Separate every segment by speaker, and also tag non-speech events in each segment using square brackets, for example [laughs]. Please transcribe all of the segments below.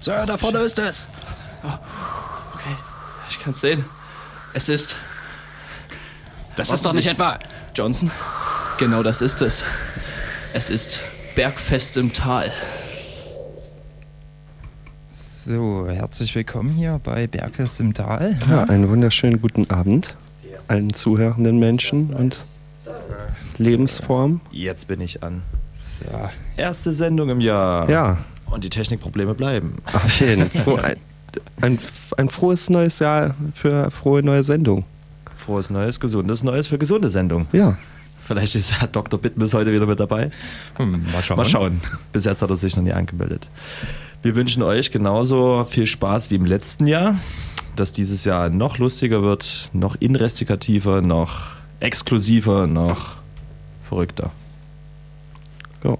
Speaker 1: Sir, da vorne ist es.
Speaker 2: Okay, ich kann es sehen. Es ist.
Speaker 1: Das ist doch nicht etwa.
Speaker 2: Johnson? Genau das ist es. Es ist Bergfest im Tal.
Speaker 3: So, herzlich willkommen hier bei Bergfest im Tal.
Speaker 4: Ja, einen wunderschönen guten Abend allen zuhörenden Menschen und Lebensformen.
Speaker 5: Jetzt bin ich an.
Speaker 3: So.
Speaker 5: Erste Sendung im Jahr.
Speaker 4: Ja,
Speaker 5: Und die Technikprobleme bleiben.
Speaker 4: auf jeden [laughs] Fall. Ein, ein, ein frohes neues Jahr für frohe neue Sendung.
Speaker 5: Frohes Neues, gesundes Neues für gesunde Sendung.
Speaker 4: Ja,
Speaker 5: Vielleicht ist Herr Dr. Bittmis heute wieder mit dabei.
Speaker 3: Hm, mal schauen.
Speaker 5: Mal schauen. Bis jetzt hat er sich noch nie angemeldet. Wir wünschen euch genauso viel Spaß wie im letzten Jahr. Dass dieses Jahr noch lustiger wird, noch investigativer, noch exklusiver, noch verrückter.
Speaker 4: ja.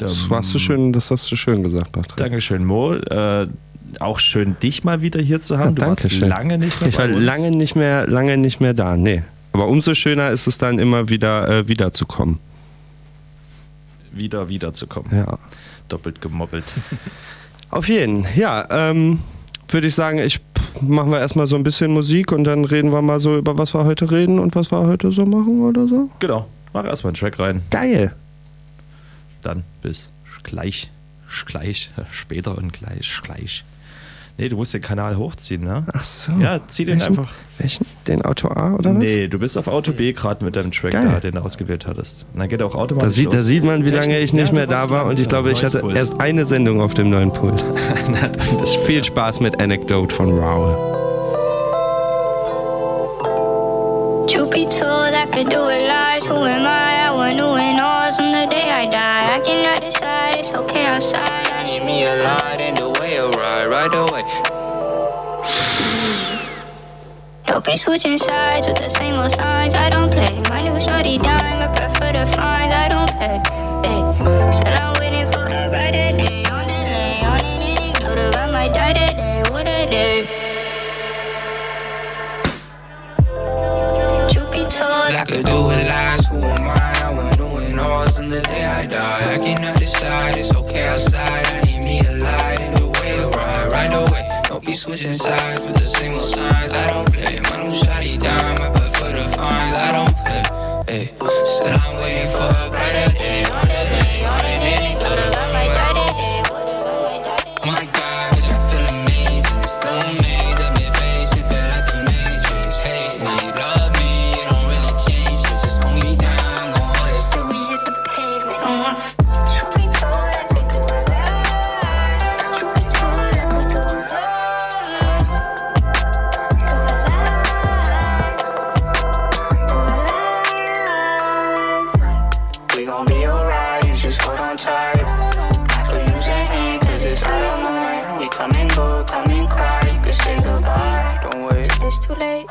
Speaker 4: Das warst du schön, das hast du schön gesagt, Patrick.
Speaker 5: Dankeschön, Mo. Äh, auch schön, dich mal wieder hier zu haben.
Speaker 4: Ja,
Speaker 5: du warst
Speaker 4: Dankeschön.
Speaker 5: lange nicht mehr
Speaker 4: Ich war lange nicht mehr, lange nicht mehr da. Nee. Aber umso schöner ist es dann immer wieder äh, wiederzukommen.
Speaker 5: wieder wiederzukommen.
Speaker 4: Ja.
Speaker 5: Doppelt gemobbelt. [laughs]
Speaker 4: Auf jeden. Ja, ähm, würde ich sagen, ich machen wir erstmal so ein bisschen Musik und dann reden wir mal so über was wir heute reden und was wir heute so machen oder so.
Speaker 5: genau. Mach erstmal einen Track rein.
Speaker 4: Geil.
Speaker 5: Dann bis gleich. Gleich. Später und gleich. Gleich. Nee, du musst den Kanal hochziehen, ne?
Speaker 4: Ach so.
Speaker 5: Ja, zieh den
Speaker 4: welchen,
Speaker 5: einfach.
Speaker 4: Welchen? Den Auto A oder was?
Speaker 5: Nee, du bist auf Auto B gerade mit deinem Track
Speaker 4: Geil.
Speaker 5: da, den du ausgewählt hattest. Und dann geht er auch automatisch
Speaker 4: Da sieht, da sieht man, wie lange ich nicht
Speaker 5: Ja,
Speaker 4: mehr da war und ich glaube, ich hatte
Speaker 5: Pult.
Speaker 4: erst eine Sendung auf dem neuen Pult. [laughs]
Speaker 5: Na.
Speaker 4: Viel Spaß mit Anecdote von Raoul.
Speaker 6: Truth be told, I could do it lies. Who am I? I want new and alls on the day I die. I cannot decide, it's okay outside. I need me a lot in the way of ride right away. [sighs] Don't be switching sides with the same old signs. I don't play. My new shorty dime, I prefer the fines. I don't pay. Hey. Said I'm waiting for a brighter day. On the lane, on an anecdote. I might die today. What a day.
Speaker 7: I could do it lies, who am I? I want doing noise on the day I die. I cannot decide, it's okay outside. I need me a light in the way of ride right away. Don't be switching sides with the same old signs. I don't play. My new shotty dime, I prefer the fines. I don't play. Hey, still I'm waiting for a brighter day,
Speaker 6: right.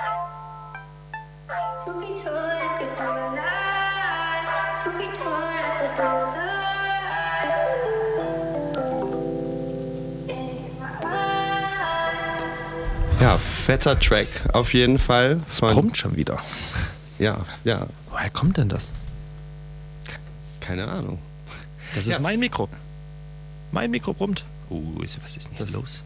Speaker 4: Ja, fetter Track auf jeden Fall.
Speaker 5: Es brummt schon wieder.
Speaker 4: Ja, ja,
Speaker 5: Woher kommt denn das?
Speaker 4: keine Ahnung.
Speaker 5: Das ist
Speaker 4: Ja.
Speaker 5: mein Mikro. Mein Mikro brummt. Uh, was ist denn hier los?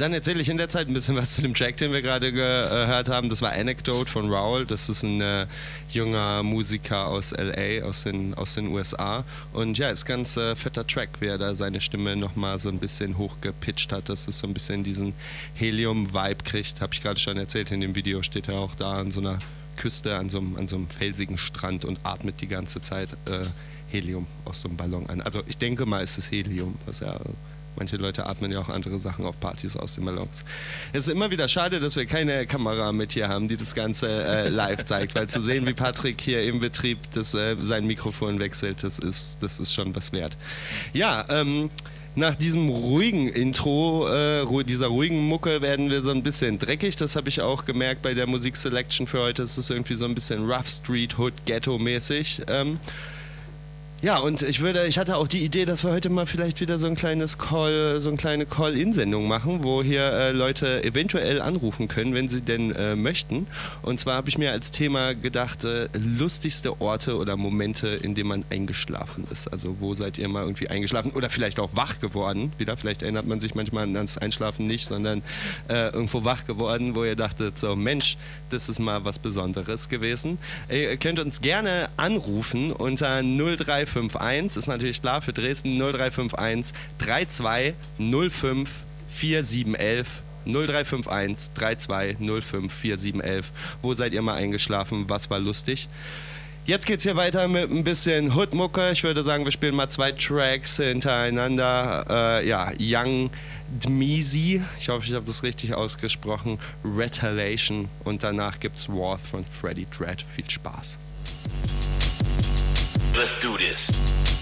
Speaker 4: Dann erzähle ich in der Zeit ein bisschen was zu dem Track, den wir gerade gehört haben. Das war Anecdote von Raoul. Das ist ein äh, junger Musiker aus LA, aus den, aus den USA. Und ja, ist ganz äh, fetter Track, wie er da seine Stimme nochmal so ein bisschen hochgepitcht hat, dass es so ein bisschen diesen Helium-Vibe kriegt. Habe ich gerade schon erzählt. In dem Video steht er auch da an so einer Küste, an so einem, an so einem felsigen Strand und atmet die ganze Zeit äh, Helium aus so einem Ballon an. Also ich denke mal, es ist Helium, was ja Manche Leute atmen ja auch andere Sachen auf Partys aus den Ballons. Es ist immer wieder schade, dass wir keine Kamera mit hier haben, die das Ganze äh, live zeigt, weil zu sehen, wie Patrick hier im Betrieb das, äh, sein Mikrofon wechselt, das ist, das ist schon was wert. Ja, ähm, nach diesem ruhigen Intro, äh, dieser ruhigen Mucke werden wir so ein bisschen dreckig. Das habe ich auch gemerkt bei der Musikselection für heute. Es ist irgendwie so ein bisschen Rough Street Hood Ghetto mäßig. Ähm, ja, und ich würde, ich hatte auch die Idee, dass wir heute mal vielleicht wieder so ein kleines Call, so eine kleine Call-In-Sendung machen, wo hier äh, Leute eventuell anrufen können, wenn sie denn äh, möchten. Und zwar habe ich mir als Thema gedacht, äh, lustigste Orte oder Momente, in denen man eingeschlafen ist. Also wo seid ihr mal irgendwie eingeschlafen oder vielleicht auch wach geworden? Wieder, vielleicht erinnert man sich manchmal ans Einschlafen nicht, sondern äh, irgendwo wach geworden, wo ihr dachtet, so Mensch, das ist mal was Besonderes gewesen. Äh, ihr könnt uns gerne anrufen unter 035 0351, ist natürlich klar, für Dresden 0351 32 05 4711. 0351 32 05 4711. Wo seid ihr mal eingeschlafen? Was war lustig? Jetzt geht's hier weiter mit ein bisschen Hoodmucke. Ich würde sagen, wir spielen mal zwei Tracks hintereinander. Äh, ja, Young Dmeezy, ich hoffe, ich habe das richtig ausgesprochen. Retaliation und danach gibt's Warth von Freddy Dread. Viel Spaß.
Speaker 8: Let's do this.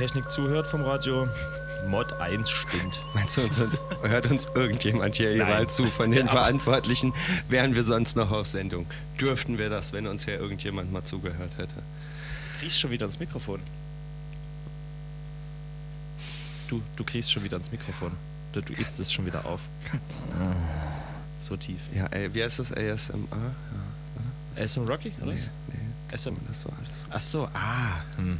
Speaker 5: Technik zuhört vom Radio, Mod 1 stimmt. [laughs]
Speaker 4: Meinst du, uns, hört uns irgendjemand hier jeweils zu von den [laughs]
Speaker 5: ja,
Speaker 4: Verantwortlichen? Wären wir sonst noch auf Sendung? Dürften wir das, wenn uns hier irgendjemand mal zugehört hätte?
Speaker 5: Kriegst schon wieder ins Mikrofon. Du, du kriegst schon wieder ins Mikrofon. Du, du isst es schon wieder auf. Ganz nah. So tief.
Speaker 4: Ja, ey, wie heißt das? ASMR? Ja.
Speaker 5: Rocky? Oder?
Speaker 4: Nee, nee.
Speaker 5: SM.
Speaker 4: Oh, das war alles.
Speaker 5: Ach so, ah. Hm.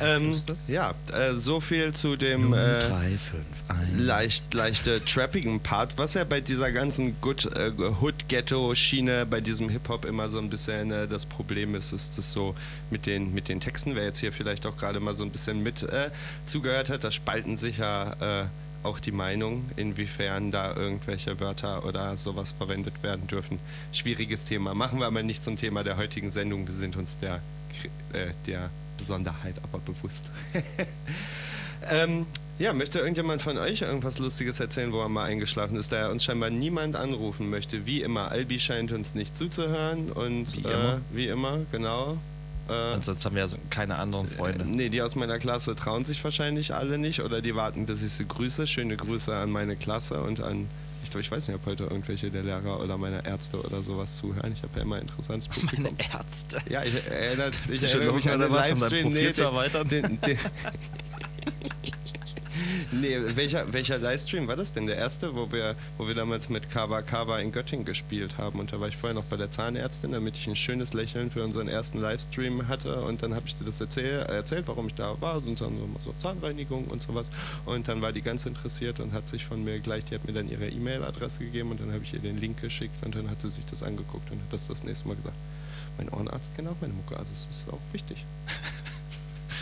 Speaker 4: Ähm, ja, äh, so viel zu dem äh,
Speaker 5: 3, 5, 1.
Speaker 4: leicht, leichte trappigen Part, was ja bei dieser ganzen Good, äh, Hood-Ghetto-Schiene, bei diesem Hip-Hop immer so ein bisschen äh, das Problem ist, ist das so mit den, mit den Texten, wer jetzt hier vielleicht auch gerade mal so ein bisschen mit äh, zugehört hat, da spalten sich ja auch die Meinung, inwiefern da irgendwelche Wörter oder sowas verwendet werden dürfen. Schwieriges Thema. Machen wir aber nicht zum Thema der heutigen Sendung. Wir sind uns der, äh, der Besonderheit aber bewusst. [laughs] ähm, ja, möchte irgendjemand von euch irgendwas Lustiges erzählen, wo er mal eingeschlafen ist, da uns scheinbar niemand anrufen möchte? Wie immer, Albi scheint uns nicht zuzuhören und
Speaker 5: Wie
Speaker 4: äh,
Speaker 5: immer.
Speaker 4: wie immer, genau. Äh,
Speaker 5: Und sonst haben wir ja keine anderen Freunde.
Speaker 4: äh, Nee, die aus meiner Klasse trauen sich wahrscheinlich alle nicht oder die warten, bis ich sie grüße. Schöne Grüße an meine Klasse und an, ich glaube, ich weiß nicht, ob heute irgendwelche der Lehrer oder meine Ärzte oder sowas zuhören. Ich habe ja immer interessantes Publikum.
Speaker 5: Meine Ärzte.
Speaker 4: Ja, ich erinnere ich erinnere mich an den Livestream. Nee, den-? Den, den, [laughs] nee, welcher, welcher Livestream war das denn? Der erste, wo wir, wo wir damals mit Kava Kava in Göttingen gespielt haben. Und da war ich vorher noch bei der Zahnärztin, damit ich ein schönes Lächeln für unseren ersten Livestream hatte. Und dann habe ich dir das erzähl, erzählt, warum ich da war. Und dann so, so Zahnreinigung und sowas. Und dann war die ganz interessiert und hat sich von mir gleich, die hat mir dann ihre E-Mail-Adresse gegeben und dann habe ich ihr den Link geschickt und dann hat sie sich das angeguckt und hat das das nächste Mal gesagt. Mein Ohrenarzt kennt auch meine Mucke, also es ist auch wichtig. [laughs]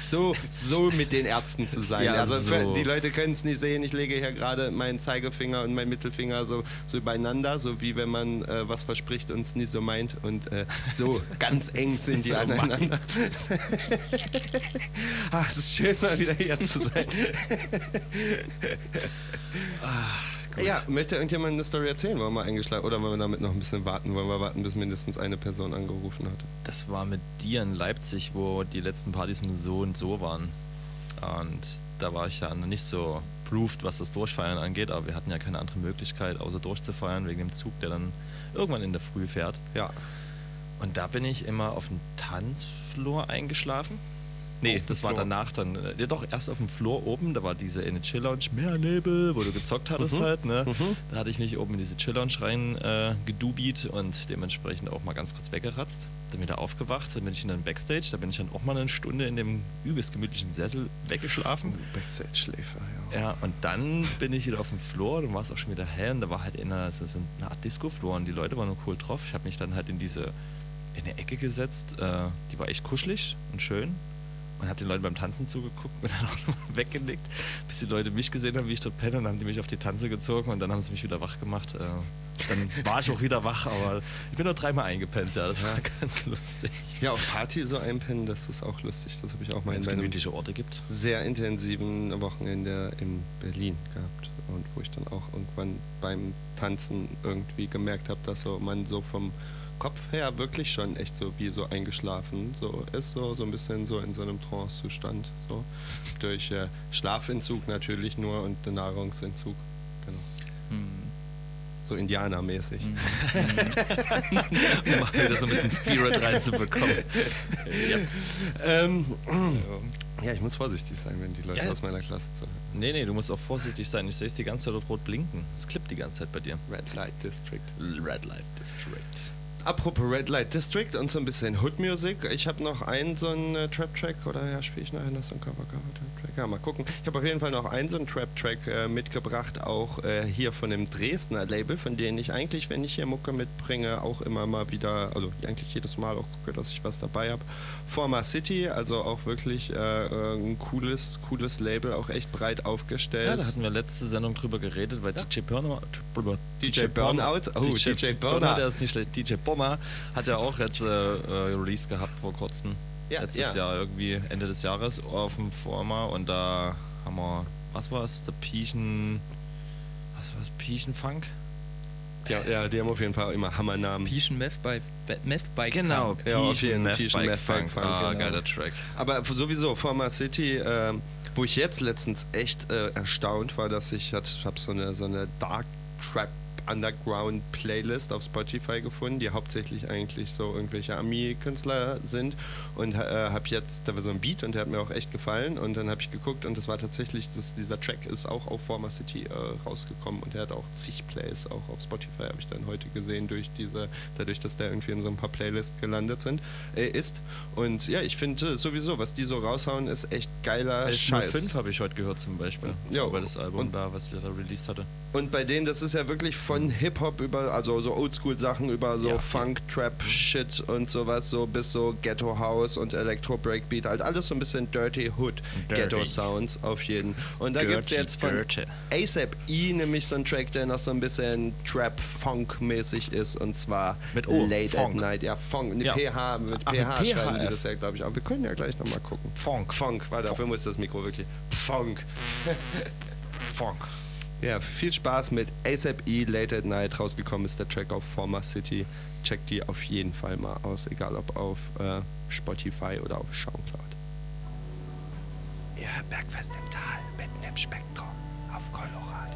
Speaker 4: So, so mit den Ärzten zu sein.
Speaker 5: Ja,
Speaker 4: also
Speaker 5: so.
Speaker 4: die Leute können es nicht sehen. Ich lege hier gerade meinen Zeigefinger und meinen Mittelfinger so, so übereinander, so wie wenn man äh, was verspricht und es nie so meint. Und äh, so ganz eng [laughs] sind die
Speaker 5: So
Speaker 4: aneinander. [laughs] ah, es ist schön, mal wieder hier zu sein. Ja, möchte irgendjemand eine Story erzählen? Wollen wir eingeschlagen oder wollen wir damit noch ein bisschen warten? Wollen wir warten, bis mindestens eine Person angerufen hat?
Speaker 5: Das war mit dir in Leipzig, wo die letzten Partys nur so und so waren. Und da war ich ja noch nicht so proved, was das Durchfeiern angeht, aber wir hatten ja keine andere Möglichkeit, außer durchzufeiern wegen dem Zug, der dann irgendwann in der Früh fährt.
Speaker 4: Ja.
Speaker 5: Und da bin ich immer auf dem Tanzfloor eingeschlafen. Nee, das war
Speaker 4: Floor.
Speaker 5: danach dann. äh, Ja, doch, erst auf dem Floor oben, da war diese in Chill Lounge, mehr Nebel, wo du gezockt hattest
Speaker 4: Mhm.
Speaker 5: halt, ne?
Speaker 4: Mhm.
Speaker 5: Da hatte ich mich oben in diese Chill Lounge rein äh, gedubiet und dementsprechend auch mal ganz kurz weggeratzt. Dann wieder aufgewacht, dann bin ich in den Backstage, da bin ich dann auch mal eine Stunde in dem übelst gemütlichen Sessel weggeschlafen.
Speaker 4: Backstage-Schläfer, ja.
Speaker 5: Ja, und dann bin ich wieder auf dem Floor, dann war es auch schon wieder hell und da war halt in einer, so, so eine Art Disco-Floor und die Leute waren nur cool drauf. Ich habe mich dann halt in diese, in eine Ecke gesetzt, äh, die war echt kuschelig und schön und habe den Leuten beim Tanzen zugeguckt [laughs] und dann auch nochmal weggenickt, bis die Leute mich gesehen haben, wie ich dort penne und dann haben die mich auf die Tanze gezogen und dann haben sie mich wieder wach gemacht. Äh, dann war ich auch wieder wach, aber ich bin nur dreimal eingepennt, ja, das war ganz lustig.
Speaker 4: Ja, auf Party so einpennen, das ist auch lustig. Das habe ich auch mal
Speaker 5: Wenn
Speaker 4: in meinem
Speaker 5: gemütliche Orte gibt.
Speaker 4: sehr intensiven Wochenende in Berlin gehabt. Und wo ich dann auch irgendwann beim Tanzen irgendwie gemerkt habe, dass so man so vom Kopf her wirklich schon echt so wie so eingeschlafen so ist, so, so ein bisschen so in so einem Trance-Zustand. So. Durch äh, Schlafentzug natürlich nur und den Nahrungsentzug. Genau.
Speaker 5: Hm.
Speaker 4: So indianermäßig.
Speaker 5: um mal wieder so ein bisschen Spirit reinzubekommen. ja.
Speaker 4: Ähm, ja, ich muss vorsichtig sein, wenn die Leute
Speaker 5: Ja.
Speaker 4: aus meiner Klasse zuhören.
Speaker 5: Nee, nee, du musst auch vorsichtig sein. Ich sehe es die ganze Zeit dort rot blinken. Es klippt die ganze Zeit bei dir.
Speaker 4: Red Light District.
Speaker 5: Red Light District.
Speaker 4: Apropos Red Light District und so ein bisschen Hood Music. Ich habe noch einen so einen äh, Trap Track oder ja, spiele ich nachher noch so einen Cover Cover Trap Track. Ja, mal gucken. Ich habe auf jeden Fall noch einen so einen Trap Track äh, mitgebracht, auch äh, hier von dem Dresdner Label, von denen ich eigentlich, wenn ich hier Mucke mitbringe, auch immer mal wieder, also eigentlich jedes Mal auch gucke, dass ich was dabei habe. Former City, also auch wirklich äh, äh, ein cooles, cooles Label, auch echt breit aufgestellt.
Speaker 5: Ja, da hatten wir letzte Sendung drüber geredet, weil DJ Burnout.
Speaker 4: DJ Burnout? Oh, DJ Burnout.
Speaker 5: der ist nicht schlecht. DJ Burner hat ja auch jetzt äh, äh, Release gehabt vor kurzem.
Speaker 4: Ja,
Speaker 5: Letztes
Speaker 4: ja.
Speaker 5: Jahr irgendwie Ende des Jahres auf dem Forma und da haben wir, was war es, der Piechen, was war es, Piechenfunk?
Speaker 4: Ja, ja, die haben auf jeden Fall immer Hammernamen.
Speaker 3: Pieschen Meth bei Meth Bike.
Speaker 5: Genau,
Speaker 3: Funk.
Speaker 4: Ja, auf jeden
Speaker 5: Meth
Speaker 4: Pieschen
Speaker 5: Bike
Speaker 4: Meth Bike
Speaker 5: Funk.
Speaker 4: Funk,
Speaker 5: Ah,
Speaker 4: genau.
Speaker 5: geiler Track.
Speaker 4: Aber sowieso, Former City, ähm, wo ich jetzt letztens echt äh, erstaunt war, dass ich habe so eine, so eine Dark Trap Underground-Playlist auf Spotify gefunden, die hauptsächlich eigentlich so irgendwelche Ami-Künstler sind und äh, habe jetzt, da war so ein Beat und der hat mir auch echt gefallen und dann habe ich geguckt und das war tatsächlich, das, dieser Track ist auch auf Former City äh, rausgekommen und der hat auch zig Plays, auch auf Spotify habe ich dann heute gesehen durch diese, dadurch, dass der irgendwie in so ein paar Playlists gelandet sind, äh, ist und ja, ich finde sowieso, was die so raushauen, ist echt geiler Scheiß.
Speaker 5: 5 habe ich heute gehört zum Beispiel.
Speaker 4: Ja,
Speaker 5: über das Album
Speaker 4: und-
Speaker 5: da, was der da released hatte.
Speaker 4: Und bei denen, das ist ja wirklich von Hip-Hop über, also so Oldschool-Sachen über so
Speaker 5: Ja,
Speaker 4: Funk, Trap, Shit und sowas, so bis so Ghetto House und Elektro Breakbeat, halt alles so ein bisschen Dirty Hood
Speaker 5: Dirty.
Speaker 4: Ghetto Sounds auf jeden. Und da gibt es jetzt von
Speaker 5: dirty.
Speaker 4: ASAP E nämlich so einen Track, der noch so ein bisschen Trap-Funk-mäßig ist und zwar
Speaker 5: Mit O,
Speaker 4: Late
Speaker 5: Funk.
Speaker 4: at Night. Ja, Funk, ne,
Speaker 5: Ja.
Speaker 4: PH, mit
Speaker 5: Ach, mit
Speaker 4: PH schreiben die
Speaker 5: PHF.
Speaker 4: das ja, glaube ich. Aber wir können ja gleich nochmal gucken.
Speaker 5: Funk.
Speaker 4: Funk, weil dafür muss das Mikro wirklich. Funk.
Speaker 5: Funk.
Speaker 4: Ja, viel Spaß mit ASAP E Late at Night. Rausgekommen ist der Track auf Former City. Checkt die auf jeden Fall mal aus, egal ob auf äh, Spotify oder auf Soundcloud.
Speaker 9: Ihr hört Bergfest im Tal, mitten im Spektrum, auf Coloradio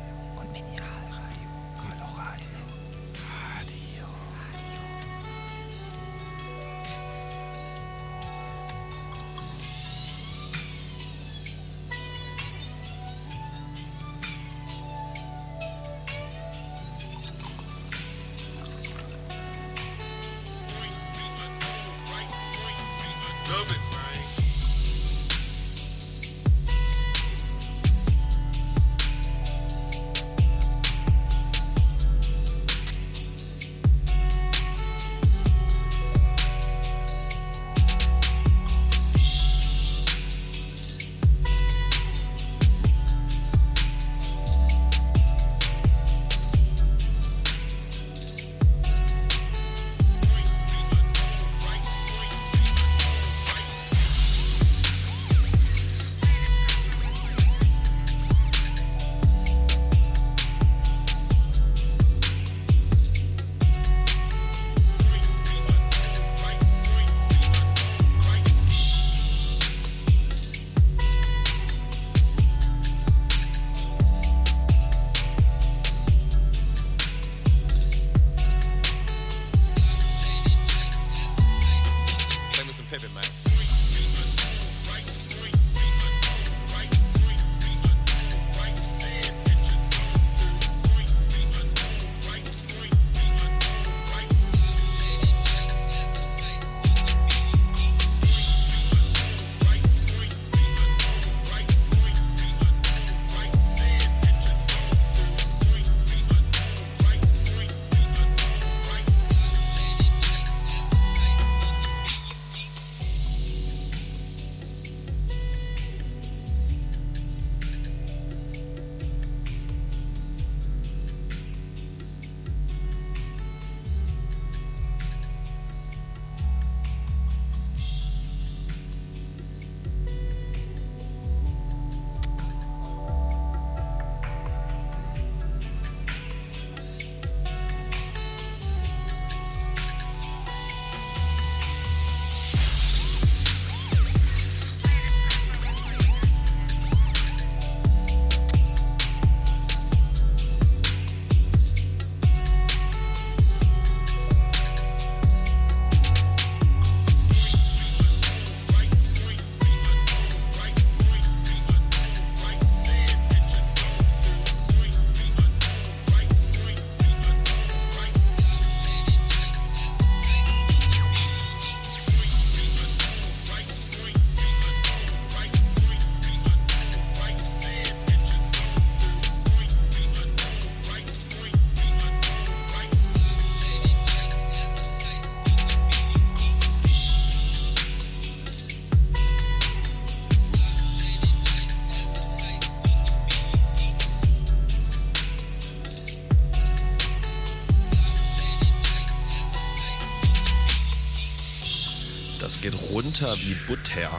Speaker 5: runter wie Butter.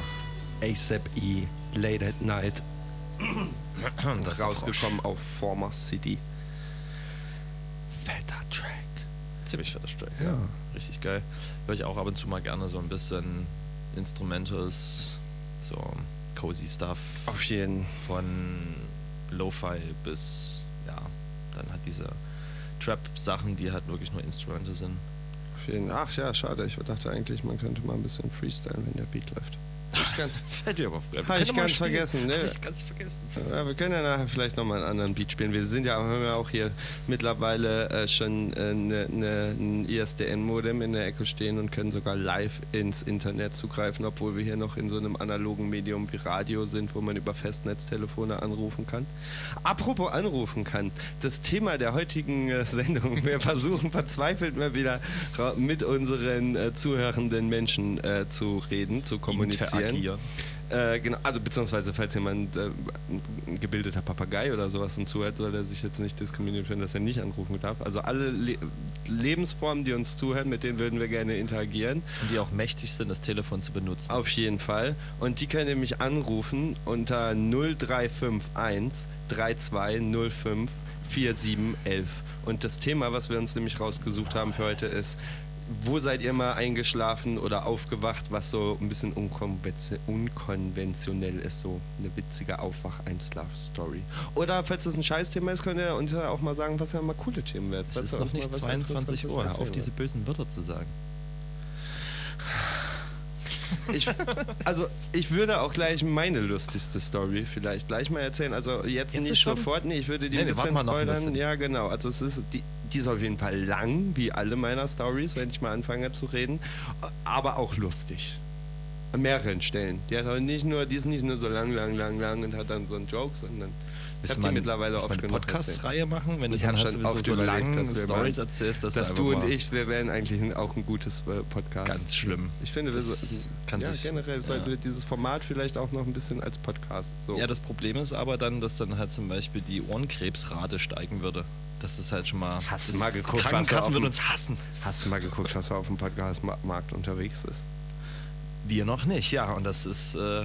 Speaker 4: ASAP E Late at Night. [clears throat]
Speaker 5: Das ist
Speaker 4: Rausgekommen auf Former City. Fetter Track.
Speaker 5: Ziemlich fetter Track,
Speaker 4: Ja.
Speaker 5: ja. Richtig geil. Höre ich auch ab und zu mal gerne so ein bisschen Instrumentals, so cozy Stuff.
Speaker 4: Auf jeden.
Speaker 5: Von Lo-Fi bis, ja, dann hat diese Trap-Sachen, die halt wirklich nur Instrumente sind.
Speaker 4: Ach ja, schade. Ich dachte eigentlich, man könnte mal ein bisschen freestylen, wenn der Beat läuft. Ganz,
Speaker 5: Fällt dir aber früher.
Speaker 4: hab ich ganz vergessen. Ne?
Speaker 5: Hab ich ganz vergessen.
Speaker 4: Ja, wir können ja nachher vielleicht nochmal einen anderen Beat spielen. Wir sind ja, haben ja auch hier mittlerweile äh, schon äh, ne, ne, ein ISDN-Modem in der Ecke stehen und können sogar live ins Internet zugreifen, obwohl wir hier noch in so einem analogen Medium wie Radio sind, wo man über Festnetztelefone anrufen kann. Apropos anrufen kann, das Thema der heutigen äh, [laughs] Sendung. Wir versuchen verzweifelt mal wieder mit unseren äh, zuhörenden Menschen äh, zu reden, zu kommunizieren.
Speaker 5: Interagieren.
Speaker 4: Äh, genau, also beziehungsweise falls jemand äh, ein gebildeter Papagei oder sowas und zuhört, soll er sich jetzt nicht diskriminiert finden, dass er nicht anrufen darf. Also alle Le Lebensformen, die uns zuhören, mit denen würden wir gerne interagieren.
Speaker 5: Und die auch mächtig sind, das Telefon zu benutzen.
Speaker 4: Auf jeden Fall. Und die können nämlich anrufen unter 0351 3205 4711. Und das Thema, was wir uns nämlich rausgesucht haben für heute, ist, wo seid ihr mal eingeschlafen oder aufgewacht, was so ein bisschen unkonvention- unkonventionell ist, so eine witzige Aufwach-Einschlaf-Story. Oder falls es ein Scheißthema ist, könnt ihr uns ja auch mal sagen, was ja mal coole Themen wird.
Speaker 5: Es ist noch nicht
Speaker 4: was
Speaker 5: 22
Speaker 4: Interessantes
Speaker 5: Uhr. Auf, diese bösen Wörter zu sagen.
Speaker 4: Ich, also ich würde auch gleich meine lustigste Story vielleicht gleich mal erzählen. Also jetzt,
Speaker 5: Jetzt
Speaker 4: nicht sofort, nee, ich würde die
Speaker 5: Nee,
Speaker 4: ein bisschen
Speaker 5: ein
Speaker 4: spoilern.
Speaker 5: bisschen.
Speaker 4: Ja, genau. Also es ist die, die ist auf jeden Fall lang, wie alle meiner Stories, wenn ich mal anfange zu reden, aber auch lustig. An mehreren Stellen. Die hat auch nicht nur, die ist nicht nur so lang, lang, lang, lang und hat dann so einen Joke, sondern ich
Speaker 5: Müssen
Speaker 4: habe die
Speaker 5: wir-
Speaker 4: mittlerweile
Speaker 5: wir
Speaker 4: oft
Speaker 5: eine Podcast-Reihe machen, wenn du
Speaker 4: ich
Speaker 5: dann halt
Speaker 4: schon
Speaker 5: sowieso so lange
Speaker 4: mal-
Speaker 5: erzählst, dass
Speaker 4: dass
Speaker 5: du
Speaker 4: und ich, wir wären eigentlich auch ein gutes äh, Podcast.
Speaker 5: Ganz schlimm.
Speaker 4: Ich finde, wir
Speaker 5: Das
Speaker 4: so, ja,
Speaker 5: sich-
Speaker 4: generell
Speaker 5: ja.
Speaker 4: wir dieses Format vielleicht auch noch ein bisschen als Podcast so.
Speaker 5: Ja, das Problem ist aber dann, dass dann halt zum Beispiel die Ohrenkrebsrate steigen würde. Das ist halt schon mal.
Speaker 4: Hast du mal geguckt, was
Speaker 5: Krankenkassen würden uns hassen.
Speaker 4: Hast du mal geguckt, was auf dem Podcast-Markt unterwegs ist?
Speaker 5: Wir noch nicht, ja. Und das ist äh,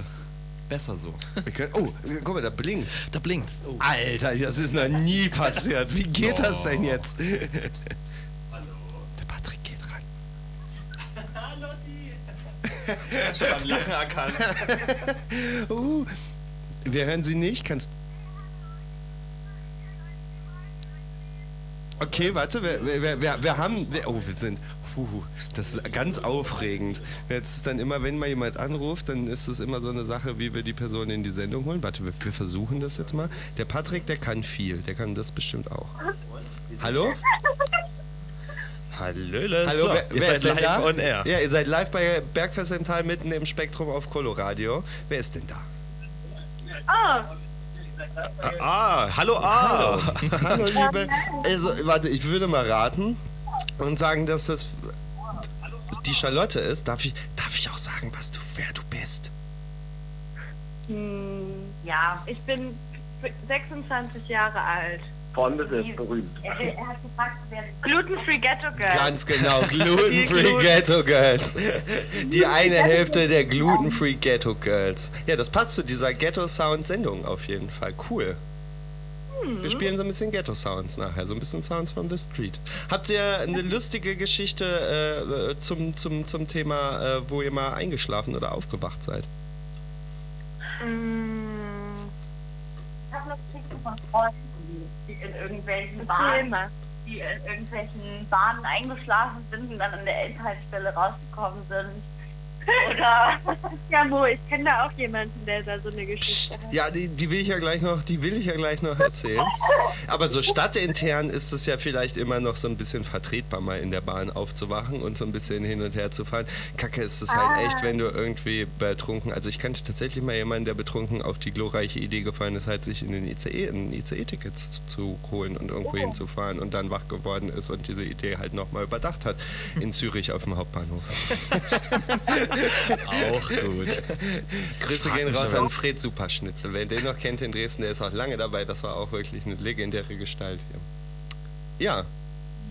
Speaker 5: besser so.
Speaker 4: Wir können, oh, guck mal, da blinkt.
Speaker 5: Da blinkt. Oh.
Speaker 4: Alter, das ist noch nie [laughs] passiert. Wie geht das denn jetzt? Der Patrick geht ran. [laughs]
Speaker 5: schon am Lachen erkannt.
Speaker 4: uh, wir hören sie nicht. Kannst. Okay, warte, wir, wir, wir, wir haben. Wir, oh, wir sind. Puh, das ist ganz aufregend. Jetzt ist dann immer, wenn mal jemand anruft, dann ist es immer so eine Sache, wie wir die Person in die Sendung holen. Warte, wir, wir versuchen das jetzt mal. Der Patrick, der kann viel. Der kann das bestimmt auch. Hallo?
Speaker 5: Hallöle.
Speaker 4: Hallo,
Speaker 5: so,
Speaker 4: wer,
Speaker 5: ihr
Speaker 4: wer
Speaker 5: seid
Speaker 4: ist denn
Speaker 5: live
Speaker 4: da?
Speaker 5: on air.
Speaker 4: Ja, ihr seid live bei Bergfest im Tal mitten im Spektrum auf Coloradio. Wer ist denn da?
Speaker 10: Ah,
Speaker 5: Ah, hallo A.
Speaker 4: Hallo, liebe. Also, warte, ich würde mal raten und sagen, dass das die Charlotte ist. Darf ich, darf ich auch sagen, was du, wer du bist?
Speaker 10: hm, ja, ich bin 26 Jahre alt.
Speaker 11: Freunde sind berühmt.
Speaker 10: Er, er hat gefragt, wer Gluten-Free Ghetto Girl.
Speaker 4: Ganz genau, [laughs]
Speaker 10: Die
Speaker 4: Gluten-Free
Speaker 10: Gluten-
Speaker 4: Ghetto Girls. Die eine Hälfte der Gluten-Free Ghetto Girls. Ja, das passt zu dieser Ghetto-Sound-Sendung auf jeden Fall. Cool. Wir spielen so ein bisschen Ghetto-Sounds nachher, so ein bisschen Sounds from the Street. Habt ihr eine lustige Geschichte äh, zum, zum, zum Thema, äh, wo ihr mal eingeschlafen oder aufgewacht seid?
Speaker 10: Hm,
Speaker 12: Ich habe noch Geschichten von Freunden, die in irgendwelchen Bahnen, die in irgendwelchen Bahnen eingeschlafen sind und dann an der Endhaltestelle rausgekommen sind. Oder [laughs]
Speaker 10: ja, Mo, ich kenne da auch jemanden, der da so eine Geschichte hat.
Speaker 4: Ja, die, die will ich ja gleich noch, die will ich ja gleich noch erzählen. [laughs] Aber so stadtintern ist es ja vielleicht immer noch so ein bisschen vertretbar, mal in der Bahn aufzuwachen und so ein bisschen hin und her zu fahren. Kacke ist es halt
Speaker 12: Ah.
Speaker 4: echt, wenn du irgendwie betrunken, also ich kannte tatsächlich mal jemanden, der betrunken auf die glorreiche Idee gefallen ist, halt sich in den ICE, ein ICE-Ticket zu, zu holen und irgendwo
Speaker 12: Oh.
Speaker 4: hinzufahren und dann wach geworden ist und diese Idee halt nochmal überdacht hat in [laughs] Zürich auf dem Hauptbahnhof.
Speaker 5: Auch gut.
Speaker 4: Grüße
Speaker 5: Frag
Speaker 4: gehen raus an Fred Superschnitzel. Wer den noch kennt in Dresden, der ist auch lange dabei. Das war auch wirklich eine legendäre Gestalt hier. Ja,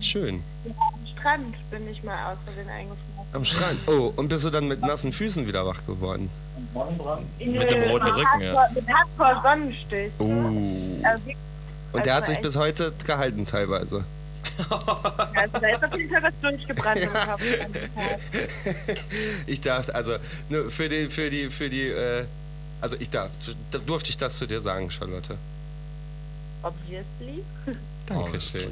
Speaker 4: schön.
Speaker 10: Am Strand bin ich mal aus Versehen eingeschlafen.
Speaker 4: Am Strand. Oh, und bist du dann mit nassen Füßen wieder wach geworden?
Speaker 5: Mit dem roten Rücken, ja.
Speaker 10: Mit Hardcore Sonnenstich.
Speaker 4: Oh. Und der hat
Speaker 10: also
Speaker 4: sich
Speaker 10: echt-
Speaker 4: bis heute gehalten teilweise.
Speaker 10: Also da ist auf jeden Fall was durchgebrannt im Kopf. [laughs]
Speaker 4: Ich darf, also nur für die, für die, für die, äh, also ich darf, da durfte ich das zu dir sagen, Charlotte.
Speaker 10: Obviously.
Speaker 4: Dankeschön.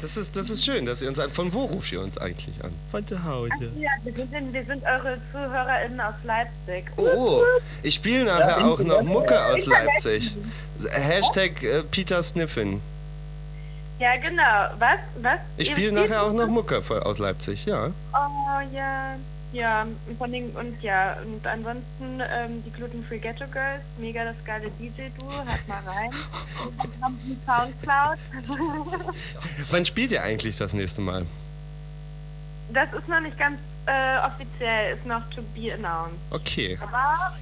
Speaker 4: Das ist, das ist schön, dass ihr uns an. Von wo ruft ihr uns eigentlich an? Von zu Hause.
Speaker 10: Ja, wir sind, wir sind eure ZuhörerInnen aus Leipzig.
Speaker 4: Oh, ich spiele nachher
Speaker 10: Ja,
Speaker 4: auch noch Mucke aus
Speaker 10: Ich
Speaker 4: Leipzig. Hashtag äh, Peter Sniffen.
Speaker 10: Ja, genau. Was? Was?
Speaker 4: Ich spiele nachher auch noch Mucke aus Leipzig, ja.
Speaker 10: Oh, ja. Ja, und von den, und ja, und ansonsten ähm, die Gluten Free Ghetto Girls, mega das geile DJ-Duo, hört mal rein. Wir haben einen Soundcloud. [laughs]
Speaker 4: Wann spielt ihr eigentlich das nächste Mal?
Speaker 10: Das ist noch nicht ganz äh, offiziell, ist noch to be announced.
Speaker 4: Okay.
Speaker 10: Aber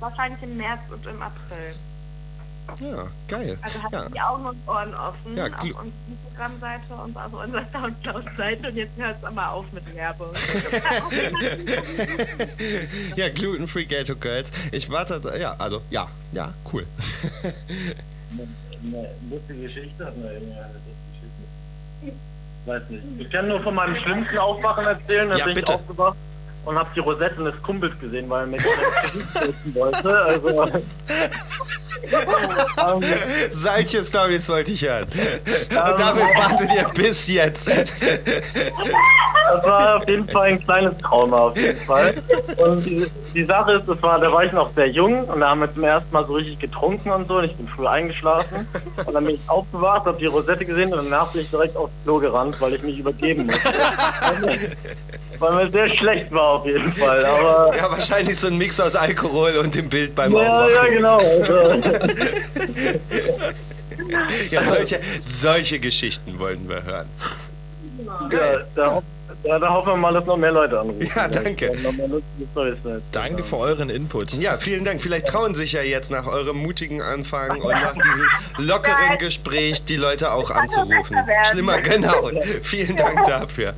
Speaker 10: wahrscheinlich im März und im April.
Speaker 4: Ja, geil.
Speaker 10: Also habt
Speaker 4: Ja.
Speaker 10: die Augen und Ohren offen
Speaker 4: Ja,
Speaker 10: auf unserer Instagram-Seite und auf unserer Soundcloud-Seite. Und jetzt hört es aber auf mit Werbung. [laughs]
Speaker 4: ja, Gluten Free Ghetto Girls. Ich warte, ja, also, ja, ja, cool.
Speaker 11: Eine lustige Geschichte lustige Geschichte. [laughs] Weiß nicht. Ich kann nur von meinem schlimmsten Aufwachen erzählen. Da
Speaker 4: Ja,
Speaker 11: bin
Speaker 4: bitte.
Speaker 11: ich aufgewacht und habe die Rosetten des Kumpels gesehen, weil er mir treten [laughs] wollte. Also,
Speaker 4: Solche Stories wollte ich hören. Und damit wartet ihr bis jetzt.
Speaker 11: Das war auf jeden Fall ein kleines Trauma, auf jeden Fall. Und die, die Sache ist, das war, da war ich noch sehr jung und da haben wir zum ersten Mal so richtig getrunken und so und ich bin früh eingeschlafen. Und dann bin ich aufgewacht, habe die Rosette gesehen und danach bin ich direkt aufs Klo gerannt, weil ich mich übergeben musste. weil mir sehr schlecht war auf jeden Fall. Aber
Speaker 4: Ja, wahrscheinlich so ein Mix aus Alkohol und dem Bild beim
Speaker 11: ja,
Speaker 4: Aufwachen.
Speaker 11: ja, genau. Also,
Speaker 4: Ja, solche, solche Geschichten wollen wir hören.
Speaker 11: ja, da, ja, da hoffen wir mal, dass noch mehr Leute anrufen.
Speaker 4: Ja, danke.
Speaker 5: Danke für euren Input.
Speaker 4: Ja, vielen Dank. Vielleicht trauen sich ja jetzt nach eurem mutigen Anfang und nach diesem lockeren Gespräch die Leute auch anzurufen. Schlimmer, genau. Vielen Dank dafür.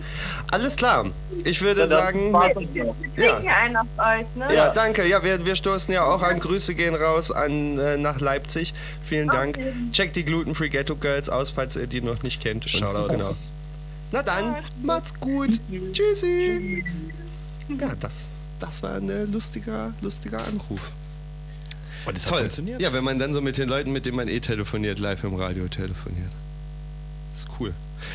Speaker 4: Alles klar. Ich würde sagen,
Speaker 10: Wir trinken einen auf euch, ne?
Speaker 4: ja, danke. Ja, wir, wir stoßen ja auch an. Grüße gehen raus an äh, nach Leipzig. Vielen Dank. Checkt die Gluten Free Ghetto Girls aus, falls ihr die noch nicht kennt.
Speaker 5: Shoutouts.
Speaker 4: Genau. Na dann, macht's gut. [laughs] Tschüssi. Ja, das, das war ein äh, lustiger, lustiger Anruf.
Speaker 5: Und es hat
Speaker 4: Toll.
Speaker 5: funktioniert.
Speaker 4: Ja, wenn man dann so mit den Leuten, mit denen man eh telefoniert, live im Radio telefoniert. Ist cool.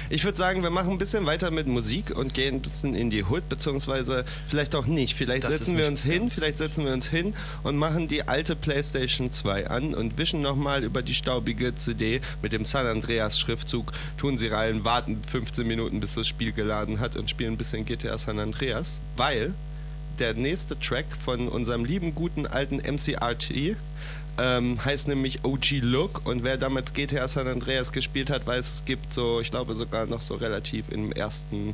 Speaker 4: Ich würde sagen, wir machen ein bisschen weiter mit Musik und gehen ein bisschen in die Hood, beziehungsweise vielleicht auch nicht. Vielleicht
Speaker 5: Das
Speaker 4: setzen wir uns hin, vielleicht setzen wir uns hin und machen die alte PlayStation 2 an und wischen nochmal über die staubige CD mit dem San Andreas Schriftzug, tun sie rein, warten 15 Minuten, bis das Spiel geladen hat und spielen ein bisschen GTA San Andreas, weil der nächste Track von unserem lieben, guten alten MCRT ähm, heißt nämlich OG Look. Und wer damals GTA San Andreas gespielt hat, weiß, es gibt so, ich glaube sogar noch so relativ im ersten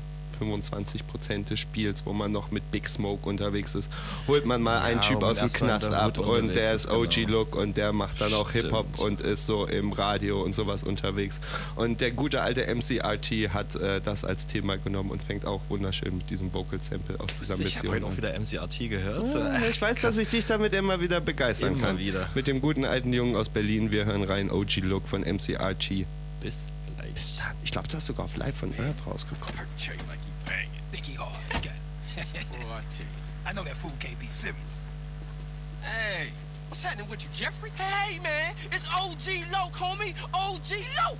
Speaker 4: 25% des Spiels, wo man noch mit Big Smoke unterwegs ist, holt man mal
Speaker 5: Ja,
Speaker 4: einen Typ aus dem Knast ab und der
Speaker 5: ist,
Speaker 4: OG
Speaker 5: genau.
Speaker 4: Look und der macht dann auch Hip-Hop
Speaker 5: Stimmt.
Speaker 4: und ist so im Radio und sowas unterwegs. Und der gute alte MCRT hat äh, das als Thema genommen und fängt auch wunderschön mit diesem Vocal Sample aus dieser
Speaker 5: Ich habe
Speaker 4: Mission
Speaker 5: heute auch wieder MCRT gehört.
Speaker 4: Ja, ich weiß, dass ich dich damit immer wieder begeistern
Speaker 5: Immer
Speaker 4: kann.
Speaker 5: wieder.
Speaker 4: Mit dem guten alten Jungen aus Berlin. Wir hören rein OG Look von MCRT.
Speaker 5: Bis gleich.
Speaker 4: Bis dann. Ich glaube, das ist sogar auf Live von Earth rausgekommen.
Speaker 9: Cherry like banging. Think he hard. Okay. Boy, I tell you. [laughs] I know that fool can't be serious. Hey, what's happening with you, Jeffrey? Hey, man, it's OG Loke, homie. OG Loke.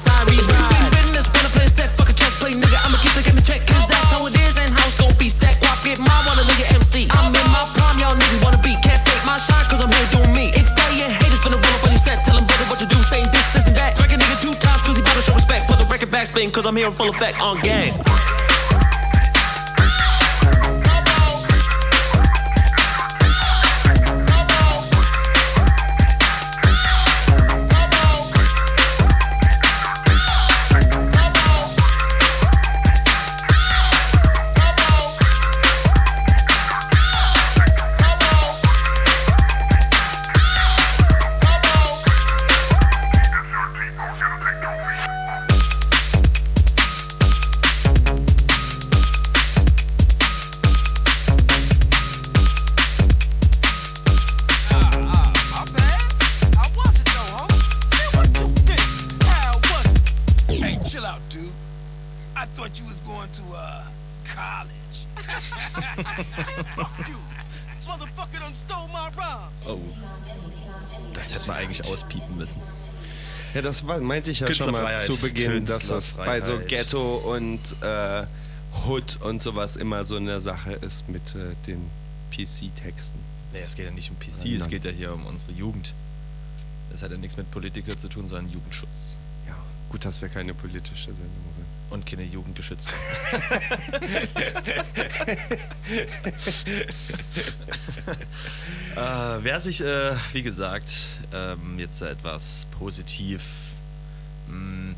Speaker 9: Slide. When you hear that siren, read ride. Business, wanna play set, fuck a chess play, nigga. I'ma keep the game in check, 'cause that's how it is, and house gon' be stack, guap, get my a nigga MC. I'm in my prime, y'all niggas wanna be, can't fake my shine, 'cause I'm here doing me. If they your haters finna roll up on your set, tell them brother what to do, saying this, this, and that. Smack a nigga two times, 'cause he better show respect, put the record back spin, 'cause I'm here in full effect on gang.
Speaker 4: Meinte ich ja schon mal zu Beginn, dass das bei so. Ghetto und äh, Hood und sowas immer so eine Sache ist mit äh, den PC-Texten.
Speaker 5: Nee, es geht ja nicht um PC,
Speaker 4: Nein,
Speaker 5: es geht ja hier um unsere Jugend. Das hat ja nichts mit Politiker zu tun, sondern Jugendschutz.
Speaker 4: Ja, gut, dass wir keine politische Sendung sind.
Speaker 5: Und keine Jugendgeschützt. [laughs] äh, wer sich, äh, wie gesagt, ähm, jetzt etwas positiv mh,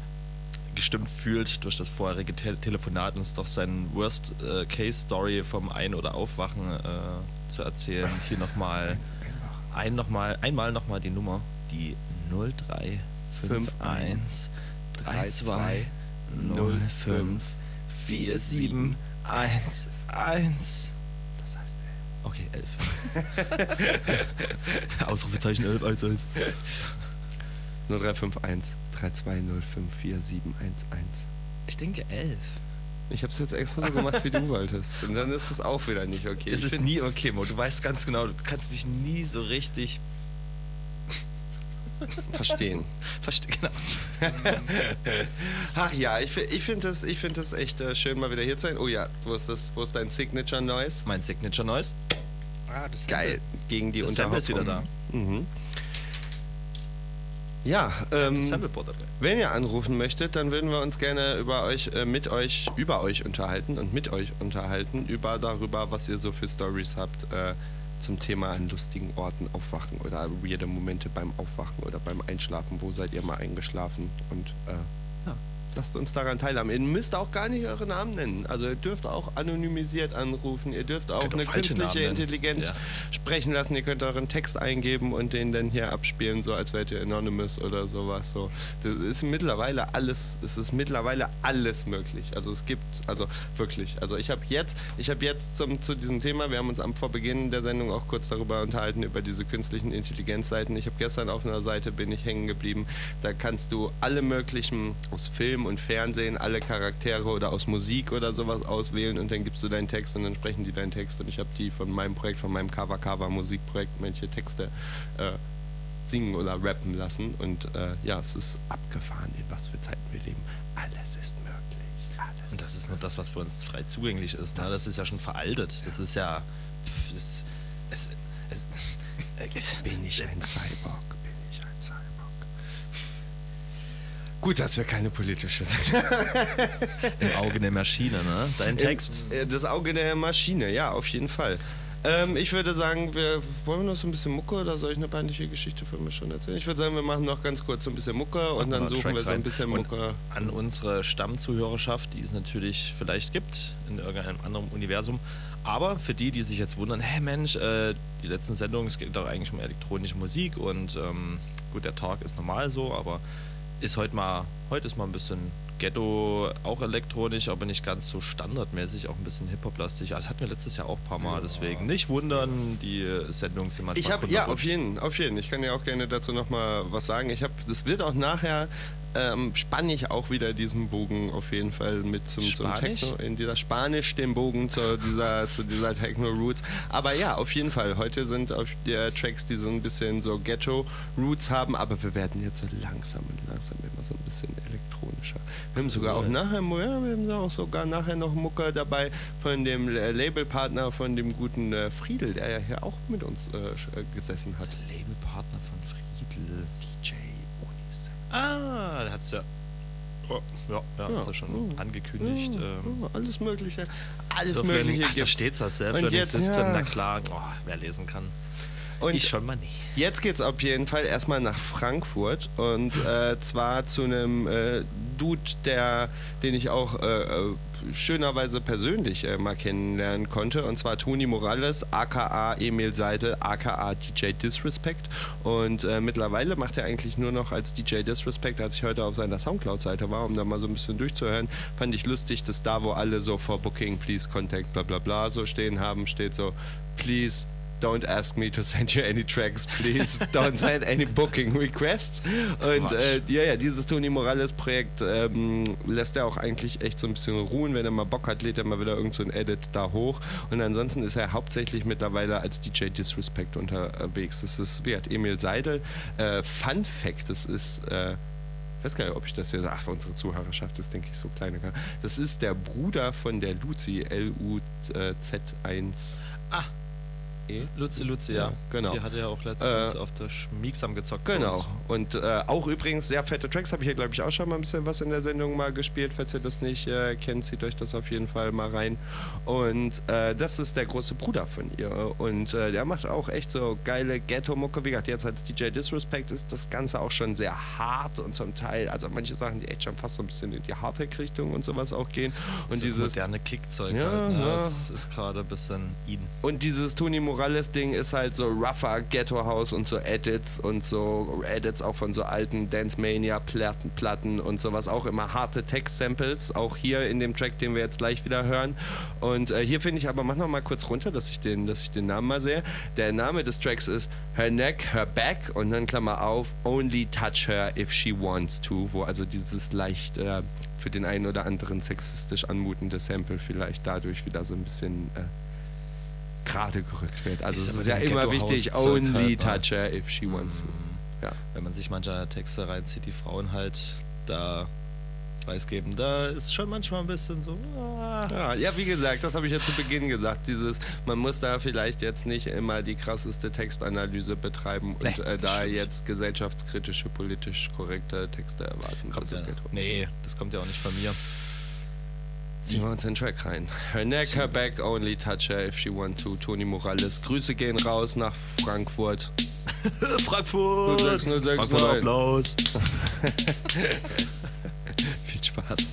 Speaker 5: gestimmt fühlt durch das vorherige Te Telefonat, uns doch seinen Worst-Case-Story vom Ein- oder Aufwachen äh, zu erzählen, [laughs] hier nochmal ein noch mal, einmal nochmal die Nummer, die 0351 32 05 47 11. Das heißt, [laughs] okay, 11. [laughs] Ausrufezeichen 11, 1, 1.
Speaker 4: 0351 3205 4711.
Speaker 5: Ich denke 11.
Speaker 4: Ich habe es jetzt extra so gemacht, wie du [laughs] wolltest. Und dann ist es auch wieder nicht okay.
Speaker 5: Es
Speaker 4: Ich
Speaker 5: ist nie okay, Mo. Du weißt ganz genau, du kannst mich nie so richtig [laughs]
Speaker 4: verstehen.
Speaker 5: Verstehen, genau. [laughs]
Speaker 4: Ach ja, ich, ich finde das, ich find das echt äh, schön, mal wieder hier zu sein. Oh ja, wo ist, das, wo ist dein Signature Noise?
Speaker 5: Mein Signature Noise?
Speaker 2: Ah, das
Speaker 4: Geil. Gegen die
Speaker 5: Das Sample ist wieder
Speaker 4: Unterhaltung. Mhm. Ja, ähm, wenn ihr anrufen möchtet, dann würden wir uns gerne über euch, äh, mit euch, über euch unterhalten und mit euch unterhalten, über darüber, was ihr so für Stories habt äh, zum Thema an lustigen Orten aufwachen oder weirde Momente beim Aufwachen oder beim Einschlafen. Wo seid ihr mal eingeschlafen? Und äh, ja, lasst uns daran teilhaben. Ihr müsst auch gar nicht eure Namen nennen. Also ihr dürft auch anonymisiert anrufen. Ihr dürft auch eine künstliche
Speaker 5: Namen.
Speaker 4: Intelligenz
Speaker 5: Ja.
Speaker 4: sprechen lassen. Ihr könnt euren Text eingeben und den dann hier abspielen, so als wärt ihr Anonymous oder sowas. So, das ist mittlerweile alles, es ist mittlerweile alles möglich. Also es gibt, also wirklich. Also ich habe jetzt, ich habe jetzt zum, zu diesem Thema, wir haben uns am Vorbeginn der Sendung auch kurz darüber unterhalten über diese künstlichen Intelligenzseiten. Ich habe gestern auf einer Seite bin ich hängen geblieben. Da kannst du alle möglichen aus Film und Fernsehen, alle Charaktere oder aus Musik oder sowas auswählen und dann gibst du deinen Text und dann sprechen die deinen Text und ich habe die von meinem Projekt, von meinem Cover Cover Musikprojekt, manche Texte äh, singen oder rappen lassen und äh, ja, es ist abgefahren, in was für Zeiten wir leben. Alles ist möglich. Alles.
Speaker 5: Und das ist nur das, was für uns frei zugänglich ist. Ne? Das ist ja schon veraltet. Das ist ja. pff, Das, es, es, es, [laughs]
Speaker 4: Bin ich ein Cyborg? Bin ich ein Cyborg? Gut, dass wir keine politische sind. [laughs]
Speaker 5: Im Auge der Maschine, ne? Dein Text.
Speaker 4: Im, äh, das Auge der Maschine, ja, auf jeden Fall. Ähm, ich würde sagen, wir wollen wir noch so ein bisschen Mucke oder soll ich eine peinliche Geschichte für mich schon erzählen? Ich würde sagen, wir machen noch ganz kurz so ein bisschen Mucke und dann suchen
Speaker 5: Track
Speaker 4: wir so ein bisschen Mucke.
Speaker 5: An unsere Stammzuhörerschaft, die es natürlich vielleicht gibt in irgendeinem anderen Universum. Aber für die, die sich jetzt wundern, hä Mensch, äh, die letzten Sendungen, es geht doch eigentlich um elektronische Musik und ähm, gut, der Talk ist normal so, aber ist heute mal, heute ist mal ein bisschen Ghetto, auch elektronisch, aber nicht ganz so standardmäßig, auch ein bisschen Hip-Hop-lastig. Das hatten wir letztes Jahr auch ein paar Mal, deswegen nicht wundern, die Sendungen sind manchmal
Speaker 4: Ich habe ja auf jeden, auf jeden. Ich kann ja auch gerne dazu noch mal was sagen. Ich habe, das wird auch nachher ähm, spanne ich auch wieder diesen Bogen auf jeden Fall mit zum, zum? Techno in dieser Spanisch den Bogen zu dieser [laughs] zu dieser Techno Roots. Aber ja, auf jeden Fall. Heute sind auf der Tracks, die so ein bisschen so Ghetto Roots haben, aber wir werden jetzt so langsam und langsam immer so ein bisschen elektronischer. Wir haben sogar auch nachher, ja, wir haben auch sogar nachher noch Mucke dabei von dem äh, Labelpartner von dem guten äh, Friedel, der ja hier auch mit uns äh, äh, gesessen hat.
Speaker 5: Labelpartner von. Ah, der hat's ja. Oh, ja, ja,
Speaker 4: Ja.
Speaker 5: ist ja schon
Speaker 4: Oh.
Speaker 5: angekündigt.
Speaker 4: Ja,
Speaker 5: ähm,
Speaker 4: ja, alles Mögliche. Alles
Speaker 5: Self-Learning-
Speaker 4: Mögliche.
Speaker 5: Ach, da steht's das
Speaker 4: Und
Speaker 5: Self-Learning
Speaker 4: jetzt,
Speaker 5: System,
Speaker 4: ja.
Speaker 5: na klar. Oh, wer lesen kann.
Speaker 4: Und
Speaker 5: ich schon mal nie.
Speaker 4: Jetzt geht's auf jeden Fall erstmal nach Frankfurt und äh, zwar zu einem äh, Dude, der, den ich auch äh, äh, schönerweise persönlich äh, mal kennenlernen konnte. Und zwar Toni Morales, aka Emil Seidel, aka DJ Disrespect. Und äh, mittlerweile macht er eigentlich nur noch als DJ Disrespect, als ich heute auf seiner Soundcloud-Seite war, um da mal so ein bisschen durchzuhören, fand ich lustig, dass da, wo alle so for Booking, please contact, bla bla bla so stehen haben, steht so, please don't ask me to send you any tracks, please. [laughs] Don't send any booking requests. Und äh, ja, ja, dieses Tony Morales Projekt ähm, lässt er auch eigentlich echt so ein bisschen ruhen. Wenn er mal Bock hat, lädt er mal wieder irgend so ein Edit da hoch. Und ansonsten ist er hauptsächlich mittlerweile als DJ Disrespect unterwegs. Das ist, wie hat Emil Seidel. Äh, Fun Fact, das ist. Äh, ich weiß gar nicht, ob ich das hier sage. Ach, unsere Zuhörerschaft ist, denke ich, so kleine. Das ist der Bruder von der Luzi, L-U-Z-1.
Speaker 13: Ah.
Speaker 4: E?
Speaker 13: Luzi, Luzi, ja.
Speaker 4: genau.
Speaker 13: Die hatte ja auch letztens
Speaker 4: Äh,
Speaker 13: auf der Schmiegsam gezockt.
Speaker 4: Genau. Und äh, auch übrigens sehr fette Tracks. Habe ich hier, glaube ich, auch schon mal ein bisschen was in der Sendung mal gespielt. Falls ihr das nicht äh, kennt, zieht euch das auf jeden Fall mal rein. Und äh, das ist der große Bruder von ihr. Und äh, der macht auch echt so geile Ghetto-Mucke. Wie gesagt, jetzt als DJ Disrespect ist das Ganze auch schon sehr hart und zum Teil, also manche Sachen, die echt schon fast so ein bisschen in die Hardtech-Richtung und sowas auch gehen. Und
Speaker 13: Und dieses moderne Kickzeug
Speaker 4: Ja,
Speaker 13: halt, ne?
Speaker 4: ja.
Speaker 13: Das ist gerade ein bisschen in.
Speaker 4: Und dieses Tony Morales Ding ist halt so rougher Ghetto House und so Edits und so Edits auch von so alten Dance Mania Platten, Platten und sowas auch immer harte Text Samples auch hier in dem Track, den wir jetzt gleich wieder hören. Und äh, hier finde ich aber mach noch mal kurz runter, dass ich den dass ich den Namen mal sehe. Der Name des Tracks ist Her Neck, Her Back und dann Klammer auf Only Touch Her if she wants to, wo also dieses leicht äh, für den einen oder anderen sexistisch anmutende Sample vielleicht dadurch wieder so ein bisschen äh, gerade gerückt wird. Also es ist ja immer wichtig, only touch her if she wants to. Ja.
Speaker 13: Wenn man sich manche Texte reinzieht, die Frauen halt da preisgeben, da ist schon manchmal ein bisschen so. Ah.
Speaker 4: Ja, ja, wie gesagt, das habe ich ja zu Beginn gesagt. Dieses, man muss da vielleicht jetzt nicht immer die krasseste Textanalyse betreiben und
Speaker 13: Nee,
Speaker 4: äh, da
Speaker 13: stimmt.
Speaker 4: jetzt gesellschaftskritische, politisch korrekte Texte erwarten.
Speaker 13: Kommt
Speaker 4: Also
Speaker 13: ja, nee, das kommt ja auch nicht von mir.
Speaker 4: Ziehen wir uns den Track rein. Her neck, her back, only touch her if she want to. Tony Morales. Grüße gehen raus nach Frankfurt. [laughs]
Speaker 13: Frankfurt!
Speaker 4: 06, 06,
Speaker 13: Frankfurter Applaus. [laughs] [laughs]
Speaker 4: Viel Spaß.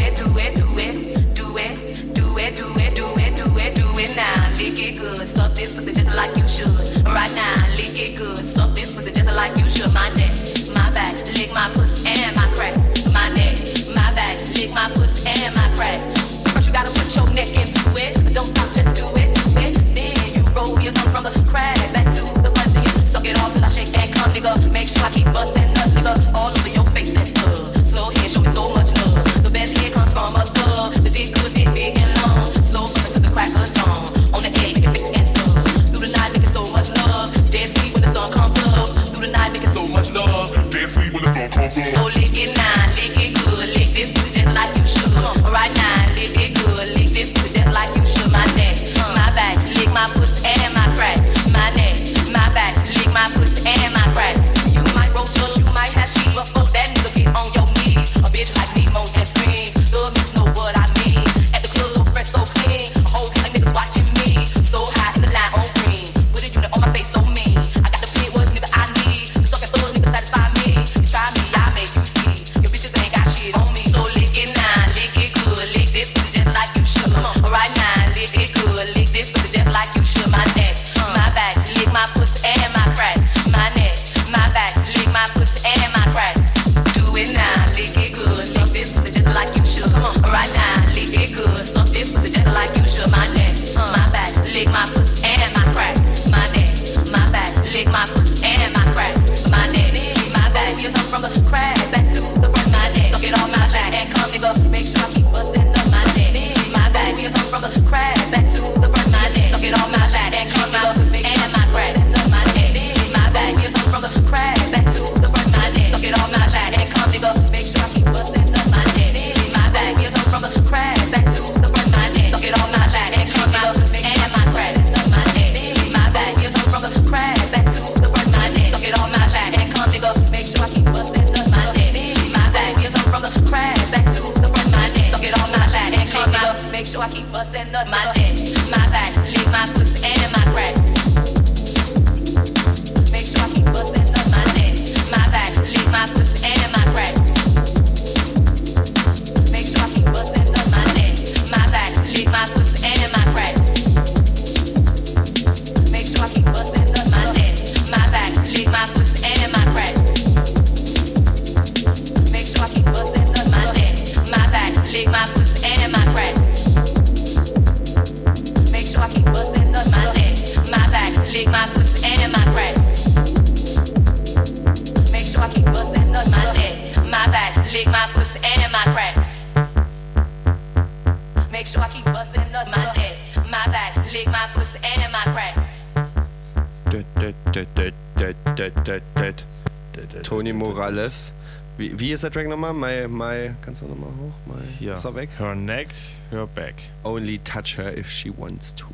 Speaker 4: der Track nochmal? My, my, kannst du nochmal hoch? My,
Speaker 14: Hier.
Speaker 4: Ist er weg?
Speaker 14: Her neck, her back.
Speaker 4: Only touch her if she wants to.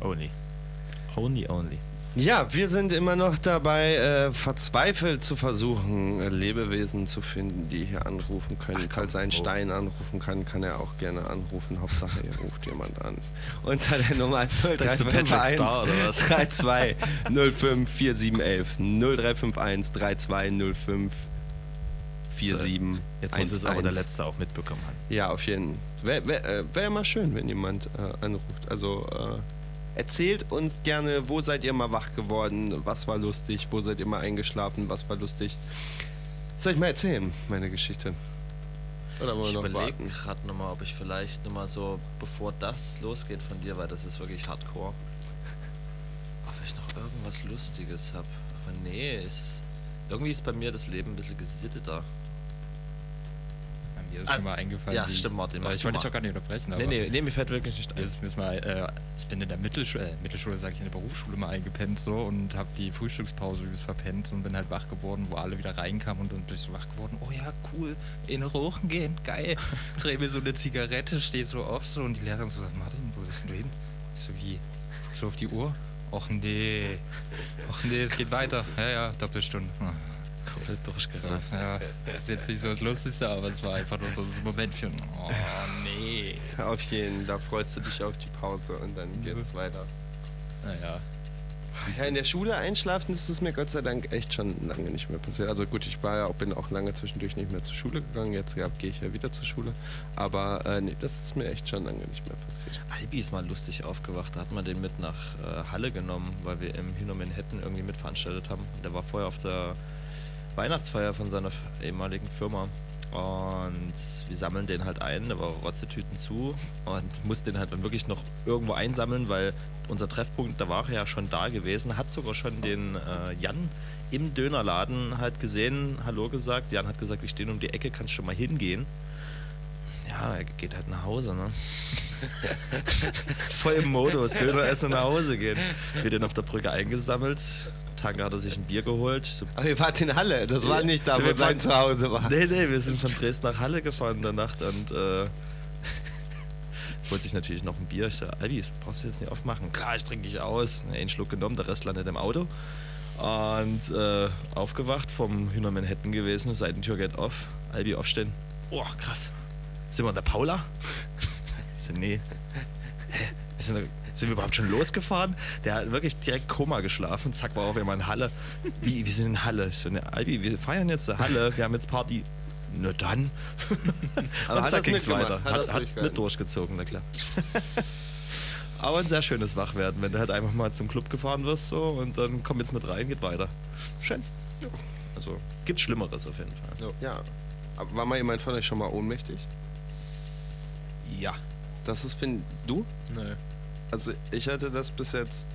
Speaker 14: Only. Only, only.
Speaker 4: Ja, wir sind immer noch dabei, äh, verzweifelt zu versuchen, äh, Lebewesen zu finden, die hier anrufen können. Falls ein
Speaker 14: oh.
Speaker 4: Stein anrufen kann, kann er auch gerne anrufen. Hauptsache, ihr ruft jemand an. [laughs] Unter der Nummer
Speaker 14: Das ist so Patrick
Speaker 4: 0351
Speaker 14: Star, oder was?
Speaker 4: 32 05 4711 0351 32 05 47
Speaker 14: Jetzt muss es aber der Letzte auch mitbekommen haben.
Speaker 4: Ja, auf jeden Fall. Wäre wär, äh, wär immer schön, wenn jemand äh, anruft. Also äh, erzählt uns gerne, wo seid ihr mal wach geworden, was war lustig, wo seid ihr mal eingeschlafen, was war lustig. Soll ich mal erzählen, meine Geschichte? Oder wollen
Speaker 5: Ich
Speaker 4: wir noch
Speaker 5: überlege gerade nochmal, ob ich vielleicht nochmal so, bevor das losgeht von dir, weil das ist wirklich hardcore, [laughs] ob ich noch irgendwas Lustiges habe. Aber nee, ist, irgendwie ist bei mir das Leben ein bisschen gesitteter.
Speaker 3: Mir ist
Speaker 5: Ah,
Speaker 3: schon mal eingefallen.
Speaker 5: ja, stimmt, Martin,
Speaker 3: Ich
Speaker 5: du
Speaker 3: wollte
Speaker 5: mal.
Speaker 3: dich doch gar nicht unterbrechen.
Speaker 5: Nee,
Speaker 3: aber
Speaker 5: nee, nee, mir fällt wirklich nicht ein.
Speaker 3: Müssen wir, äh, ich bin in der Mittelschule, äh, Mittelschule sag ich, in der Berufsschule mal eingepennt so und habe die Frühstückspause übelst verpennt und bin halt wach geworden, wo alle wieder reinkamen und dann bin ich so wach geworden. Oh ja, cool, in Rochen gehen, geil. [laughs] Dreh mir so eine Zigarette, steht so auf so und die Lehrerin so, Martin, wo bist denn du hin? Ich so, wie? So auf die Uhr? Och nee, och nee, es geht weiter. Ja, ja, Doppelstunde. Ah.
Speaker 5: Komplett durchgeratzt.
Speaker 3: So, ja, das ist jetzt nicht so das Lustigste, aber es war einfach nur so ein Moment für, oh nee.
Speaker 4: Auf jeden, da freust du dich auf die Pause und dann geht's weiter.
Speaker 3: Naja.
Speaker 4: Ja, in der Schule einschlafen ist es mir Gott sei Dank echt schon lange nicht mehr passiert. Also gut, ich war ja auch, bin auch lange zwischendurch nicht mehr zur Schule gegangen. Jetzt ja, gehe ich ja wieder zur Schule. Aber äh, nee, das ist mir echt schon lange nicht mehr passiert.
Speaker 5: Albi ist mal lustig aufgewacht. Da hat man den mit nach äh, Halle genommen, weil wir im Hino Manhattan irgendwie mitveranstaltet haben. Der war vorher auf der Weihnachtsfeier von seiner ehemaligen Firma. Und wir sammeln den halt ein, der war Rotzetüten zu und mussten den halt dann wirklich noch irgendwo einsammeln, weil unser Treffpunkt, da war er ja schon da gewesen, hat sogar schon den äh, Jan im Dönerladen halt gesehen, Hallo gesagt. Jan hat gesagt, wir stehen um die Ecke, kannst schon mal hingehen. Ja, er geht halt nach Hause, ne? [laughs] Voll im Modus, Döner essen und nach Hause gehen. Wir den auf der Brücke eingesammelt. Tanke hat er sich ein Bier geholt. So
Speaker 4: Ach, ihr wart in Halle, das war nicht da, wo
Speaker 5: Wir
Speaker 4: sein Zuhause war.
Speaker 5: Nee, nee, wir sind von Dresden nach Halle gefahren in der Nacht und äh, [laughs] wollte sich natürlich noch ein Bier. Ich sag, Albi, das brauchst du jetzt nicht aufmachen. Klar, ich trinke ich aus. Einen Schluck genommen, der Rest landet im Auto. Und äh, aufgewacht, vom Hühner Manhattan gewesen, Seitentür geht off. Albi aufstehen. Oh, krass. Sind wir in der Paula? [laughs] Ich so, nee. Hä? Sind wir, sind wir überhaupt schon losgefahren? Der hat wirklich direkt Koma geschlafen. Zack, war auch immer in Halle. Wie, wir sind in Halle. Ich so, ne, Albi, wir feiern jetzt in Halle. Wir haben jetzt Party. Na dann. [laughs]
Speaker 4: Aber
Speaker 5: Und
Speaker 4: hat
Speaker 5: zack ging's weiter.
Speaker 4: Hat
Speaker 5: Hat, hat, mit durchgezogen, na klar. [laughs] Aber ein sehr schönes Wachwerden, wenn du halt einfach mal zum Club gefahren wirst so und dann komm jetzt mit rein, geht weiter. Schön. Also gibt Schlimmeres auf jeden Fall.
Speaker 4: Ja. Aber war mal jemand von euch schon mal ohnmächtig?
Speaker 5: Ja.
Speaker 4: Das ist, find du?
Speaker 5: Nö.
Speaker 4: Also ich hatte das bis jetzt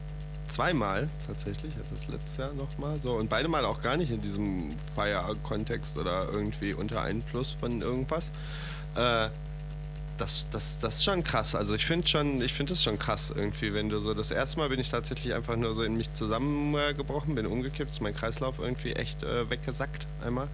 Speaker 4: zweimal tatsächlich, ich hatte das letztes Jahr nochmal so und beide Mal auch gar nicht in diesem Feier-Kontext oder irgendwie unter Einfluss von irgendwas. Äh, das, das, das ist schon krass. Also ich finde schon, ich finde es schon krass irgendwie, wenn du so das erste Mal bin ich tatsächlich einfach nur so in mich zusammengebrochen, bin umgekippt, ist mein Kreislauf irgendwie echt äh, weggesackt einmal.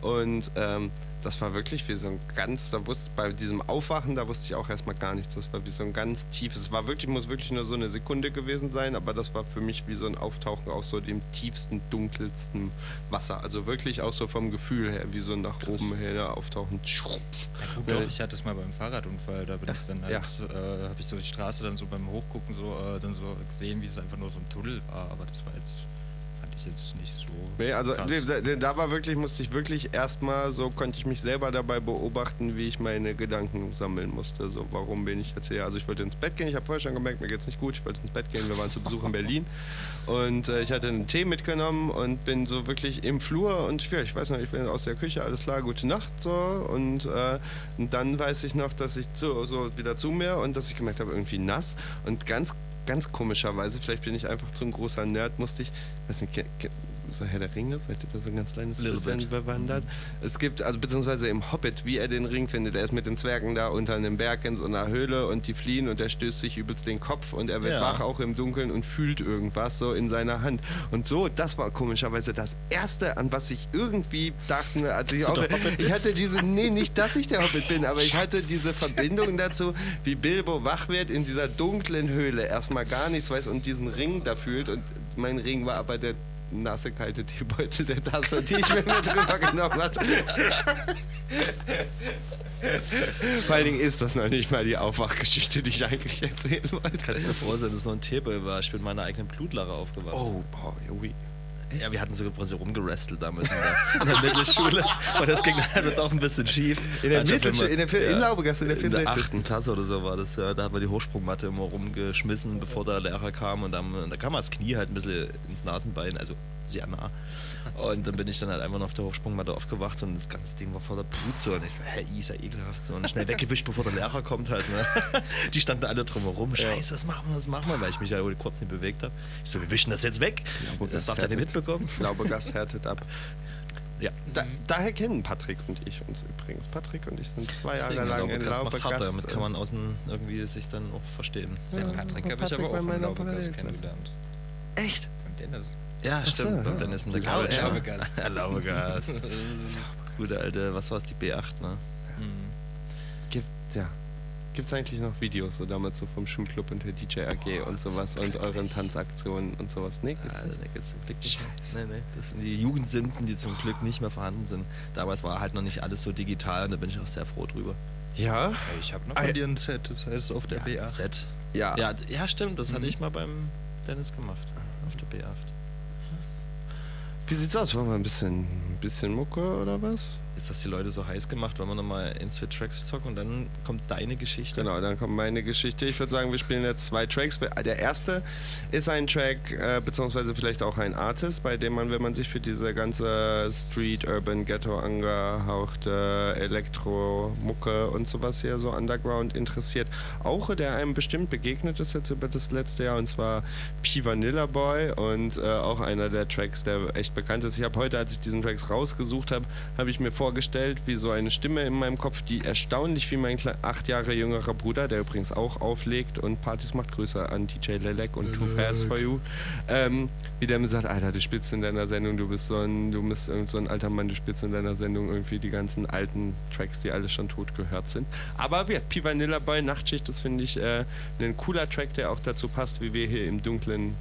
Speaker 4: Und ähm, das war wirklich wie so ein ganz, da wusste bei diesem Aufwachen, da wusste ich auch erstmal gar nichts. Das war wie so ein ganz tiefes, es war wirklich, muss wirklich nur so eine Sekunde gewesen sein, aber das war für mich wie so ein Auftauchen aus so dem tiefsten, dunkelsten Wasser. Also wirklich auch so vom Gefühl her, wie so nach oben her auftauchen.
Speaker 3: Gut, doch, ich hatte es mal beim Fahrradunfall, da bin ich dann halt,
Speaker 4: ja.
Speaker 3: äh, habe ich so die Straße dann so beim Hochgucken so, äh, dann so gesehen, wie es einfach nur so ein Tunnel war, aber das war jetzt, ich jetzt nicht so
Speaker 4: Nee, also da, da war wirklich, musste ich wirklich erstmal so, konnte ich mich selber dabei beobachten, wie ich meine Gedanken sammeln musste. So, warum bin ich jetzt hier? Also ich wollte ins Bett gehen, ich habe vorher schon gemerkt, mir geht's nicht gut, ich wollte ins Bett gehen, wir waren zu Besuch in Berlin. Und äh, ich hatte einen Tee mitgenommen und bin so wirklich im Flur und ja, ich weiß noch, ich bin aus der Küche, alles klar, gute Nacht so. Und, äh, und dann weiß ich noch, dass ich so, so wieder zu mir und dass ich gemerkt habe, irgendwie nass. Und ganz ganz komischerweise, vielleicht bin ich einfach zu ein großer Nerd, musste ich, weiß nicht, so Herr der Ringe, seid ihr da so ein ganz kleines
Speaker 5: Little
Speaker 4: bisschen
Speaker 5: bit.
Speaker 4: bewandert? Es gibt, also beziehungsweise im Hobbit, wie er den Ring findet, er ist mit den Zwergen da unter einem Berg in so einer Höhle und die fliehen und er stößt sich übelst den Kopf und er wird
Speaker 5: Ja.
Speaker 4: wach auch im Dunkeln und fühlt irgendwas so in seiner Hand. Und so, das war komischerweise das Erste, an was ich irgendwie dachte, als ich auch, ich hatte diese, nee, nicht, dass ich der Hobbit bin, aber ich hatte diese Verbindung dazu, wie Bilbo wach wird in dieser dunklen Höhle, erstmal gar nichts weiß und diesen Ring da fühlt und mein Ring war aber der nasse, kalte Teebeutel der Tasse, die ich mir mit drüber genommen hatte. Vor allen Dingen ist das noch nicht mal die Aufwachgeschichte, die ich eigentlich erzählen wollte.
Speaker 5: Kannst du froh sein, dass es nur ein Teeball war. Ich bin in meiner eigenen Blutlache aufgewacht.
Speaker 4: Oh, boah, Joey.
Speaker 5: Ja, wir hatten sogar quasi rumgerestelt damals in der, in der Mittelschule. Und das ging dann doch ein bisschen schief.
Speaker 4: In der Mittelschule- in der- in Laubegasse, in der
Speaker 5: In der
Speaker 4: 64..
Speaker 5: 8. Klasse oder so war das, ja. Da haben wir die Hochsprungmatte immer rumgeschmissen, bevor der Lehrer kam. Und dann, da kam das Knie halt ein bisschen ins Nasenbein, also sehr nah. Und dann bin ich dann halt einfach noch auf der Hochsprungmatte aufgewacht und das ganze Ding war voller Blut so. Und ich so, hä, ist ja ekelhaft so. Und schnell weggewischt, bevor der Lehrer kommt halt. Ne? [laughs] Die standen alle drumherum. Scheiße, was machen wir, was machen wir? Weil ich mich ja kurz nicht bewegt habe. Ich so, wir wischen das jetzt weg. Das darf der nicht mitbekommen.
Speaker 4: Laubegast härtet ab.
Speaker 5: Ja.
Speaker 4: Da, daher kennen Patrick und ich uns übrigens. Patrick und ich sind zwei Jahre
Speaker 5: Deswegen,
Speaker 4: lang in
Speaker 5: Laubegast damit kann man außen irgendwie sich dann auch verstehen.
Speaker 3: Den Patrick habe ich aber auch
Speaker 4: meiner
Speaker 3: Laubegast kennengelernt.
Speaker 4: Echt?
Speaker 3: Von Dennis.
Speaker 5: Ja,
Speaker 4: Ach so,
Speaker 5: stimmt.
Speaker 4: ja.
Speaker 5: Beim Dennis und der
Speaker 4: Lau-
Speaker 5: Couch.
Speaker 3: Laubegast. [laughs]
Speaker 5: Laubegast. Gute alte, was war es, die B8, ne?
Speaker 4: Gibt, ja. Gibt es eigentlich noch Videos, so damals so vom Schulclub und der DJ AG und sowas und euren Tanzaktionen und sowas? Nee, gibt's
Speaker 5: Alter,
Speaker 4: nicht.
Speaker 5: da gibt's zum Glück nicht. Nee, nee. Das sind die Jugendsünden, die zum Glück nicht mehr vorhanden sind. Damals war halt noch nicht alles so digital und da bin ich auch sehr froh drüber.
Speaker 4: Ja?
Speaker 3: Ich habe noch von dir ein Set, das heißt auf der
Speaker 5: Ja,
Speaker 3: B8.
Speaker 5: Set.
Speaker 4: Ja.
Speaker 5: Ja, ja stimmt, das hatte
Speaker 3: Mhm.
Speaker 5: ich mal beim Dennis gemacht. Auf der B8.
Speaker 4: Wie sieht's aus? Wollen wir ein bisschen, bisschen Mucke oder was?
Speaker 5: Jetzt hast du die Leute so heiß gemacht, wollen wir nochmal in zwei Tracks zocken und dann kommt deine Geschichte.
Speaker 4: Genau, dann kommt meine Geschichte. Ich würde sagen, wir spielen jetzt zwei Tracks. Der erste ist ein Track, äh, beziehungsweise vielleicht auch ein Artist, bei dem man, wenn man sich für diese ganze Street, Urban, Ghetto angehauchte Elektro-Mucke und sowas hier so Underground interessiert, auch der einem bestimmt begegnet ist jetzt über das letzte Jahr und zwar P Vanilla Boy und äh, auch einer der Tracks, der echt bekannt ist. Ich habe heute, als ich diesen Tracks rausgesucht habe, habe ich mir vorgestellt, wie so eine Stimme in meinem Kopf, die erstaunlich wie mein acht Jahre jüngerer Bruder, der übrigens auch auflegt und Partys macht, Grüße an DJ Lelek und Too Fast For You, ähm, wie der mir sagt, Alter, du spielst in deiner Sendung, du bist so ein, du bist so ein alter Mann, du spielst in deiner Sendung irgendwie die ganzen alten Tracks, die alle schon tot gehört sind. Aber wir, P Vanilla Boy, Nachtschicht, das finde ich äh, ein cooler Track, der auch dazu passt, wie wir hier im dunklen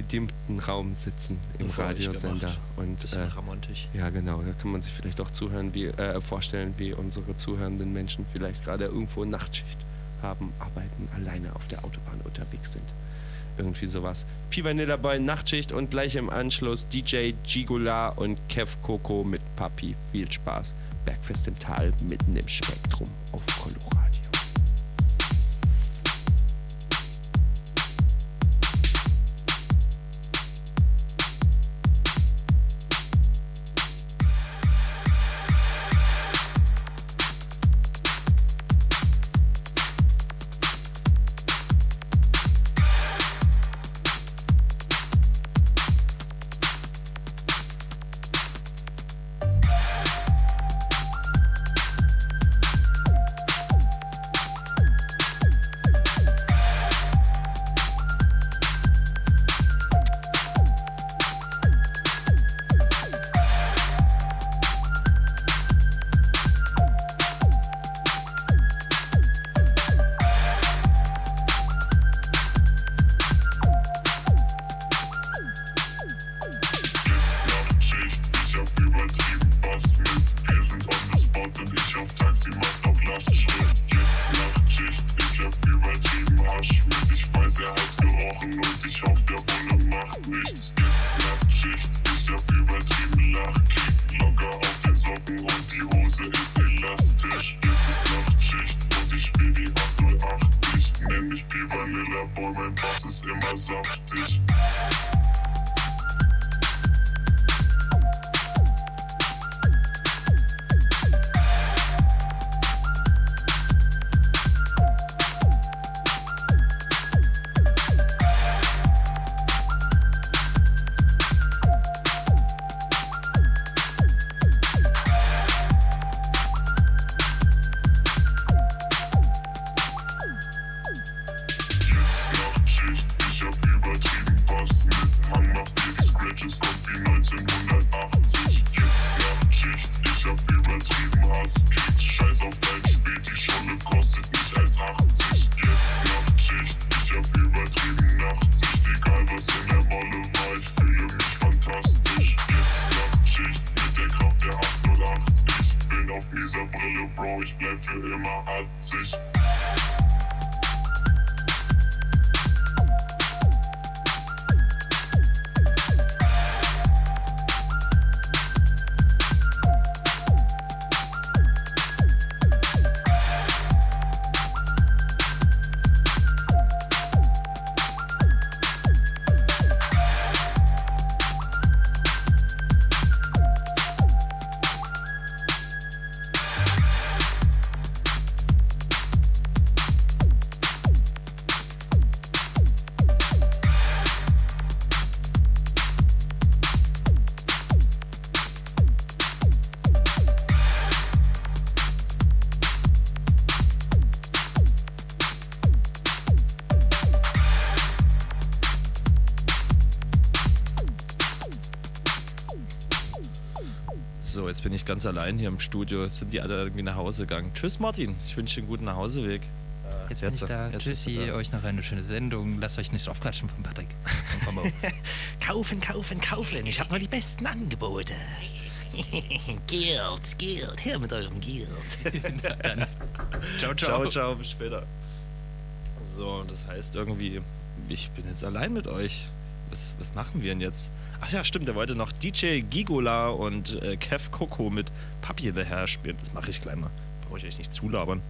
Speaker 4: gedimmten Raum sitzen im
Speaker 5: euch
Speaker 4: Radiosender. Und
Speaker 5: Bisschen
Speaker 4: äh,
Speaker 5: ramontisch.
Speaker 4: ja, genau. Da kann man sich vielleicht auch zuhören, wie, äh, vorstellen, wie unsere zuhörenden Menschen vielleicht gerade irgendwo Nachtschicht haben, arbeiten, alleine auf der Autobahn unterwegs sind. Irgendwie sowas. P Vanilla Boy Nachtschicht und gleich im Anschluss DJ Gigula und Kev Coco mit Papi. Viel Spaß. Bergfest im Tal, mitten im Spektrum auf Coloradio.
Speaker 5: Ganz allein hier im Studio. Jetzt sind die alle irgendwie nach Hause gegangen. Tschüss, Martin. Ich wünsche dir einen guten Nachhauseweg.
Speaker 3: Jetzt bin ich da.
Speaker 5: Jetzt
Speaker 3: Tschüssi,
Speaker 5: da.
Speaker 3: euch noch eine schöne Sendung. Lasst euch nicht aufquatschen von Patrick. [laughs]
Speaker 15: Kaufen, kaufen, kaufen. Ich habe nur die besten Angebote. [laughs] Guild, Guild. Her mit eurem Guild. [laughs]
Speaker 5: Ciao, ciao. Ciao, ciao. Bis später. So, das heißt irgendwie, ich bin jetzt allein mit euch. Was, was machen wir denn jetzt? Ach ja, stimmt, der wollte noch DJ Gigola und äh, Kev Coco mit Papi the Hair spielen. Das mache ich gleich mal. Brauche ich echt nicht zulabern.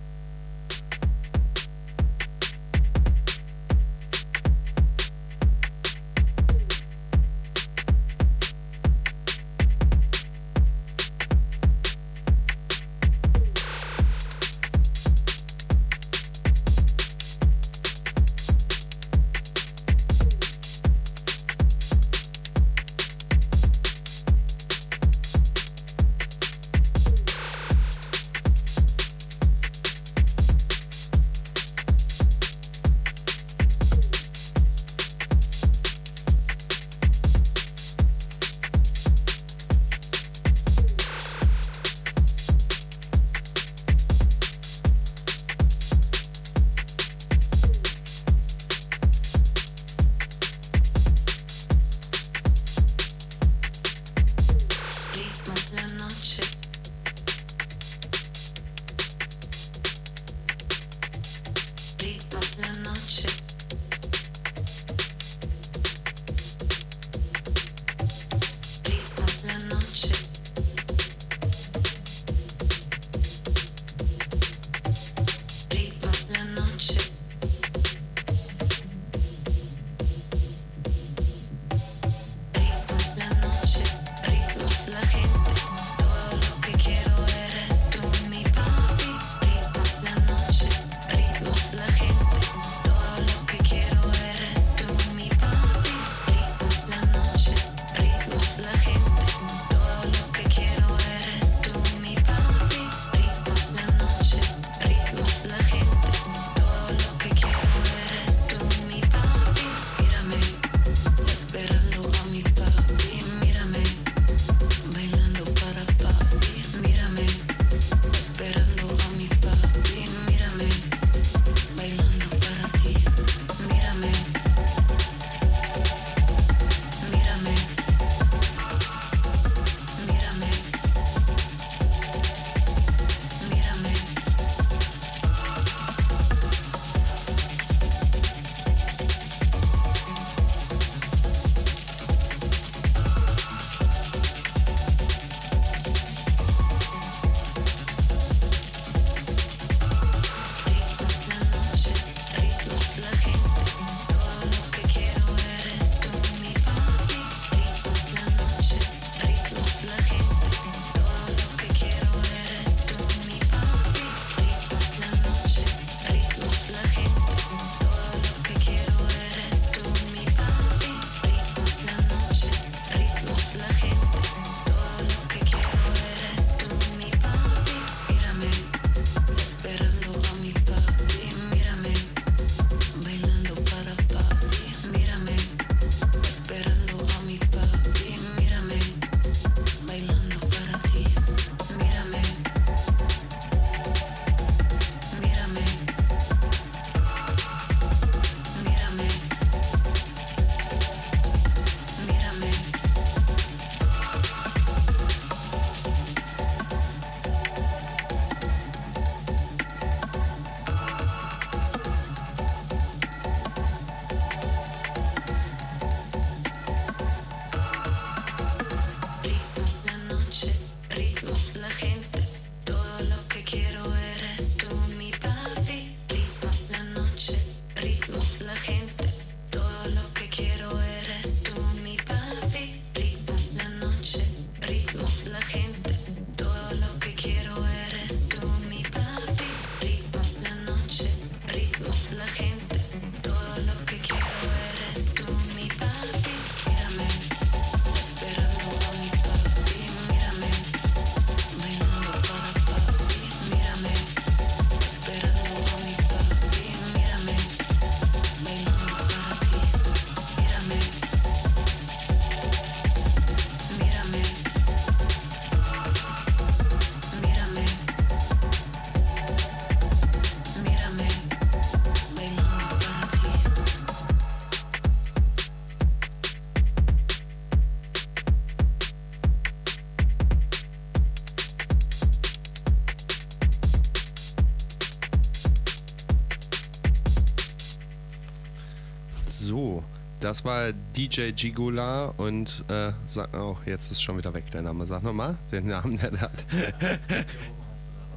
Speaker 4: Das war DJ Gigula und äh, sag, oh, jetzt ist schon wieder weg der Name. Sag nochmal den Namen, der da hat. [laughs]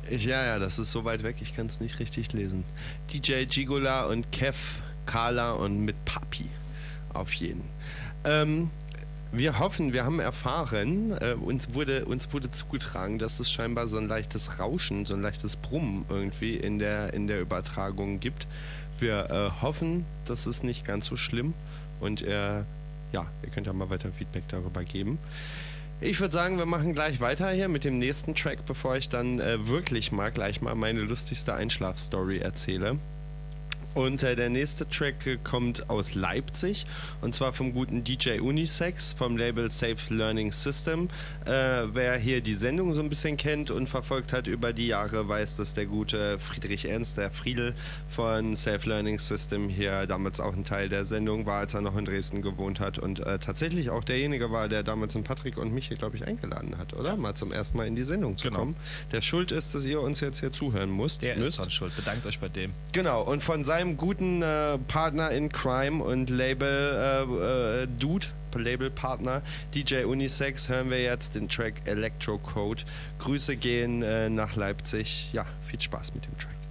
Speaker 4: Ich, ja, ja, das ist so weit weg, ich kann es nicht richtig lesen. DJ Gigula und Kev, Carla und mit Papi. Auf jeden. Ähm, wir hoffen, wir haben erfahren, äh, uns, wurde, uns wurde zugetragen, dass es scheinbar so ein leichtes Rauschen, so ein leichtes Brummen irgendwie in der, in der Übertragung gibt. Wir äh, hoffen, das ist nicht ganz so schlimm und äh, ja, ihr könnt ja mal weiter Feedback darüber geben. Ich würde sagen, wir machen gleich weiter hier mit dem nächsten Track, bevor ich dann äh, wirklich mal gleich mal meine lustigste Einschlafstory erzähle. Und äh, der nächste Track äh, kommt aus Leipzig und zwar vom guten DJ Unisex vom Label Safe Learning System. Äh, wer hier die Sendung so ein bisschen kennt und verfolgt hat über die Jahre, weiß, dass der gute Friedrich Ernst, der Friedel von Safe Learning System hier damals auch ein Teil der Sendung war, als er noch in Dresden gewohnt hat und äh, tatsächlich auch derjenige war, der damals den Patrick und mich hier, glaube ich, eingeladen hat, oder? Mal zum ersten Mal in die Sendung zu
Speaker 5: Genau.
Speaker 4: kommen. Der schuld ist, dass ihr uns jetzt hier zuhören müsst.
Speaker 5: Der
Speaker 4: müsst.
Speaker 5: ist dran schuld. Bedankt euch bei dem.
Speaker 4: Genau, und von seinem guten äh, Partner in Crime und Label äh, äh, Dude, Labelpartner DJ Unisex, hören wir jetzt den Track Electro Code. Grüße gehen äh, nach Leipzig. Ja, viel Spaß mit dem Track.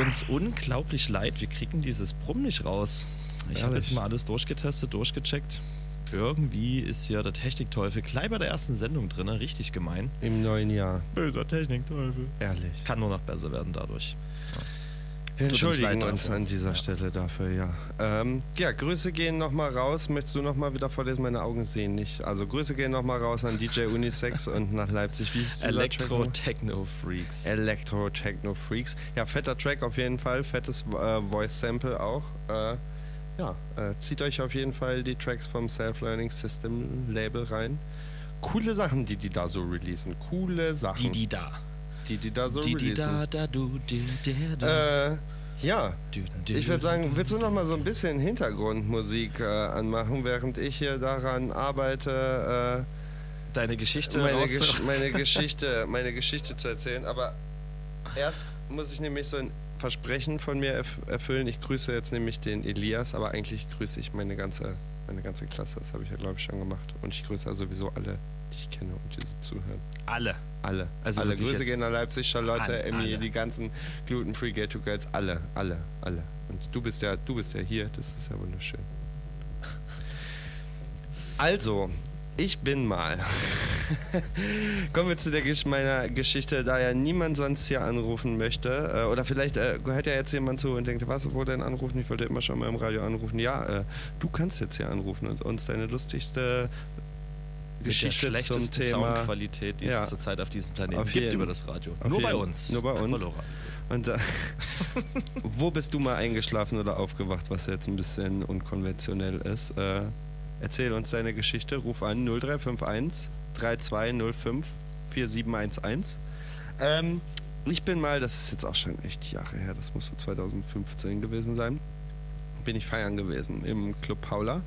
Speaker 13: Uns unglaublich leid, wir kriegen dieses Brumm nicht raus. Ich habe jetzt mal alles durchgetestet, durchgecheckt. Irgendwie ist ja der Technikteufel gleich bei der ersten Sendung drin, richtig gemein.
Speaker 4: Im neuen Jahr.
Speaker 13: Böser Technikteufel.
Speaker 4: Ehrlich.
Speaker 13: Kann nur noch besser werden dadurch.
Speaker 4: Wir
Speaker 13: uns
Speaker 4: entschuldigen uns an dieser Stelle dafür, ja. Ähm, ja, Grüße gehen nochmal raus. Möchtest du nochmal wieder vorlesen? Meine Augen sehen nicht. Also Grüße gehen nochmal raus an DJ Unisex [laughs] und nach Leipzig. Wie noch?
Speaker 13: Elektro-Techno-Freaks.
Speaker 4: Elektro-Techno-Freaks. Ja, fetter Track auf jeden Fall. Fettes äh, Voice-Sample auch. Äh, ja, äh, zieht euch auf jeden Fall die Tracks vom Self-Learning System Label rein. Coole Sachen, die die da so releasen. Coole Sachen.
Speaker 13: Die, die da.
Speaker 4: Die, die da so
Speaker 13: Die, die da, da, du, die, der, da.
Speaker 4: Äh, ja. Ich würde sagen, willst du noch mal so ein bisschen Hintergrundmusik äh, anmachen, während ich hier daran arbeite, äh,
Speaker 13: Deine Geschichte
Speaker 4: meine, Gesch meine [laughs] Geschichte, meine Geschichte zu erzählen. Aber erst muss ich nämlich so ein Versprechen von mir erf erfüllen. Ich grüße jetzt nämlich den Elias, aber eigentlich grüße ich meine ganze, meine ganze Klasse. Das habe ich ja glaube ich schon gemacht. Und ich grüße also sowieso alle, die ich kenne und die so zuhören.
Speaker 13: Alle.
Speaker 4: Alle.
Speaker 13: Also
Speaker 4: alle. Grüße gehen nach Leipzig, Charlotte,
Speaker 13: Alle,
Speaker 4: Emmy,
Speaker 13: alle.
Speaker 4: die ganzen Gluten-Free Ghetto Girls, alle, alle, alle. Und du bist ja, du bist ja hier, das ist ja wunderschön. Also, ich bin mal. [laughs] Kommen wir zu der Gesch meiner Geschichte, da ja niemand sonst hier anrufen möchte. Äh, oder vielleicht äh, hört ja jetzt jemand zu und denkt, was, wo denn anrufen? Ich wollte immer schon mal im Radio anrufen. Ja, äh, du kannst jetzt hier anrufen und uns deine lustigste Geschichte
Speaker 13: Mit der
Speaker 4: zum
Speaker 13: schlechtesten
Speaker 4: Thema
Speaker 13: Soundqualität, die es zurzeit auf diesem Planeten
Speaker 4: Auf
Speaker 13: gibt
Speaker 4: jeden-
Speaker 13: über das Radio.
Speaker 4: auf
Speaker 13: Nur bei uns.
Speaker 4: Nur bei uns.
Speaker 13: Radio.
Speaker 4: Und äh, [laughs] wo bist du mal eingeschlafen oder aufgewacht, was jetzt ein bisschen unkonventionell ist? Äh, erzähl uns deine Geschichte. Ruf an 0351 3205 4711. Ähm, ich bin mal, das ist jetzt auch schon echt Jahre her, das muss so 2015 gewesen sein, bin ich feiern gewesen im Club Paula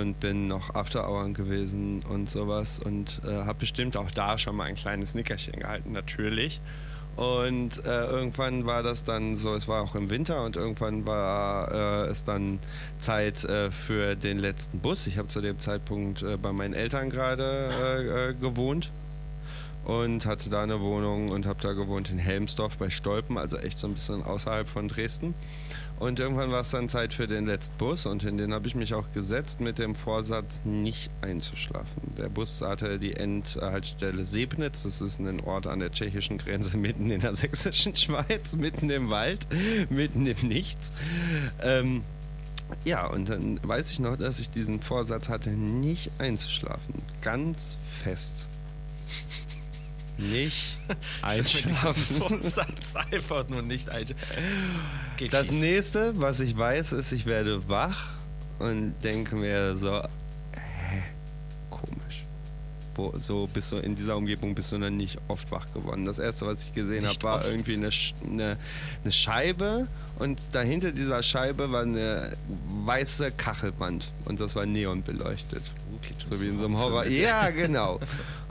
Speaker 4: und bin noch After Hour gewesen und sowas und äh, habe bestimmt auch da schon mal ein kleines Nickerchen gehalten, natürlich. Und äh, irgendwann war das dann so, es war auch im Winter und irgendwann war äh, es dann Zeit äh, für den letzten Bus. Ich habe zu dem Zeitpunkt äh, bei meinen Eltern gerade äh, äh, gewohnt und hatte da eine Wohnung und habe da gewohnt in Helmsdorf bei Stolpen, also echt so ein bisschen außerhalb von Dresden. Und irgendwann war es dann Zeit für den letzten Bus und in den habe ich mich auch gesetzt mit dem Vorsatz, nicht einzuschlafen. Der Bus hatte die Endhaltestelle Sebnitz, das ist ein Ort an der tschechischen Grenze mitten in der [laughs] sächsischen Schweiz, mitten im Wald, mitten im Nichts. Ähm, ja, und dann weiß ich noch, dass ich diesen Vorsatz hatte, nicht einzuschlafen. Ganz fest. Nicht [laughs] einschlafen.
Speaker 13: Vorsatz einfach nur nicht einschlafen. Geht
Speaker 4: Das
Speaker 13: schief.
Speaker 4: nächste, was ich weiß, ist, ich werde wach und denke mir so, hä, komisch. Wo, so bist du in dieser Umgebung bist du noch nicht oft wach geworden. Das erste, was ich gesehen habe, war
Speaker 13: oft.
Speaker 4: irgendwie eine, eine, eine Scheibe und dahinter dieser Scheibe war eine weiße Kachelwand und das war neon beleuchtet. so wie in so einem Horror.
Speaker 13: Horrorfilm.
Speaker 4: Ja, [laughs] genau.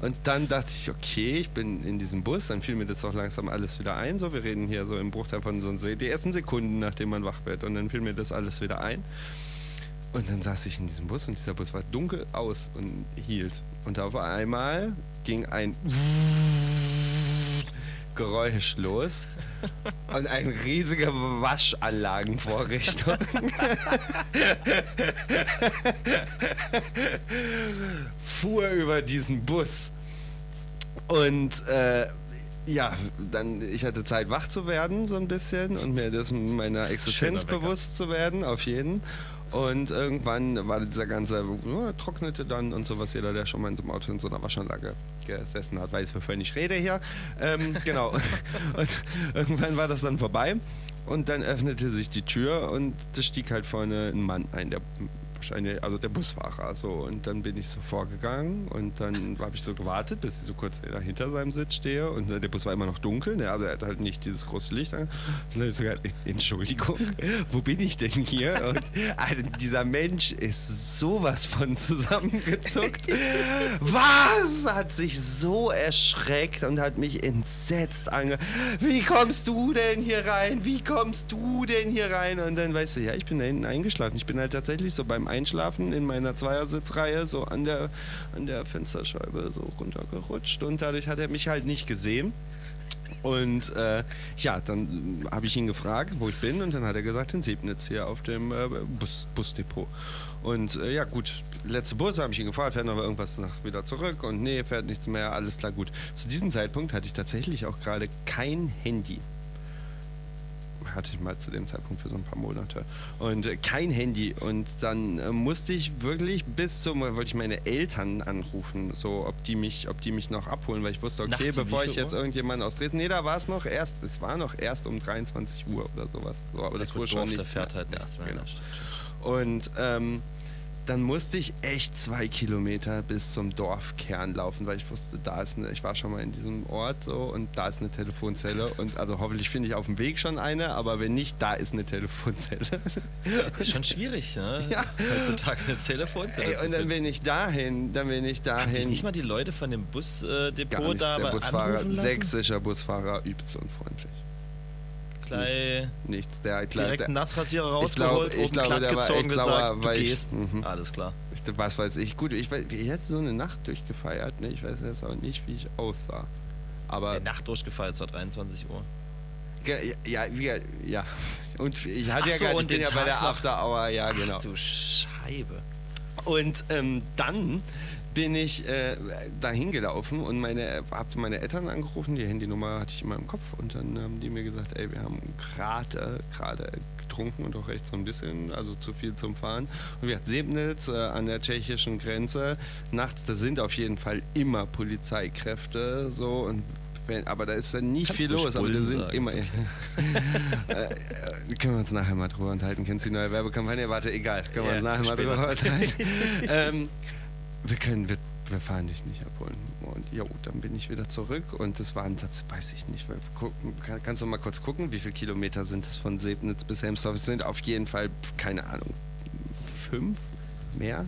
Speaker 4: Und dann dachte ich, okay, ich bin in diesem Bus, dann fiel mir das auch langsam alles wieder ein. So, wir reden hier so im Bruchteil von so die ersten Sekunden, nachdem man wach wird. Und dann fiel mir das alles wieder ein. Und dann saß ich in diesem Bus und dieser Bus war dunkel aus und hielt. Und auf einmal ging ein Geräusch los und eine riesige Waschanlagenvorrichtung fuhr über diesen Bus. Und äh, ja, dann ich hatte Zeit wach zu werden so ein bisschen und mir das meiner Existenz bewusst zu werden, auf jeden. Und irgendwann war dieser ganze, ja, trocknete dann und sowas. Jeder, der schon mal in so einem Auto in so einer Waschanlage gesessen hat, weiß, wovon ich rede hier. Ähm, [laughs] genau. und irgendwann war das dann vorbei. Und dann öffnete sich die Tür und da stieg halt vorne ein Mann ein, der wahrscheinlich, also der Busfahrer. So. Und dann bin ich so vorgegangen und dann habe ich so gewartet, bis ich so kurz hinter seinem Sitz stehe. Und der Bus war immer noch dunkel, ne? also er hat halt nicht dieses große Licht an. Und dann ich so gesagt, Entschuldigung, [laughs] wo bin ich denn hier? Und Alter, dieser Mensch ist sowas von zusammengezuckt. [laughs] Was? Hat sich so erschreckt und hat mich entsetzt ange... Wie kommst du denn hier rein? Wie kommst du denn hier rein? Und dann weißt du, ja, ich bin da hinten eingeschlafen. Ich bin halt tatsächlich so beim Einschlafen in meiner Zweiersitzreihe so an der, an der Fensterscheibe so runtergerutscht und dadurch hat er mich halt nicht gesehen. Und äh, ja, dann habe ich ihn gefragt, wo ich bin, und dann hat er gesagt, in Sebnitz hier auf dem äh, Bus, Busdepot. Und äh, ja, gut, letzte Bus habe ich ihn gefragt, fährt noch irgendwas nach, wieder zurück und nee, fährt nichts mehr, alles klar, gut. Zu diesem Zeitpunkt hatte ich tatsächlich auch gerade kein Handy. Hatte ich mal zu dem Zeitpunkt für so ein paar Monate. Und äh, kein Handy. Und dann äh, musste ich wirklich bis zum, wollte ich meine Eltern anrufen, so ob die mich, ob die mich noch abholen, weil ich wusste, okay,
Speaker 13: Nachts
Speaker 4: bevor ich jetzt irgendjemanden aus Dresden. Nee, da war es noch erst, es war noch erst um 23 Uhr oder sowas. So, aber das
Speaker 13: Ja, gut,
Speaker 4: wurde schon nichts
Speaker 13: fährt halt nichts mehr,
Speaker 4: Genau.
Speaker 13: das
Speaker 4: Und ähm, dann musste ich echt zwei Kilometer bis zum Dorfkern laufen, weil ich wusste, da ist eine, ich war schon mal in diesem Ort so und da ist eine Telefonzelle und also hoffentlich finde ich auf dem Weg schon eine, aber wenn nicht, da ist eine Telefonzelle.
Speaker 13: Das ist schon schwierig, ne?
Speaker 4: Ja.
Speaker 13: Heutzutage eine Telefonzelle
Speaker 4: Ey, und dann bin ich dahin, dann bin ich
Speaker 13: Haben dich
Speaker 4: dahin.
Speaker 13: nicht mal die Leute von dem Busdepot
Speaker 4: nichts.
Speaker 13: da
Speaker 4: der Busfahrer,
Speaker 13: anrufen lassen?
Speaker 4: sächsischer Busfahrer übelst unfreundlich.
Speaker 13: Gleich
Speaker 4: Nichts, nichts. Der,
Speaker 13: direkt
Speaker 4: der,
Speaker 13: einen Nassrasierer
Speaker 4: ich glaub-
Speaker 13: rausgeholt,
Speaker 4: ich
Speaker 13: oben
Speaker 4: glaube,
Speaker 13: glatt gezogen,
Speaker 4: echt sauer,
Speaker 13: gesagt, du
Speaker 4: weil ich-
Speaker 13: gehst.
Speaker 4: Mhm.
Speaker 13: Alles klar.
Speaker 4: Ich, was weiß ich. Gut, ich weiß, ich hätte so eine Nacht durchgefeiert. Ne? Ich weiß jetzt auch nicht, wie ich aussah. Aber
Speaker 13: Eine Nacht durchgefeiert, es war 23 Uhr.
Speaker 4: Ja, wie, ja. Und ich hatte
Speaker 13: Ach
Speaker 4: ja
Speaker 13: so,
Speaker 4: gerade, ich
Speaker 13: und
Speaker 4: bin
Speaker 13: den
Speaker 4: ja bei der
Speaker 13: Tag.
Speaker 4: After Hour, ja
Speaker 13: Ach
Speaker 4: genau.
Speaker 13: du Scheibe.
Speaker 4: Und ähm, dann bin ich äh, dahin gelaufen und meine, hab meine Eltern angerufen, die Handynummer hatte ich immer im Kopf und dann haben die mir gesagt, ey, wir haben gerade gerade getrunken und auch recht so ein bisschen, also zu viel zum Fahren. Und wir hatten Sebnitz äh, an der tschechischen Grenze. Nachts, da sind auf jeden Fall immer Polizeikräfte so und wenn, aber da ist dann nicht
Speaker 13: Kannst
Speaker 4: viel los, aber
Speaker 13: Bullen
Speaker 4: sind
Speaker 13: sagen,
Speaker 4: immer.
Speaker 13: ist [laughs]
Speaker 4: äh, äh, können wir uns nachher mal drüber unterhalten. Kennst du die neue Werbekampagne? Warte, egal. Können wir
Speaker 13: Ja,
Speaker 4: uns nachher mal drüber unterhalten. [laughs] ähm, wir können, wir, wir fahren dich nicht abholen. Und jo, dann bin ich wieder zurück und das waren, das weiß ich nicht. Gucken, kann, kannst du mal kurz gucken, wie viele Kilometer sind es von Sebnitz bis Helmsdorf? Es sind auf jeden Fall, keine Ahnung, fünf? Mehr?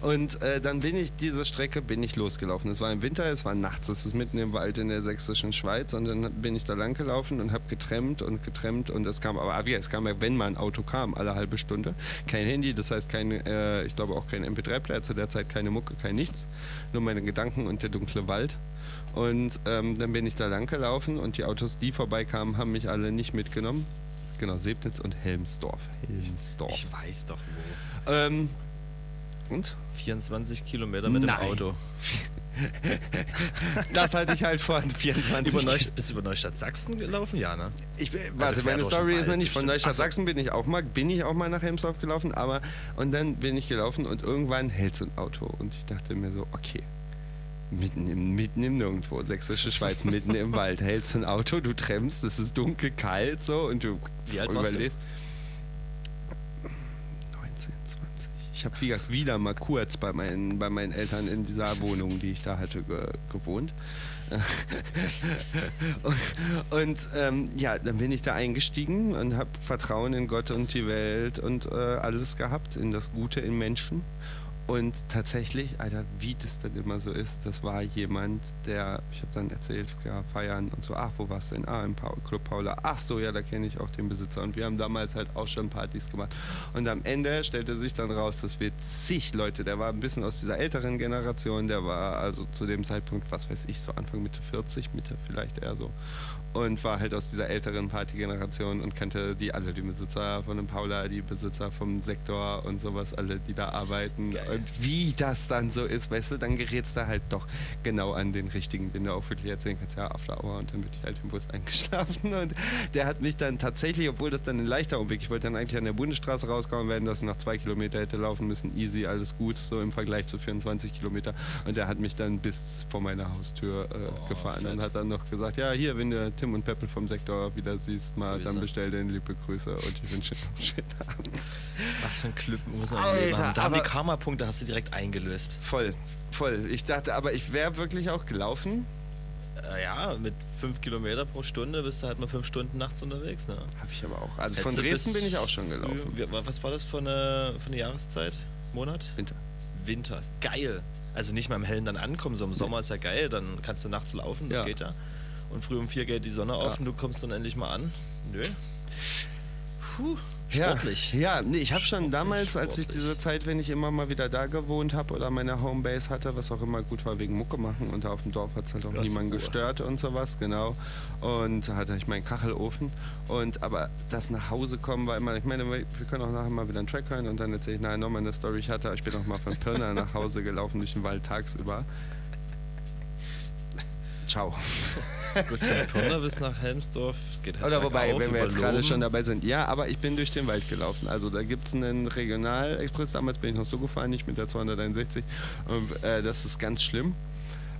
Speaker 4: Und äh, dann bin ich diese Strecke bin ich losgelaufen. Es war im Winter, es war nachts, es ist mitten im Wald in der sächsischen Schweiz und dann bin ich da lang gelaufen und habe getrennt und getrennt und es kam aber ah, wie, es kam ja, wenn mal ein Auto kam, alle halbe Stunde. Kein Handy, das heißt kein, äh, ich glaube auch kein MP3-Player, zu der Zeit keine Mucke, kein nichts, nur meine Gedanken und der dunkle Wald. Und ähm, dann bin ich da lang gelaufen und die Autos, die vorbeikamen, haben mich alle nicht mitgenommen. Genau, Sebnitz und Helmsdorf. Helmsdorf.
Speaker 13: Ich weiß doch wo.
Speaker 4: Ähm, und?
Speaker 13: 24 Kilometer mit dem
Speaker 4: Nein.
Speaker 13: Auto. [laughs]
Speaker 4: Das halte ich halt vor 24
Speaker 13: Über Neustadt, bist du über Neustadt Sachsen gelaufen? Ja, ne?
Speaker 4: Ich, bin-
Speaker 13: Also
Speaker 4: warte,
Speaker 13: quer
Speaker 4: meine Story ist noch nicht von. Neustadt
Speaker 13: so.
Speaker 4: Sachsen bin ich auch mal, bin ich auch mal nach Helmsdorf gelaufen, aber und dann bin ich gelaufen und irgendwann hält so ein Auto und ich dachte mir so, okay, mitten im, mitten im Nirgendwo, sächsische Schweiz, mitten im Wald, [laughs] hält so ein Auto, du tremmst, es ist dunkel, kalt so und du
Speaker 13: Wie alt warst du?
Speaker 4: Ich habe wieder, mal kurz bei meinen, bei meinen Eltern in dieser Wohnung, die ich da hatte, ge, gewohnt. [laughs] und und ähm, ja, dann bin ich da eingestiegen und habe Vertrauen in Gott und die Welt und äh, alles gehabt, in das Gute in Menschen. Und tatsächlich, Alter, wie das dann immer so ist, das war jemand, der, ich habe dann erzählt, ja, feiern und so, ach, wo warst du denn? Ah, im Club Paula. Ach so, ja, da kenne ich auch den Besitzer. Und wir haben damals halt auch schon Partys gemacht. Und am Ende stellte sich dann raus, dass wir zig Leute, der war ein bisschen aus dieser älteren Generation, der war also zu dem Zeitpunkt, was weiß ich, so Anfang Mitte 40, Mitte vielleicht eher so. Und war halt aus dieser älteren Partygeneration und kannte die alle, die Besitzer von dem Paula, die Besitzer vom Sektor und sowas, alle, die da arbeiten. Und wie das dann so ist, weißt du, dann gerätst du halt doch genau an den richtigen, den du auch wirklich erzählen kannst, ja, After Hour und dann bin ich halt im Bus [laughs] eingeschlafen und der hat mich dann tatsächlich, obwohl das dann ein leichter Umweg, ich wollte dann eigentlich an der Bundesstraße rauskommen, werden das noch zwei Kilometer hätte laufen müssen, easy, alles gut, so im Vergleich zu 24 Kilometer. Und der hat mich dann bis vor meiner Haustür äh, gefahren und hat dann noch gesagt, ja, hier, wenn du Tim und Peppel vom Sektor wieder siehst, mal, dann
Speaker 13: Grüße.
Speaker 4: bestell dir liebe Grüße und ich wünsche dir noch einen schönen Abend.
Speaker 13: Was für ein Glück muss man
Speaker 4: Alter,
Speaker 13: leben. Da haben die Karma-Punkte hast du direkt eingelöst.
Speaker 4: Voll, voll. Ich dachte, aber ich wäre wirklich auch gelaufen.
Speaker 13: Äh, ja, mit 5 Kilometer pro Stunde bist du halt mal 5 Stunden nachts unterwegs, ne?
Speaker 4: Hab ich aber auch. Also
Speaker 13: Hättest
Speaker 4: von Dresden bin ich auch schon gelaufen.
Speaker 13: Was war das für eine, für eine Jahreszeit? Monat?
Speaker 4: Winter.
Speaker 13: Winter. Geil. Also nicht mal im Hellen dann ankommen, so im Sommer ist ja geil, dann kannst du nachts laufen, das
Speaker 4: Ja.
Speaker 13: geht ja. Und früh um vier geht die Sonne auf
Speaker 4: Ja.
Speaker 13: und du kommst dann endlich mal an. Nö. Puh. Sportlich.
Speaker 4: Ja, ja nee, ich habe schon damals, als ich diese Zeit, wenn ich immer mal wieder da gewohnt habe oder meine Homebase hatte, was auch immer gut war wegen Mucke machen und da auf dem Dorf hat es halt auch
Speaker 13: Ja,
Speaker 4: niemand gestört und sowas, genau. Und da hatte ich meinen Kachelofen und aber das nach Hause kommen war immer, ich meine, wir können auch nachher mal wieder einen Track hören und dann erzähle ich nachher nochmal eine Story. Ich hatte, ich bin auch mal von Pirna nach Hause gelaufen durch den Wald tagsüber. Ciao. [laughs]
Speaker 13: Gut, von Pirna bis nach Helmsdorf, es geht halt
Speaker 4: Oder wobei, wenn wir jetzt gerade schon dabei sind. Ja, aber ich bin durch den Wald gelaufen. Also da gibt es einen Regionalexpress. Damals bin ich noch so gefahren, nicht mit der 261. Und, äh, das ist ganz schlimm.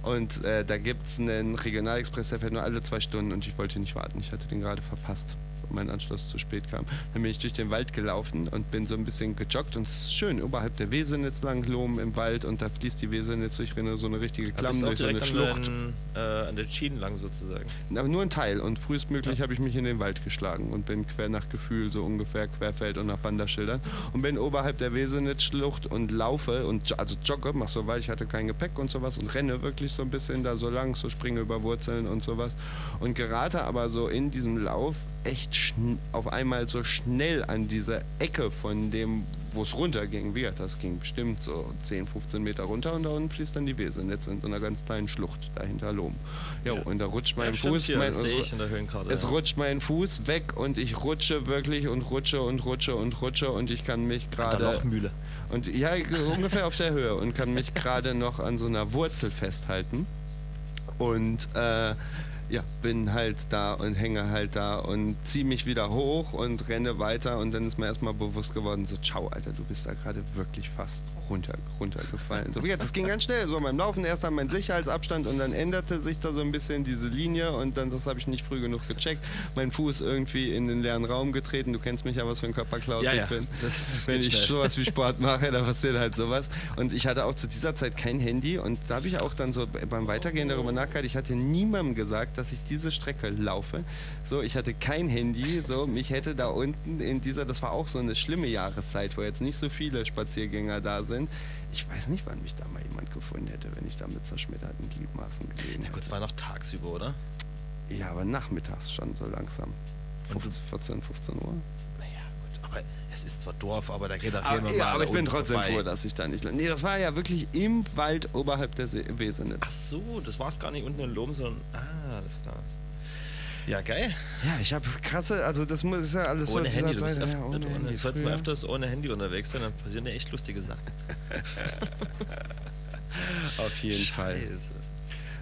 Speaker 4: Und äh, da gibt es einen Regionalexpress, der fährt nur alle zwei Stunden und ich wollte nicht warten. Ich hatte den gerade verpasst, mein Anschluss zu spät kam. Dann bin ich durch den Wald gelaufen und bin so ein bisschen gejoggt und es ist schön, oberhalb der Wesenitz lang, Lohm im Wald und da fließt die Wesenitz durch so eine richtige Klamm durch so eine
Speaker 13: direkt
Speaker 4: Schlucht.
Speaker 13: an, den, äh, an der Schienen lang sozusagen.
Speaker 4: Aber nur ein Teil und frühestmöglich habe ich mich in den Wald geschlagen und bin quer nach Gefühl, so ungefähr querfeld und nach Banderschildern und bin oberhalb der Wesenitz-Schlucht und laufe und also jogge, mach so, weil ich hatte kein Gepäck und sowas und renne wirklich so ein bisschen da so lang, so springe über Wurzeln und sowas und gerate aber so in diesem Lauf echt auf einmal so schnell an diese Ecke von dem, wo es runterging. Wie das ging bestimmt so 10, 15 Meter runter und da unten fließt dann die Wesenitz in so einer ganz kleinen Schlucht dahinter Lohm. Jo,
Speaker 13: Ja.
Speaker 4: und da rutscht
Speaker 13: Ja,
Speaker 4: mein
Speaker 13: stimmt
Speaker 4: Fuß,
Speaker 13: hier,
Speaker 4: mein, es
Speaker 13: ja.
Speaker 4: rutscht mein Fuß weg und ich rutsche wirklich und rutsche und rutsche und rutsche und ich kann mich gerade
Speaker 13: Lochmühle.
Speaker 4: und ja ungefähr auf der Höhe und kann mich [laughs] gerade noch an so einer Wurzel festhalten und äh, ja, bin halt da und hänge halt da und ziehe mich wieder hoch und renne weiter und dann ist mir erstmal bewusst geworden, so, ciao, Alter, du bist da gerade wirklich fast runter, runtergefallen. So, jetzt, es ging ganz schnell, so beim Laufen erst an mein Sicherheitsabstand und dann änderte sich da so ein bisschen diese Linie und dann, das habe ich nicht früh genug gecheckt, mein Fuß irgendwie in den leeren Raum getreten. Du kennst mich ja, was für ein Körperklaus
Speaker 13: Ja,
Speaker 4: ich
Speaker 13: ja,
Speaker 4: bin. Wenn ich
Speaker 13: schnell.
Speaker 4: sowas wie Sport [laughs] mache, da passiert halt sowas. Und ich hatte auch zu dieser Zeit kein Handy und da habe ich auch dann so beim Weitergehen darüber nachgedacht. Ich hatte niemandem gesagt, dass ich diese Strecke laufe. So, ich hatte kein Handy. So, mich hätte da unten in dieser, das war auch so eine schlimme Jahreszeit, wo jetzt nicht so viele Spaziergänger da sind. Ich weiß nicht, wann mich da mal jemand gefunden hätte, wenn ich da mit zerschmetterten Gliedmaßen gelegen
Speaker 13: Ja gut, es war noch tagsüber, oder?
Speaker 4: Ja, aber nachmittags schon so langsam. 15, 14, 15 Uhr.
Speaker 13: Aber es ist zwar Dorf, aber da geht auch jemand
Speaker 4: ja,
Speaker 13: mal
Speaker 4: aber ich bin trotzdem
Speaker 13: vorbei.
Speaker 4: froh, dass ich da nicht. Nee, das war ja wirklich im Wald oberhalb der See Wesenitz.
Speaker 13: Ach so, das war es gar nicht unten in Lohm, sondern. Ah, das war. Ja, geil.
Speaker 4: Ja, ich habe krasse, also das muss ist ja alles
Speaker 13: Ohne
Speaker 4: so
Speaker 13: Handy, du bist öfter,
Speaker 4: ja, ohne Handy.
Speaker 13: Du sollst mal öfters ohne Handy unterwegs sein, dann passieren ja echt lustige Sachen. [laughs]
Speaker 4: Auf jeden Fall.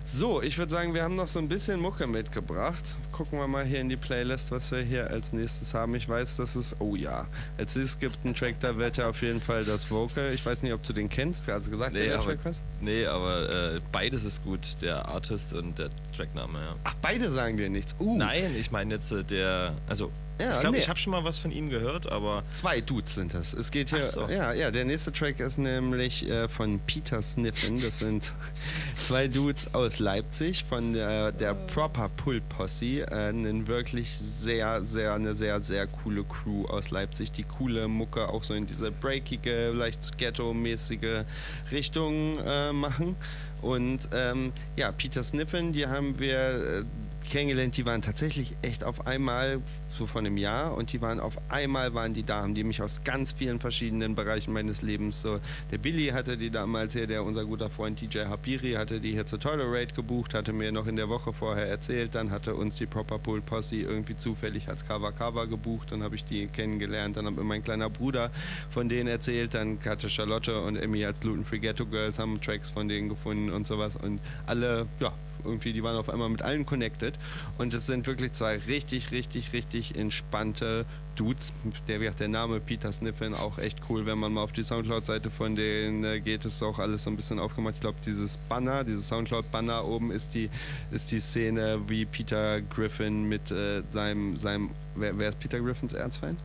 Speaker 4: So, ich würde sagen, wir haben noch so ein bisschen Mucke mitgebracht. Gucken wir mal hier in die Playlist, was wir hier als nächstes haben. Ich weiß, dass es, oh ja, als nächstes gibt einen Track, da wird ja auf jeden Fall das Vocal. Ich weiß nicht, ob du den kennst, also gesagt,
Speaker 13: Nee,
Speaker 4: der
Speaker 13: aber,
Speaker 4: Track was?
Speaker 13: nee, aber äh, beides ist gut, der Artist und der Trackname, ja.
Speaker 4: Ach, beide sagen dir nichts. Uh.
Speaker 13: Nein, ich meine jetzt äh, der, also
Speaker 4: Ja,
Speaker 13: ich glaube,
Speaker 4: nee.
Speaker 13: ich habe schon mal was von ihm gehört, aber
Speaker 4: Zwei Dudes sind das. Es geht hier.
Speaker 13: So.
Speaker 4: Ja, ja, der nächste Track ist nämlich äh, von Peter Sniffen. Das sind [laughs] zwei Dudes aus Leipzig von der, der Proper Pull Posse. Äh, einen wirklich sehr, sehr, eine sehr, sehr coole Crew aus Leipzig, die coole Mucke auch so in diese breakige, leicht ghetto-mäßige Richtung äh, machen. Und ähm, ja, Peter Sniffen, die haben wir äh, kennengelernt, die waren tatsächlich echt auf einmal so vor einem Jahr und die waren auf einmal waren die da, haben die mich aus ganz vielen verschiedenen Bereichen meines Lebens so der Billy hatte die damals hier, der unser guter Freund DJ Habiri hatte die hier zur Tolerate gebucht, hatte mir noch in der Woche vorher erzählt, dann hatte uns die Proper Pool Posse irgendwie zufällig als Cover Cover gebucht, dann habe ich die kennengelernt, dann hat mir mein kleiner Bruder von denen erzählt, dann hatte Charlotte und Emmy als Gluten Free Ghetto Girls haben Tracks von denen gefunden und sowas und alle, ja, irgendwie, die waren auf einmal mit allen connected. Und es sind wirklich zwei richtig, richtig, richtig entspannte Dudes. Der, wie der Name Peter Sniffen auch echt cool. Wenn man mal auf die Soundcloud-Seite von denen äh, geht, ist auch alles so ein bisschen aufgemacht. Ich glaube, dieses Banner, dieses Soundcloud-Banner oben ist die, ist die Szene, wie Peter Griffin mit äh, seinem, seinem wer, wer ist Peter Griffins Erzfeind?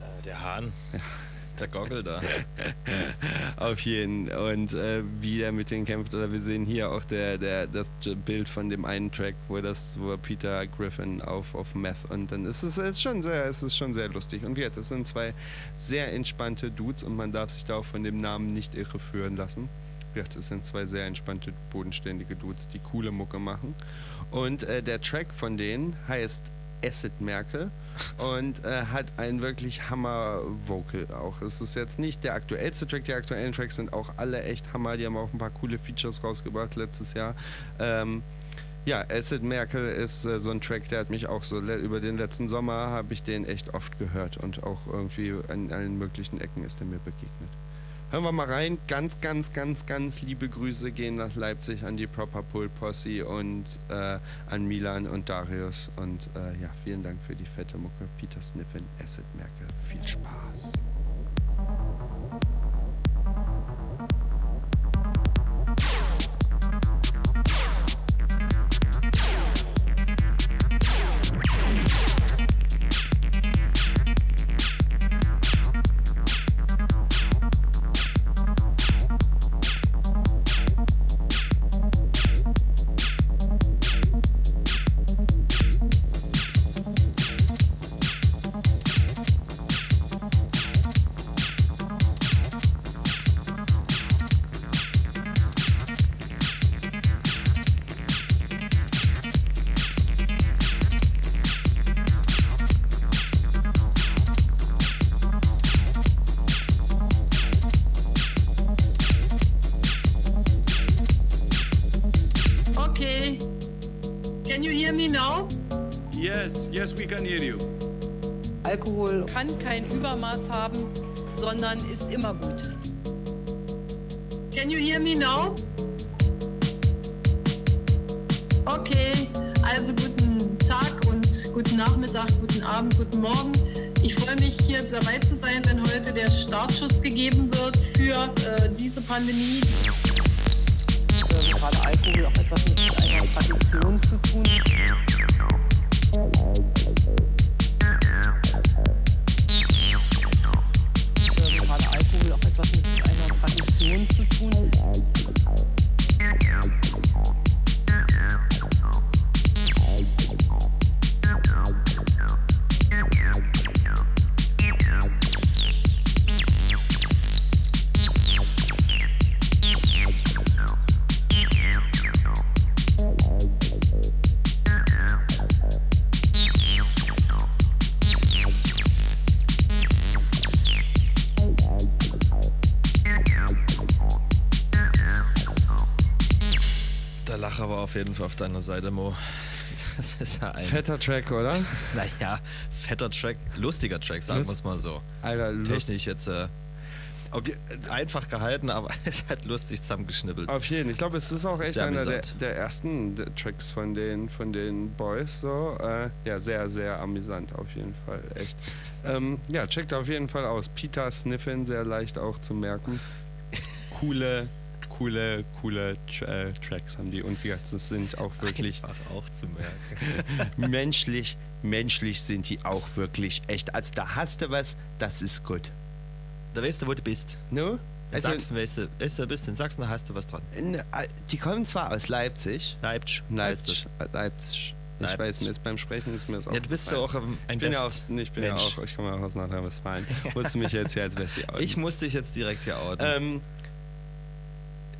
Speaker 13: äh, der Hahn, der Goggle da. [laughs]
Speaker 4: Auf jeden. Und äh, wie er mit denen kämpft, oder wir sehen hier auch der, der, das Bild von dem einen Track, wo das, wo Peter Griffin auf, auf Meth und dann ist es ist schon sehr, es schon sehr lustig. Und wie gesagt, das sind zwei sehr entspannte Dudes und man darf sich da auch von dem Namen nicht irreführen lassen. Wie gesagt, es sind zwei sehr entspannte, bodenständige Dudes, die coole Mucke machen. Und äh, der Track von denen heißt Acid Merkel und äh, hat ein wirklich Hammer-Vocal auch. Es ist jetzt nicht der aktuellste Track, die aktuellen Tracks sind auch alle echt Hammer, die haben auch ein paar coole Features rausgebracht letztes Jahr. Ähm, ja, Acid Merkel ist äh, so ein Track, der hat mich auch so über den letzten Sommer habe ich den echt oft gehört und auch irgendwie an allen möglichen Ecken ist er mir begegnet. Hören wir mal rein. Ganz, ganz, ganz, ganz liebe Grüße gehen nach Leipzig an die Proper Pull Posse und äh, an Milan und Darius. Und äh, ja, vielen Dank für die fette Mucke. Peter Sniffen, Acid Merkel. Viel Spaß.
Speaker 16: Startschuss gegeben wird für äh, diese Pandemie.
Speaker 17: Ähm, gerade Alkohol auch etwas mit einer Tradition zu tun. Ähm, gerade Alkohol auch etwas mit einer Tradition zu tun.
Speaker 5: Jeden Fall auf deiner Seite, Mo. Das ist ja ein.
Speaker 4: Fetter Track, oder?
Speaker 5: Naja, fetter Track, lustiger Track, sagen wir es mal so.
Speaker 4: Alter, lust-
Speaker 5: Technisch jetzt äh, einfach gehalten, aber [laughs] es hat lustig zusammengeschnippelt.
Speaker 4: Auf jeden. Ich glaube, es ist auch echt
Speaker 5: Sehr
Speaker 4: einer der, der ersten Tracks von den, von den Boys. So. Äh, ja, sehr, sehr amüsant auf jeden Fall. Echt. Ähm, ja, checkt auf jeden Fall aus. Peter Sniffin, sehr leicht auch zu merken. Coole, coole, coole Tra äh, Tracks haben die. Und wie gesagt, das sind auch wirklich.
Speaker 5: Einfach auch zu merken. [laughs]
Speaker 4: menschlich, menschlich sind die auch wirklich echt. Also da hast du was, das ist gut.
Speaker 5: Da weißt du, wo du bist.
Speaker 4: No?
Speaker 5: In
Speaker 4: Also-
Speaker 5: Sachsen weißt du, weißt du, du bist in Sachsen, da hast du was dran.
Speaker 4: N- äh, Die kommen zwar aus Leipzig.
Speaker 5: Leipzig.
Speaker 4: Leipzig. Leipzig. Ich
Speaker 5: Leipzig.
Speaker 4: weiß, mir ist beim Sprechen ist mir das auch.
Speaker 5: Ja, du bist ja auch ein
Speaker 4: ich bin ja auch, nee, ich bin ja auch, ich komme ja auch aus Nordrhein-Westfalen. [laughs] Musst du mich jetzt hier als Wessi outen.
Speaker 5: Ich muss dich jetzt direkt hier outen.
Speaker 4: Ähm,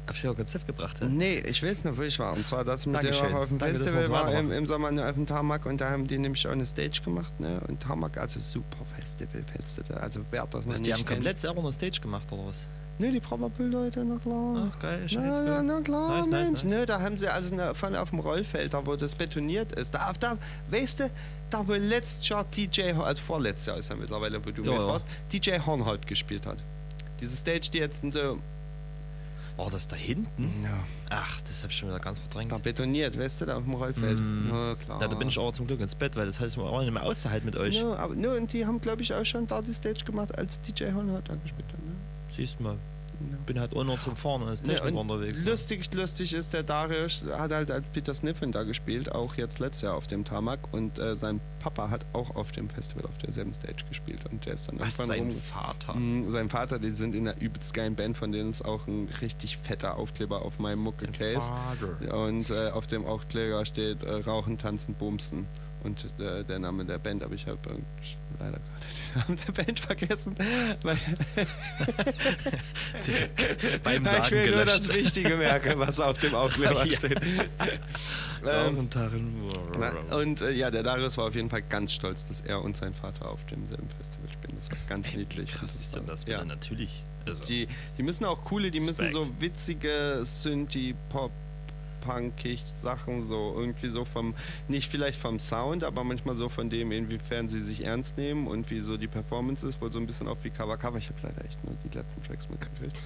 Speaker 5: Hab ich dir auch Konzept gebracht, hä?
Speaker 4: Nee, ich weiß noch, wo ich war. Und zwar das mit
Speaker 5: Dankeschön.
Speaker 4: auch auf dem
Speaker 5: Danke, dass
Speaker 4: Festival war im, im Sommer auf dem Tarmac und da haben die nämlich auch eine Stage gemacht. Ne? Und Tarmac, also super Festival, Festival. Also wer das noch
Speaker 5: Was,
Speaker 4: nicht
Speaker 5: die haben
Speaker 4: kennt.
Speaker 5: komplett selber eine Stage gemacht, oder was?
Speaker 4: Ne, die Proberbüll-Leute, na klar.
Speaker 5: Ach, geil.
Speaker 4: Na,
Speaker 5: scheiße.
Speaker 4: na, na klar,
Speaker 5: Nice, nice,
Speaker 4: Mensch.
Speaker 5: nice.
Speaker 4: Nö, da haben sie also eine, von auf dem Rollfeld, da wo das betoniert ist. Da, da weißt du, da wo letztes Jahr DJ, also vorletztes Jahr ist ja mittlerweile, wo du
Speaker 5: Ja,
Speaker 4: mit
Speaker 5: ja.
Speaker 4: warst, DJ Hornhold gespielt hat. Diese Stage, die jetzt so.
Speaker 5: War das da hinten?
Speaker 4: Ja.
Speaker 5: Ach, das hab ich schon wieder ganz verdrängt.
Speaker 4: Da betoniert, weißt du, da auf dem Rollfeld.
Speaker 5: Mm.
Speaker 4: Na klar.
Speaker 5: Ja, da bin ich aber zum Glück ins Bett, weil das heißt, man auch nicht mehr auszuhalten mit euch.
Speaker 4: Ja, aber, ne, und die haben, glaube ich, auch schon da die Stage gemacht, als DJ Hornhold da gespielt hat. Ne?
Speaker 5: Siehst mal. Bin halt auch nur zum Fahren als
Speaker 4: Ne,
Speaker 5: Techniker
Speaker 4: und
Speaker 5: unterwegs. ne?
Speaker 4: Lustig, lustig ist, der Darius hat halt als Peter Sniffen da gespielt, auch jetzt letztes Jahr auf dem Tarmac. Und äh, sein Papa hat auch auf dem Festival auf derselben Stage gespielt. Und der ist dann
Speaker 5: Was,
Speaker 4: irgendwann
Speaker 5: sein
Speaker 4: rum-
Speaker 5: Vater?
Speaker 4: Mm, sein Vater, die sind in einer übelst geilen Band, von denen ist auch ein richtig fetter Aufkleber auf meinem Mucke-Case.
Speaker 5: Vater.
Speaker 4: Und äh, auf dem Aufkleber steht äh, Rauchen, Tanzen, Bumsen. Und äh, der Name der Band, aber ich habe leider gerade den Namen der Band vergessen. Weil
Speaker 13: Beim
Speaker 4: Ja, ich
Speaker 13: Sagen
Speaker 4: will nur
Speaker 13: gelöscht.
Speaker 4: das Wichtige merken, was auf dem Aufkleber [laughs]
Speaker 13: Ja.
Speaker 4: steht. Ähm, na, und äh, ja, der Darius war auf jeden Fall ganz stolz, dass er und sein Vater auf demselben Festival spielen. Das war ganz niedlich.
Speaker 13: krass ist denn das?
Speaker 4: Ja.
Speaker 13: Natürlich. Also,
Speaker 4: Die, die müssen auch coole, die müssen
Speaker 13: Respekt.
Speaker 4: so witzige Synthie, Pop, punkig Sachen so irgendwie so vom, nicht vielleicht vom Sound, aber manchmal so von dem, inwiefern sie sich ernst nehmen und wie so die Performance ist, wohl so ein bisschen auch wie Cover Cover. Ich habe leider echt nur die letzten Tracks mitgekriegt.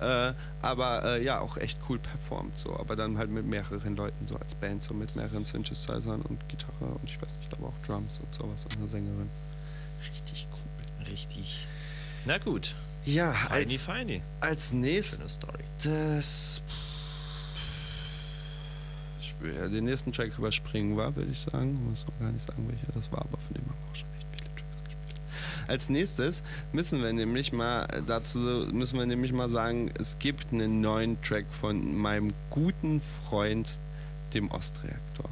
Speaker 4: Äh, aber äh, ja, auch echt cool performt so, aber dann halt mit mehreren Leuten so als Band, so mit mehreren Synthesizern und Gitarre und ich weiß nicht, aber auch Drums und sowas und eine Sängerin. Richtig cool.
Speaker 13: Richtig. Na gut.
Speaker 4: Ja,
Speaker 13: Feini,
Speaker 4: als,
Speaker 13: feini.
Speaker 4: als
Speaker 13: Schöne
Speaker 4: nächstes
Speaker 13: Story.
Speaker 4: ich will ja den nächsten Track überspringen war, würde ich sagen. Muss auch gar nicht sagen, welcher das war, aber von dem haben wir auch schon echt viele Tracks gespielt. Als nächstes müssen wir nämlich mal dazu müssen wir nämlich mal sagen, es gibt einen neuen Track von meinem guten Freund, dem Ostreaktor.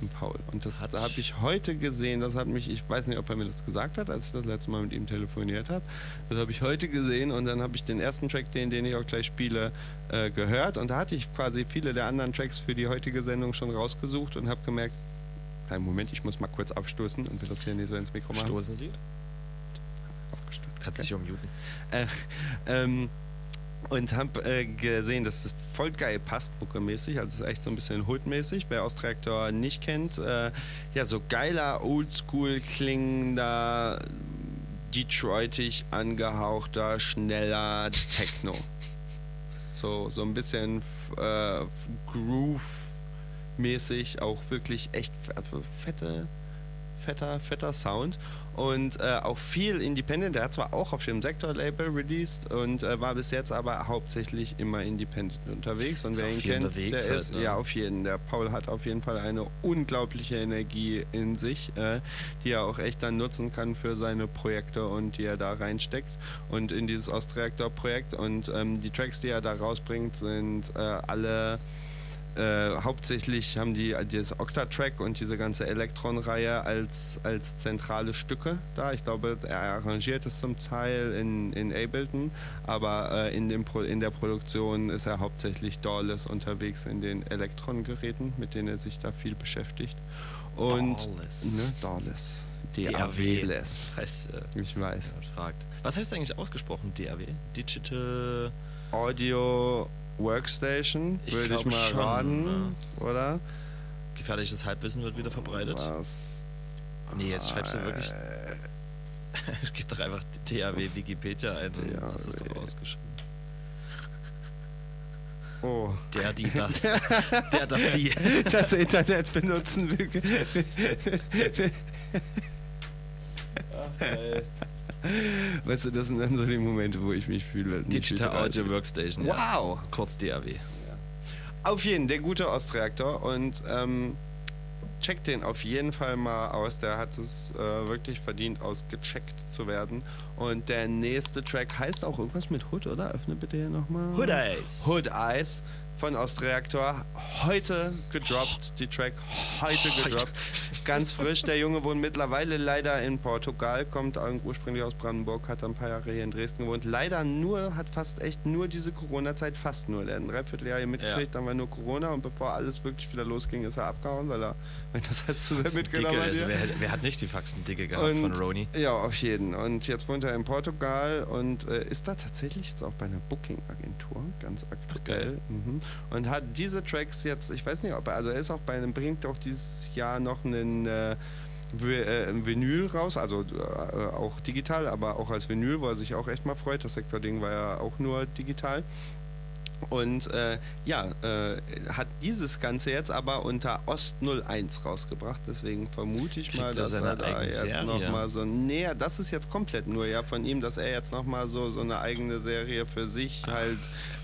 Speaker 4: Dem Paul. Und das da habe ich heute gesehen, das hat mich, ich weiß nicht, ob er mir das gesagt hat, als ich das letzte Mal mit ihm telefoniert habe. Das habe ich heute gesehen und dann habe ich den ersten Track, den, den ich auch gleich spiele, äh, gehört. Und da hatte ich quasi viele der anderen Tracks für die heutige Sendung schon rausgesucht und habe gemerkt, kleinen Moment, ich muss mal kurz aufstoßen und will das hier nicht so ins Mikro machen.
Speaker 13: Stoßen Sie?
Speaker 4: Aufgestoßen.
Speaker 13: Kannst dich umjuten.
Speaker 4: Äh, ähm, und habe äh, gesehen, dass es voll geil passt, muckemäßig. Also es ist echt so ein bisschen Hood-mäßig. Wer Ostreaktor nicht kennt, äh, ja, so geiler, oldschool klingender, Detroitig angehauchter, schneller Techno. [laughs] So, so ein bisschen äh, Groove-mäßig, auch wirklich echt also fette, fetter, fetter Sound und äh, auch viel Independent. Der hat zwar auch auf dem Sektor-Label released und äh, war bis jetzt aber hauptsächlich immer Independent unterwegs. Und
Speaker 13: Ist
Speaker 4: wer ihn kennt, der
Speaker 13: halt,
Speaker 4: ist
Speaker 13: ne?
Speaker 4: ja auf jeden. Der Paul hat auf jeden Fall eine unglaubliche Energie in sich, äh, die er auch echt dann nutzen kann für seine Projekte und die er da reinsteckt und in dieses Ostreaktor-Projekt. Und ähm, die Tracks, die er da rausbringt, sind äh, alle äh, hauptsächlich haben die das Octa-Track und diese ganze Elektron-Reihe als, als zentrale Stücke da. Ich glaube, er arrangiert es zum Teil in, in Ableton, aber äh, in, dem Pro, in der Produktion ist er hauptsächlich Dawless unterwegs in den Elektron-Geräten, mit denen er sich da viel beschäftigt. Und
Speaker 13: Dawless.
Speaker 4: Ne, Dawless.
Speaker 13: DAW.
Speaker 4: DAW-less.
Speaker 13: Heißt, äh,
Speaker 4: Ich weiß.
Speaker 13: fragt. Was heißt eigentlich ausgesprochen DAW? Digital.
Speaker 4: Audio Workstation,
Speaker 13: Ich
Speaker 4: würde ich
Speaker 13: glaub
Speaker 4: mal
Speaker 13: schon,
Speaker 4: raten,
Speaker 13: ne?
Speaker 4: oder?
Speaker 13: Gefährliches Halbwissen wird wieder verbreitet.
Speaker 4: Was?
Speaker 13: Nee, jetzt schreibst du wirklich.
Speaker 4: Äh, [laughs]
Speaker 13: Gib doch einfach
Speaker 4: Das-
Speaker 13: Wikipedia ein und
Speaker 4: DAW.
Speaker 13: das ist doch ausgeschrieben.
Speaker 4: Oh.
Speaker 13: Der, die, das. [laughs] Der, das, die. [laughs]
Speaker 4: Das Internet benutzen will. Weißt du, das sind dann so die Momente, wo ich mich fühle.
Speaker 13: Digital Audio. Workstation.
Speaker 4: Wow!
Speaker 13: Ja. Kurz DAW.
Speaker 4: Auf jeden, der gute Ostreaktor und ähm, checkt den auf jeden Fall mal aus. Der hat es äh, wirklich verdient, ausgecheckt zu werden. Und der nächste Track heißt auch irgendwas mit Hood, oder? Öffne bitte hier nochmal.
Speaker 13: Hood Eyes.
Speaker 4: Hood Eyes von Ostreaktor. Heute gedroppt, die Track. Heute gedroppt. Ganz frisch. Der Junge wohnt mittlerweile leider in Portugal, kommt ursprünglich aus Brandenburg, hat ein paar Jahre hier in Dresden gewohnt. Leider nur, hat fast echt nur diese Corona-Zeit, fast nur. Der hat ein Dreivierteljahr hier mitgekriegt, dann war nur Corona und bevor alles wirklich wieder losging, ist er abgehauen, weil er, wenn das heißt, zu sehr mitgenommen
Speaker 13: Dicke,
Speaker 4: hat.
Speaker 13: also wer, wer hat nicht die Faxen-Dicke gehabt von
Speaker 4: Und-
Speaker 13: Roni?
Speaker 4: Ja, auf jeden. Und jetzt wohnt er in Portugal und äh, ist da tatsächlich jetzt auch bei einer Booking-Agentur, ganz aktuell. Mhm. Und hat diese Tracks jetzt, ich weiß nicht, ob er, also er ist auch bei einem, bringt auch dieses Jahr noch einen äh, Vi- äh, ein Vinyl raus, also äh, auch digital, aber auch als Vinyl, wo er sich auch echt mal freut. Das Sektor-Ding war ja auch nur digital. Und äh, ja, äh, hat dieses Ganze jetzt aber unter Ost 01 rausgebracht. Deswegen vermute ich
Speaker 13: Kriegt
Speaker 4: mal, dass er da jetzt nochmal so. Nee, das ist jetzt komplett nur ja von ihm, dass er jetzt nochmal so, so eine eigene Serie für sich halt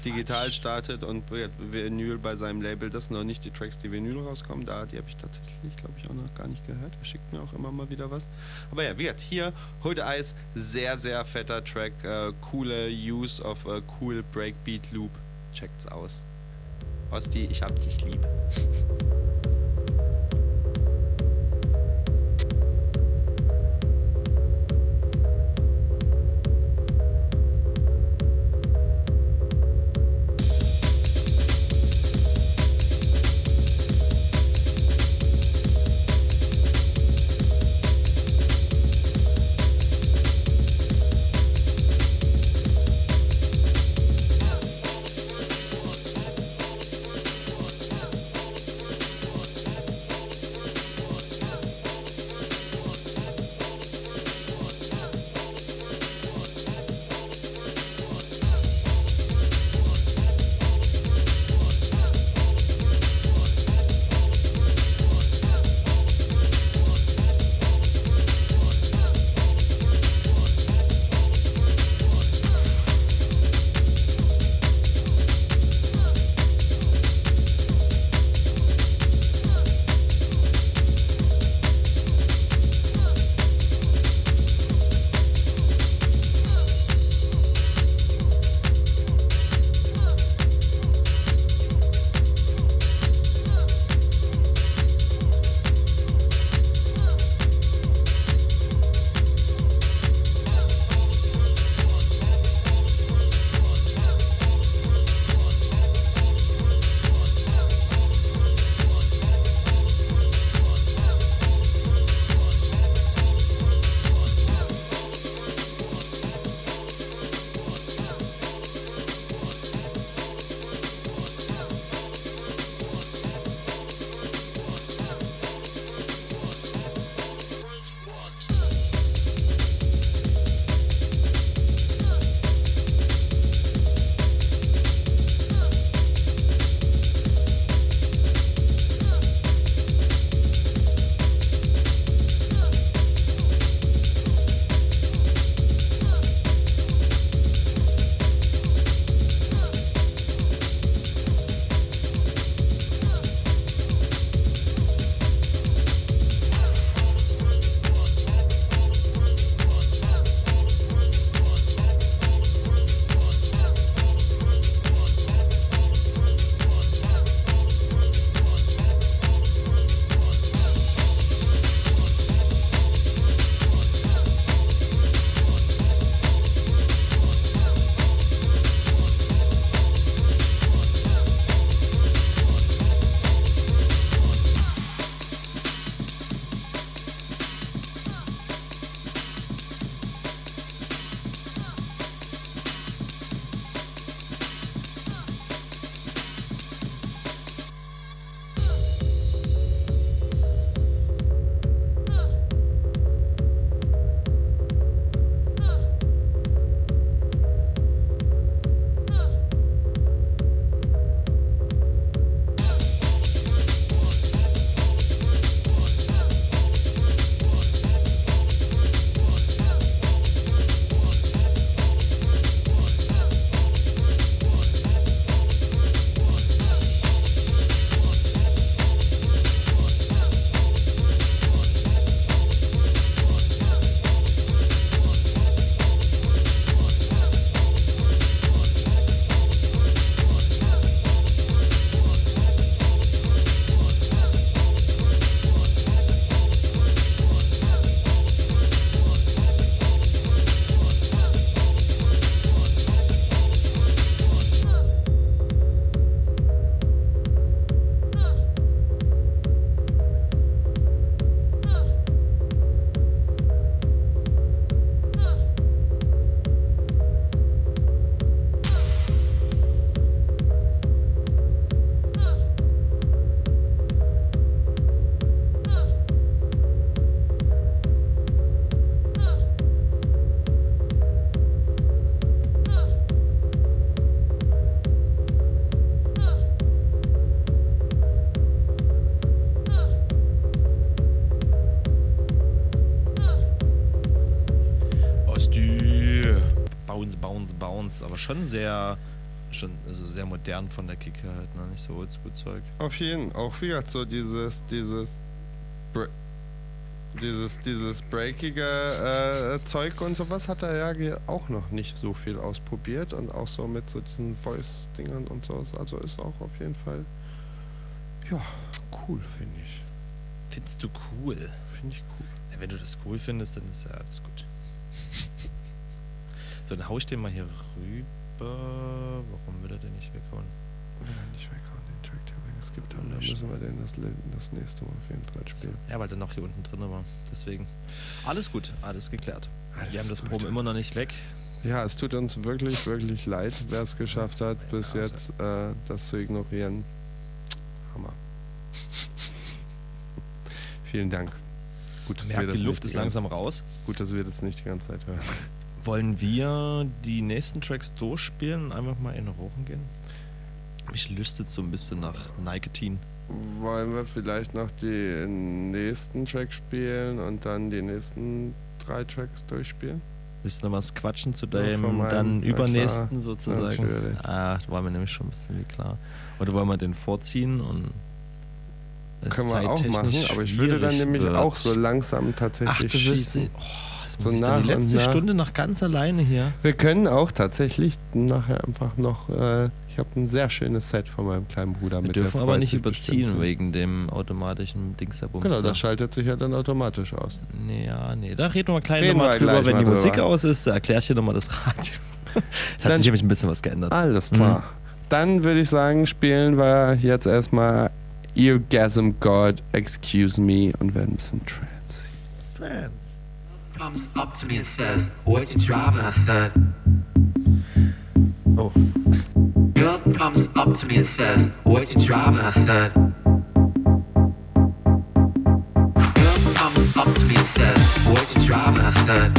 Speaker 4: digital startet und Vinyl bei seinem Label. Das sind noch nicht die Tracks, die Vinyl rauskommen. Da, die habe ich tatsächlich, glaube ich, auch noch gar nicht gehört. Er schickt mir auch immer mal wieder was. Aber ja, wie gesagt, hier Hood Eyes, sehr, sehr fetter Track. Äh, coole Use of a cool Breakbeat Loop. Checkt's aus. Osti, ich hab dich lieb. [laughs]
Speaker 5: schon sehr, schon also sehr modern von der Kick halt, ne? nicht so Oldschool-Zeug.
Speaker 4: Auf jeden, auch wie so dieses, dieses, Bra dieses, dieses breakige äh, Zeug und sowas hat er ja auch noch nicht so viel ausprobiert und auch so mit so diesen Voice-Dingern und so. Also ist auch auf jeden Fall, ja, cool, finde ich.
Speaker 5: Findest du cool?
Speaker 4: Finde ich cool.
Speaker 5: Ja, wenn du das cool findest, dann ist ja alles gut. So, dann hau ich den mal hier rüber. Warum will er den nicht weghauen?
Speaker 4: Will er nicht weghauen, den Track, den wir geskippt haben. Dann müssen wir den das, das nächste Mal auf jeden Fall spielen.
Speaker 5: Ja, weil der noch hier unten drin war. Deswegen. Alles gut, alles geklärt.
Speaker 4: Alles
Speaker 5: Wir haben das
Speaker 4: gut,
Speaker 5: Proben immer noch nicht weg.
Speaker 4: Ja, es tut uns wirklich, wirklich leid, wer es geschafft hat, bis
Speaker 5: Nase.
Speaker 4: jetzt äh, das zu ignorieren. Hammer. Vielen Dank. Gut, dass
Speaker 5: Merkt,
Speaker 4: wir das
Speaker 5: die Luft ist langsam raus.
Speaker 4: Gut, dass wir das nicht die ganze Zeit hören.
Speaker 5: Wollen wir die nächsten Tracks durchspielen und einfach mal in Rochen gehen? Mich lüstet so ein bisschen nach Nicotine.
Speaker 4: Wollen wir vielleicht noch die nächsten Tracks spielen und dann die nächsten drei Tracks durchspielen?
Speaker 5: Willst du noch was quatschen zu
Speaker 4: Ja,
Speaker 5: dem
Speaker 4: von meinem-
Speaker 5: dann übernächsten
Speaker 4: klar,
Speaker 5: sozusagen?
Speaker 4: natürlich.
Speaker 5: Ah, war mir nämlich schon ein bisschen wie klar. Oder wollen wir den vorziehen und
Speaker 4: Können wir auch machen, aber ich würde dann nämlich
Speaker 5: wird?
Speaker 4: auch so langsam tatsächlich
Speaker 5: Ach,
Speaker 4: schießen.
Speaker 5: Oh, jetzt
Speaker 4: So
Speaker 5: muss ich
Speaker 4: nach
Speaker 5: die
Speaker 4: und
Speaker 5: letzte
Speaker 4: nach.
Speaker 5: Stunde noch ganz alleine hier.
Speaker 4: Wir können auch tatsächlich nachher einfach noch. Äh, ich habe ein sehr schönes Set von meinem kleinen Bruder
Speaker 5: Wir
Speaker 4: mit. der
Speaker 5: dürfen aber nicht überziehen
Speaker 4: bestimmt.
Speaker 5: wegen dem automatischen Dingsabums.
Speaker 4: Genau,
Speaker 5: da.
Speaker 4: das schaltet sich ja dann automatisch aus.
Speaker 5: Nee, ja, nee, da reden wir gleich
Speaker 4: Reden
Speaker 5: nochmal
Speaker 4: wir
Speaker 5: drüber, wenn die Musik
Speaker 4: drüber.
Speaker 5: aus ist. Da erkläre ich dir nochmal das Radio. [laughs] Es hat sich nämlich ein bisschen was geändert.
Speaker 4: Alles klar.
Speaker 5: Mhm.
Speaker 4: Dann würde ich sagen, spielen wir jetzt erstmal Eargasm God, Excuse Me und werden ein bisschen Trance.
Speaker 5: Trance.
Speaker 18: Comes up to me and says, What you driving? I said,
Speaker 5: Oh.
Speaker 18: Girl comes up to me and says, What you driving? I said, Girl comes up to me and says, What you driving? I said,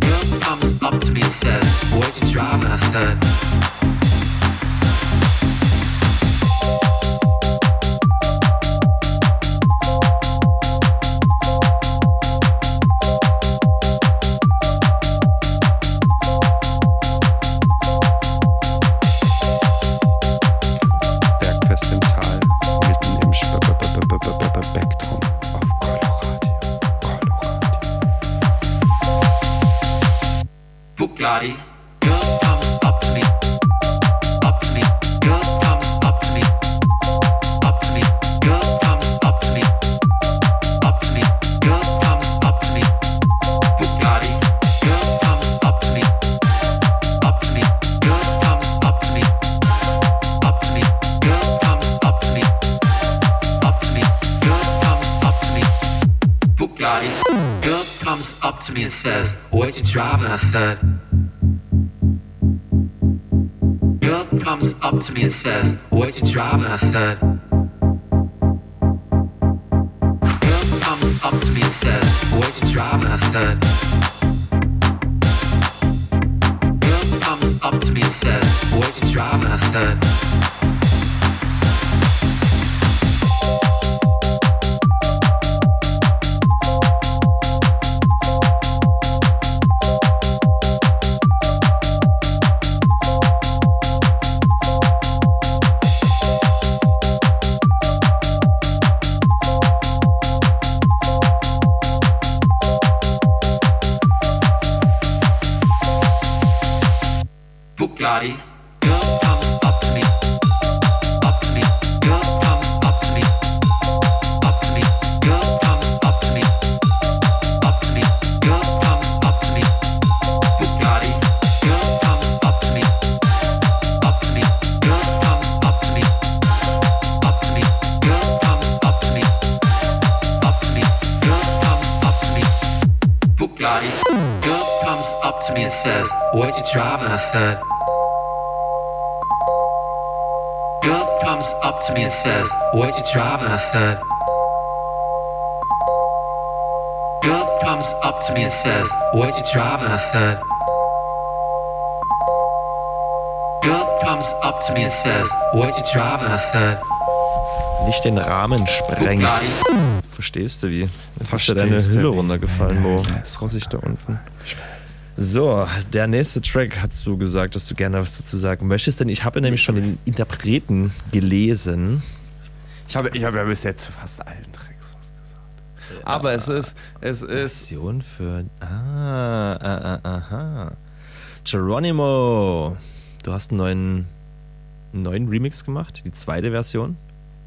Speaker 18: Girl comes up to me and says, What you driving? I said, Bugatti. Girl comes up to me, up to me. Girl comes up to me, up to me. Girl comes up to me, up to me. Girl comes up to me. Bugatti. Girl comes up to me, up to me. Girl comes up to me, up to me. Girl comes up to me, up to me. Girl comes up to me. Bugatti. Girl comes up to me and says, What you driving? I said. Comes up to me and says, What you driving? I said. Girl comes up to me and says, What you driving? I said. Girl comes up to me and says, What you driving? I said. Up to me and says, What you driving? I said. Girl comes up to me and says, What you driving? I said. Girl comes up to me and says, What you driving? I said. Girl comes up to me and says, What you driving? I said.
Speaker 5: nicht den Rahmen sprengst. Verstehst du wie? Jetzt ist dir deine
Speaker 4: Verstehst
Speaker 5: Hülle runtergefallen, Mo.
Speaker 4: Das raus ich da unten.
Speaker 5: So, der nächste Track hast du gesagt, dass du gerne was dazu sagen möchtest, denn ich habe nämlich schon den Interpreten gelesen.
Speaker 4: Ich habe, ich habe ja bis jetzt zu fast allen Tracks was gesagt. Aber es ist, es ist.
Speaker 5: Version für. Ah, ah, ah, aha. Geronimo, du hast einen neuen, einen neuen Remix gemacht, die zweite Version.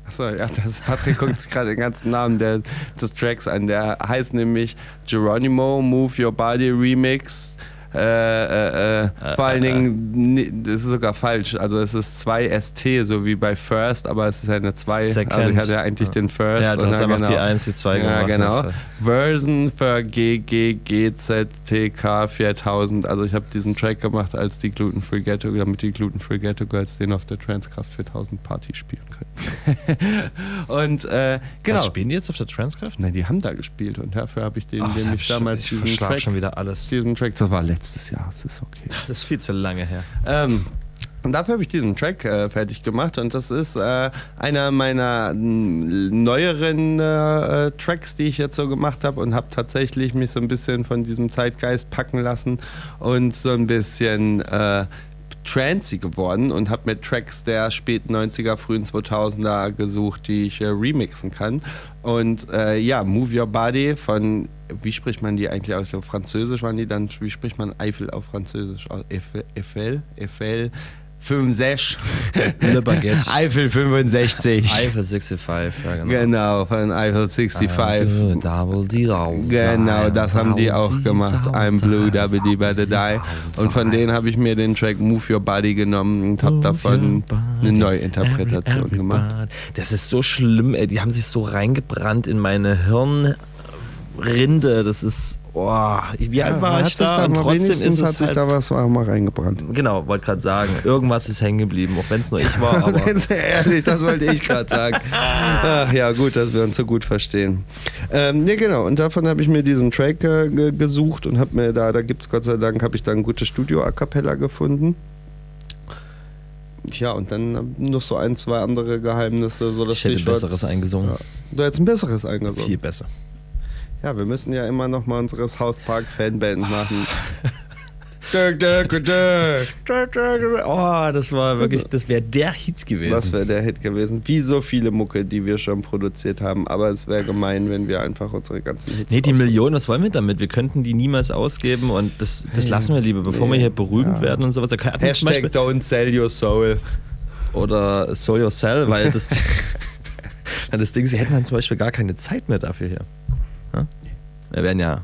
Speaker 4: Achso, ja, das Patrick guckt sich gerade den ganzen Namen der, des Tracks an. Der heißt nämlich Geronimo Move Your Body Remix. Äh, äh, äh, vor allen Dingen, das ist sogar falsch. Also es ist 2 ST, so wie bei First, aber es ist ja eine 2.
Speaker 5: Second.
Speaker 4: Also ich hatte ja eigentlich den First.
Speaker 5: Ja, du
Speaker 4: und
Speaker 5: hast einfach die 1, die 2
Speaker 4: Ja,
Speaker 5: gemacht.
Speaker 4: genau. Version für GGGZTK 4000. Also ich habe diesen Track gemacht, als die Gluten Free Ghetto, damit die Gluten Free Ghetto Girls den auf der Transkraft 4000 Party spielen können. [laughs] und äh, genau.
Speaker 5: Was spielen die jetzt auf der Transkraft?
Speaker 4: Nein, die haben da gespielt und dafür habe ich den,
Speaker 5: Ach,
Speaker 4: den ich damals
Speaker 5: schon- ich
Speaker 4: diesen Track,
Speaker 5: schon wieder alles.
Speaker 4: Diesen Track, das war letztes Jahr, das ist okay.
Speaker 5: Das ist viel zu lange her.
Speaker 4: Ähm, und dafür habe ich diesen Track äh, fertig gemacht und das ist äh, einer meiner neueren äh, äh, Tracks, die ich jetzt so gemacht habe und habe tatsächlich mich so ein bisschen von diesem Zeitgeist packen lassen und so ein bisschen äh, trancy geworden und habe mir Tracks der späten 90er, frühen 2000er gesucht, die ich äh, remixen kann. Und äh, ja, Move Your Body von, wie spricht man die eigentlich aus? Französisch waren die dann, wie spricht man Eiffel auf Französisch? Eiffel, Eiffel, Eiffel 65.
Speaker 5: Le Baguette.
Speaker 4: Eiffel 65.
Speaker 5: Eiffel 65, ja genau.
Speaker 4: Genau, von Eiffel 65.
Speaker 5: Ah, Double D
Speaker 4: Genau, das haben die auch gemacht. I'm Blue, Double D, Better Die. Und von denen habe ich mir den Track Move Your Body genommen und habe davon eine Neuinterpretation gemacht.
Speaker 5: Das ist so schlimm, ey. Die haben sich so reingebrannt in meine Hirnrinde. Das ist. Oh, wie alt war
Speaker 4: hat
Speaker 5: ich
Speaker 4: sich
Speaker 5: da? Und trotzdem ist es
Speaker 4: hat sich
Speaker 5: halt,
Speaker 4: da was auch mal reingebrannt.
Speaker 5: Genau, wollte gerade sagen. Irgendwas ist hängen geblieben, auch wenn es nur ich war. [laughs] Aber
Speaker 4: ehrlich, das wollte ich gerade sagen. Ach ja, gut, dass wir uns so gut verstehen. Ähm, ne, genau. Und davon habe ich mir diesen Track äh, ge- gesucht und habe mir da, da gibt es Gott sei Dank, habe ich da ein gutes Studio A Cappella gefunden. Ja, und dann noch so ein, zwei andere Geheimnisse. So das
Speaker 5: Ich hätte
Speaker 4: Stichwort-
Speaker 5: Besseres eingesungen.
Speaker 4: Ja. Du hättest ein besseres eingesungen.
Speaker 5: Viel besser.
Speaker 4: Ja, wir müssen ja immer noch mal unsere South Park Fanband machen. [laughs]
Speaker 5: Oh, das war wirklich, das wäre der Hit gewesen.
Speaker 4: Das wäre der Hit gewesen. Wie so viele Mucke, die wir schon produziert haben. Aber es wäre gemein, wenn wir einfach unsere ganzen Hits.
Speaker 5: Nee, die Millionen, was wollen wir damit? Wir könnten die niemals ausgeben und das, das lassen wir lieber, bevor
Speaker 4: nee,
Speaker 5: wir hier berühmt
Speaker 4: ja.
Speaker 5: werden und sowas. Da kann,
Speaker 4: Hashtag don't sell your soul.
Speaker 5: Oder Soul Your Cell, weil das, [laughs] [laughs] das Ding ist, wir hätten dann zum Beispiel gar keine Zeit mehr dafür hier. Ja? Wir wären ja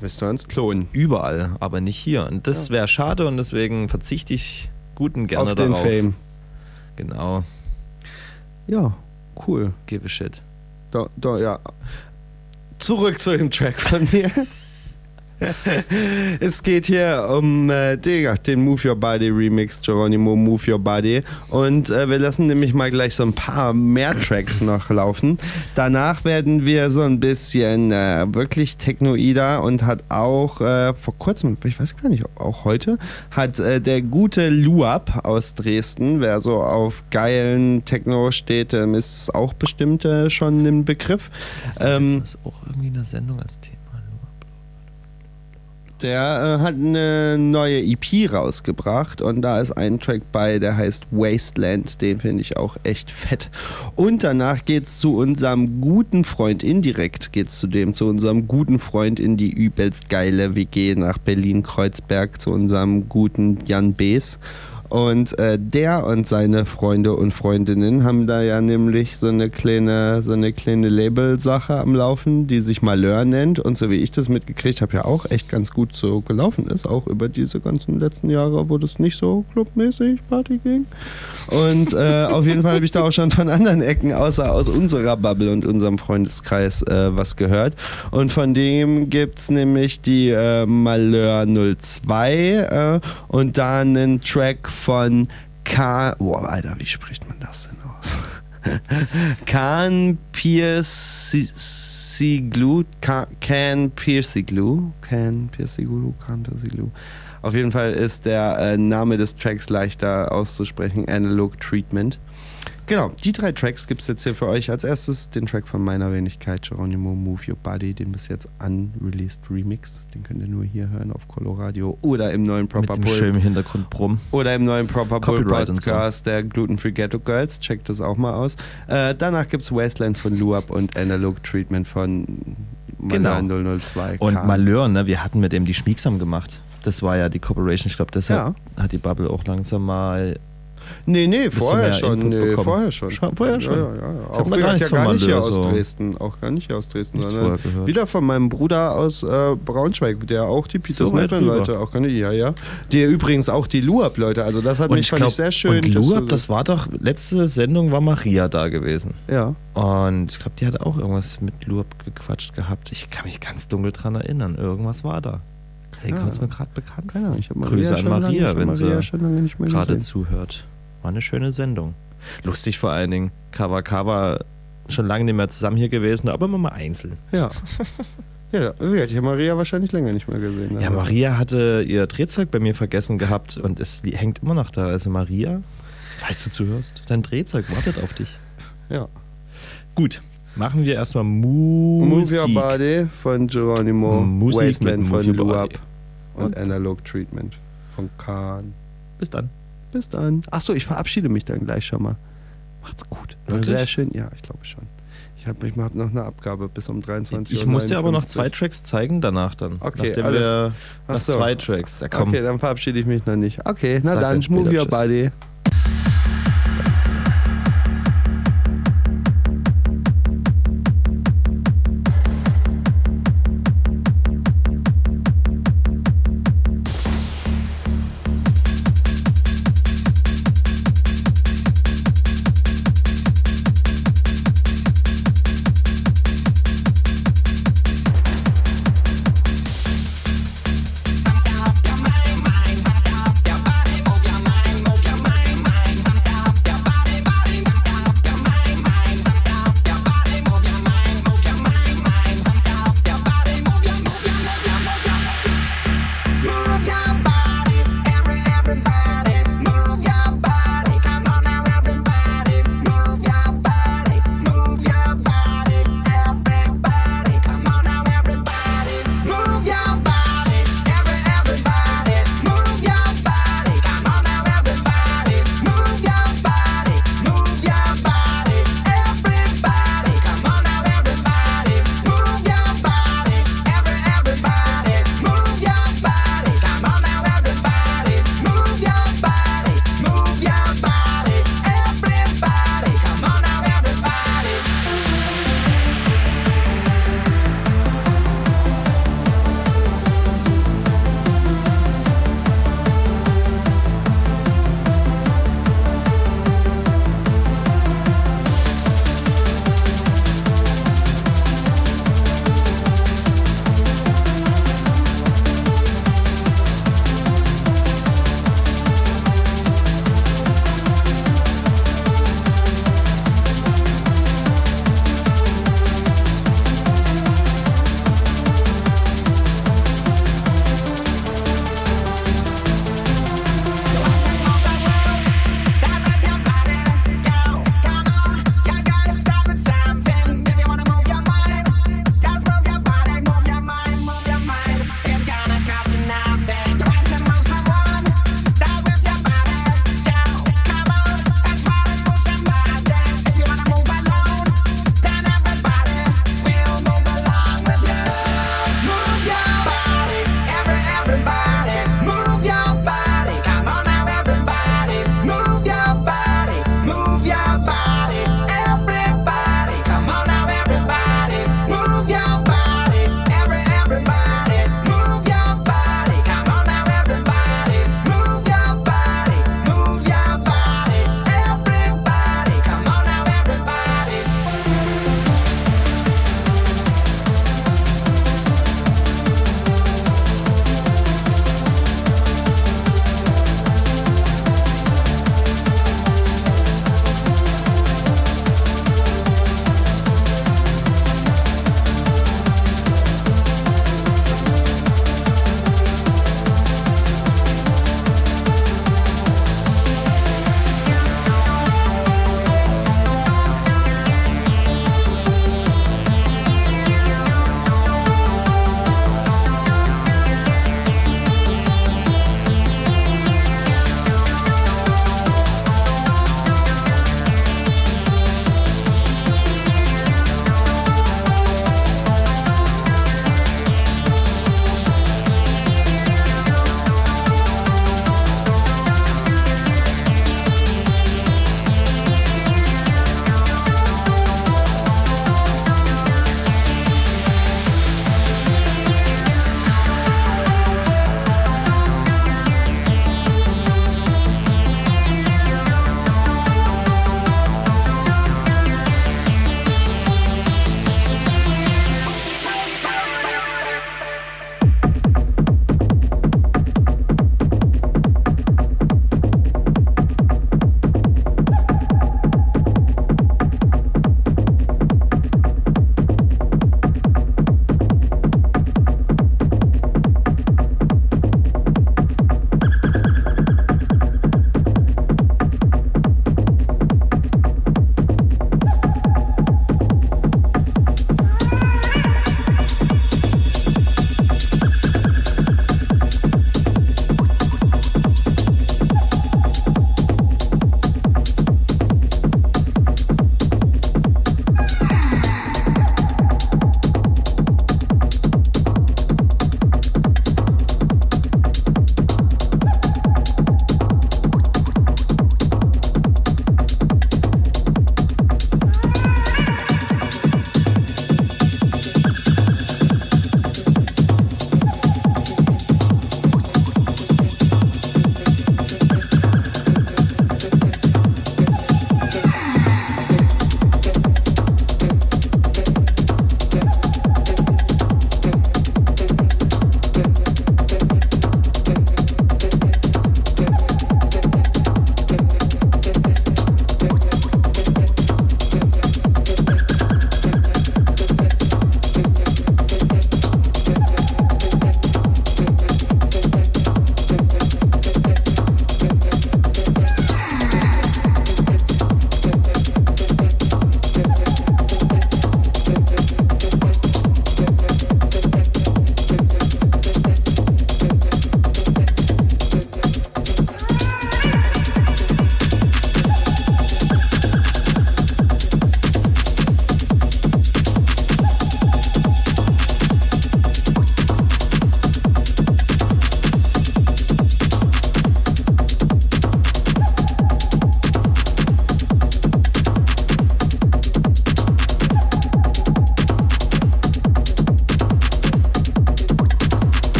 Speaker 4: Müssten wir uns klonen.
Speaker 5: überall, aber nicht hier. Und das wäre schade und deswegen verzichte ich guten gerne
Speaker 4: Auf den
Speaker 5: darauf.
Speaker 4: Fame.
Speaker 5: Genau.
Speaker 4: Ja, cool.
Speaker 5: Give a shit.
Speaker 4: Da, da, ja. Zurück zu dem Track von mir. [laughs] [laughs] es geht hier um äh, den Move Your Body Remix, Geronimo Move Your Body. Und äh, wir lassen nämlich mal gleich so ein paar mehr Tracks noch laufen. Danach werden wir so ein bisschen äh, wirklich Technoida und hat auch äh, vor kurzem, ich weiß gar nicht, auch heute, hat äh, der gute Luab aus Dresden, wer so auf geilen Techno steht, ist auch bestimmt äh, schon ein Begriff. Ähm,
Speaker 5: Das ist auch irgendwie eine Sendung als Thema.
Speaker 4: Der äh, hat eine neue EP rausgebracht und da ist ein Track bei, der heißt Wasteland. Den finde ich auch echt fett. Und danach geht's zu unserem guten Freund, indirekt geht's zu dem, zu unserem guten Freund in die übelst geile WG nach Berlin-Kreuzberg, zu unserem guten Jan Bees. Und äh, der und seine Freunde und Freundinnen haben da ja nämlich so eine kleine, so eine kleine Label-Sache am Laufen, die sich Malheur nennt. Und so wie ich das mitgekriegt habe, ja auch echt ganz gut so gelaufen ist, auch über diese ganzen letzten Jahre, wo das nicht so clubmäßig Party ging. Und äh, [laughs] auf jeden Fall habe ich da auch schon von anderen Ecken, außer aus unserer Bubble und unserem Freundeskreis, äh, was gehört. Und von dem gibt es nämlich die äh, Malheur 02 äh, und da einen Track von K. Boah, Alter, wie spricht man das denn aus? [laughs] Can Pierciglu, Can Pierciglu, Can Pierciglu, Can Pierciglu. Auf jeden Fall ist der äh, Name des Tracks leichter auszusprechen, Analog Treatment. Genau, die drei Tracks gibt es jetzt hier für euch. Als erstes den Track von meiner Wenigkeit, Geronimo Move Your Body, den bis jetzt unreleased Remix. Den könnt ihr nur hier hören auf Coloradio oder im neuen Proper
Speaker 5: Mit dem schönen Hintergrund Brumm.
Speaker 4: Oder im neuen Proper
Speaker 5: Copyright und so.
Speaker 4: Podcast der Gluten Free Ghetto Girls. Checkt das auch mal aus. Äh, danach gibt es Wasteland von Luab und Analog Treatment von
Speaker 5: Genau.
Speaker 4: Malin 002.
Speaker 5: Und
Speaker 4: Kahn.
Speaker 5: Malheur, ne, wir hatten mit dem die Schmiegsam gemacht. Das war ja die Cooperation. Ich glaube, deshalb hat die Bubble auch langsam mal.
Speaker 4: Nee, nee, vorher schon. Nee, vorher schon.
Speaker 5: Schon- vorher schon.
Speaker 4: Ja, ja, ja.
Speaker 5: Ich
Speaker 4: Auch wieder
Speaker 5: gar von
Speaker 4: gar nicht hier
Speaker 5: Malheur,
Speaker 4: aus
Speaker 5: so.
Speaker 4: Dresden. Auch gar nicht hier aus Dresden. Sondern wieder von meinem Bruder aus äh, Braunschweig, der auch die Peters
Speaker 5: So
Speaker 4: Leute auch kann. Ja, ja. Der übrigens auch die Luab Leute. Also das hat
Speaker 5: Und
Speaker 4: mich
Speaker 5: ich
Speaker 4: fand
Speaker 5: glaub,
Speaker 4: ich sehr schön.
Speaker 5: Und Luab, das war doch, letzte Sendung war Maria da gewesen.
Speaker 4: Ja.
Speaker 5: Und ich glaube, die hatte auch irgendwas mit Luab gequatscht gehabt. Ich kann mich ganz dunkel dran erinnern. Irgendwas war da. Deswegen
Speaker 4: Keine
Speaker 5: kommt es mir gerade bekannt.
Speaker 4: Keine Ahnung, ich hab Maria
Speaker 5: Grüße an Maria,
Speaker 4: ich
Speaker 5: wenn
Speaker 4: Maria
Speaker 5: sie
Speaker 4: nicht
Speaker 5: gerade zuhört. War eine schöne Sendung. Lustig vor allen Dingen. Kawa Kawa schon lange nicht mehr zusammen hier gewesen, aber immer mal einzeln.
Speaker 4: Ja. [laughs] Ja, ich habe Maria wahrscheinlich länger nicht mehr gesehen.
Speaker 5: Ja,
Speaker 4: Also-
Speaker 5: Maria hatte ihr Drehzeug bei mir vergessen gehabt und es hängt immer noch da. Also Maria, falls du zuhörst, dein Drehzeug wartet auf dich.
Speaker 4: Ja.
Speaker 5: Gut, machen wir erstmal Musik.
Speaker 4: Move Your Body von Geronimo,
Speaker 5: Musik
Speaker 4: Wasteland von Luab und Analog Treatment von Kahn.
Speaker 5: Bis dann.
Speaker 4: Bis dann. Achso, ich verabschiede mich dann gleich schon mal. Macht's gut.
Speaker 5: Wirklich?
Speaker 4: Sehr schön. Ja, ich glaube schon. Ich habe ich hab noch eine Abgabe bis um 23
Speaker 5: Ich
Speaker 4: Uhr.
Speaker 5: muss dir aber noch zwei Tracks zeigen danach dann.
Speaker 4: Okay,
Speaker 5: Nachdem
Speaker 4: alles.
Speaker 5: wir
Speaker 4: Ach
Speaker 5: noch
Speaker 4: so.
Speaker 5: zwei Tracks. Da.
Speaker 4: Okay, dann verabschiede ich mich noch nicht. Okay, na
Speaker 5: Sag
Speaker 4: dann, Move Your. Body.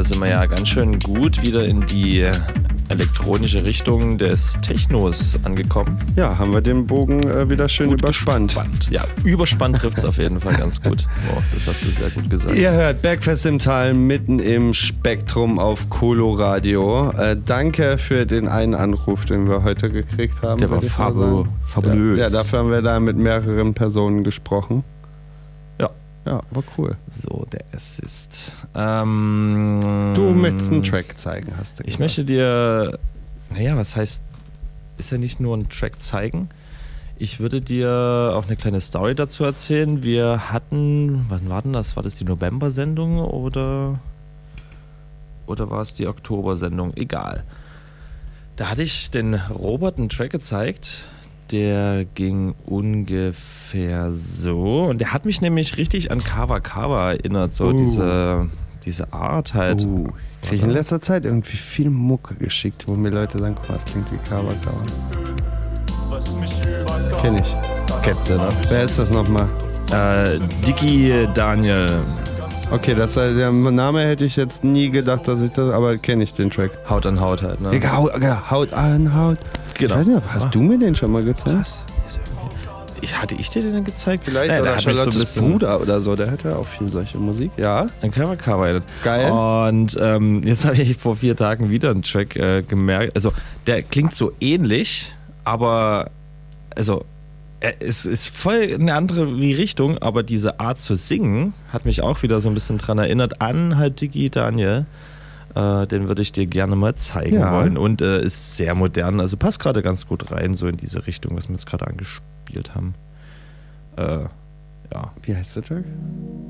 Speaker 5: Da sind wir ja ganz schön gut wieder in die elektronische Richtung des Technos angekommen.
Speaker 4: Ja, haben wir den Bogen äh, wieder schön überspannt.
Speaker 5: Ja, überspannt trifft es auf jeden Fall ganz gut. [laughs] Wow, das hast du sehr gut gesagt.
Speaker 4: Ihr hört Bergfest im Tal mitten im Spektrum auf Coloradio. Äh, danke für den einen Anruf, den wir heute gekriegt haben.
Speaker 5: Der war fabulös.
Speaker 4: Ja, dafür haben wir da mit mehreren Personen gesprochen.
Speaker 5: Ja.
Speaker 4: War cool.
Speaker 5: So, der Assist. Ähm,
Speaker 4: Du möchtest einen Track zeigen, hast du
Speaker 5: Ich
Speaker 4: gesagt.
Speaker 5: möchte dir, naja, was heißt, ist ja nicht nur ein Track zeigen. Ich würde dir auch eine kleine Story dazu erzählen. Wir hatten, wann war denn das? War das die November-Sendung oder, oder war es die Oktober-Sendung? Egal. Da hatte ich den Robert einen Track gezeigt. Der ging ungefähr so. Und der hat mich nämlich richtig an Kava Kava erinnert. So
Speaker 4: Uh.
Speaker 5: diese, diese Art halt.
Speaker 4: Uh, kriege ich in letzter Zeit irgendwie viel Mucke geschickt, wo mir Leute sagen, guck mal, das klingt wie Kava Kava. Kenn ich.
Speaker 5: Kennst du, ne?
Speaker 4: Wer ist das nochmal?
Speaker 5: Äh, Dicky Daniel.
Speaker 4: Okay, das, äh, der Name hätte ich jetzt nie gedacht, dass ich das, aber kenne ich den Track.
Speaker 5: Haut an Haut halt, ne?
Speaker 4: Ja, Haut, ja, Haut an Haut.
Speaker 5: Genau.
Speaker 4: Ich weiß nicht, hast du mir den schon mal gezeigt?
Speaker 5: Ich, hatte ich dir den gezeigt?
Speaker 4: Vielleicht
Speaker 5: Naja,
Speaker 4: oder
Speaker 5: hat so
Speaker 4: Charlottes
Speaker 5: bisschen-
Speaker 4: Bruder oder so, der hört ja auch viel solche Musik. Ja.
Speaker 5: Dann kann man Cover
Speaker 4: Geil.
Speaker 5: Und ähm, jetzt habe ich vor vier Tagen wieder einen Track äh, gemerkt. Also der klingt so ähnlich, aber also es ist voll eine andere wie Richtung, aber diese Art zu singen hat mich auch wieder so ein bisschen dran erinnert an halt Digi Daniel. Äh, den würde ich dir gerne mal zeigen
Speaker 4: Ja.
Speaker 5: wollen. Und äh, ist sehr modern, also passt gerade ganz gut rein, so in diese Richtung, was wir jetzt gerade angespielt haben. Äh, ja.
Speaker 4: Wie heißt der Track?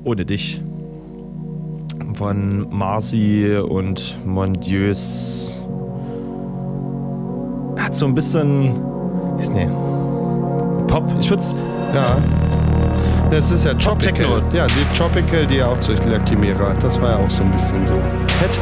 Speaker 5: Ohne dich. Von Marcy und Mondieus. Hat so ein bisschen. Ist nee. Pop, ich würde
Speaker 4: Ja. Das ist ja Tropical. Ja, die Tropical, die ja auch zu La Chimera. Das war ja auch so ein bisschen so.
Speaker 5: Fett.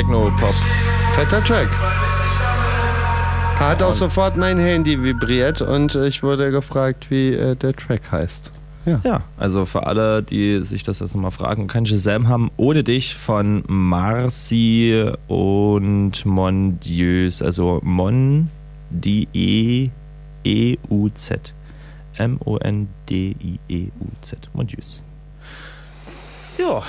Speaker 5: Techno-Pop.
Speaker 4: Fetter Track. Hat auch sofort mein Handy vibriert und ich wurde gefragt, wie äh, der Track heißt. Ja.
Speaker 5: Ja, also für alle, die sich das jetzt nochmal fragen, kann Shazam haben, ohne dich von Marcy und Mondieus, also Mon, D-E-E-U-Z. M-O-N-D-I-E-U-Z. Mondieus. Ja,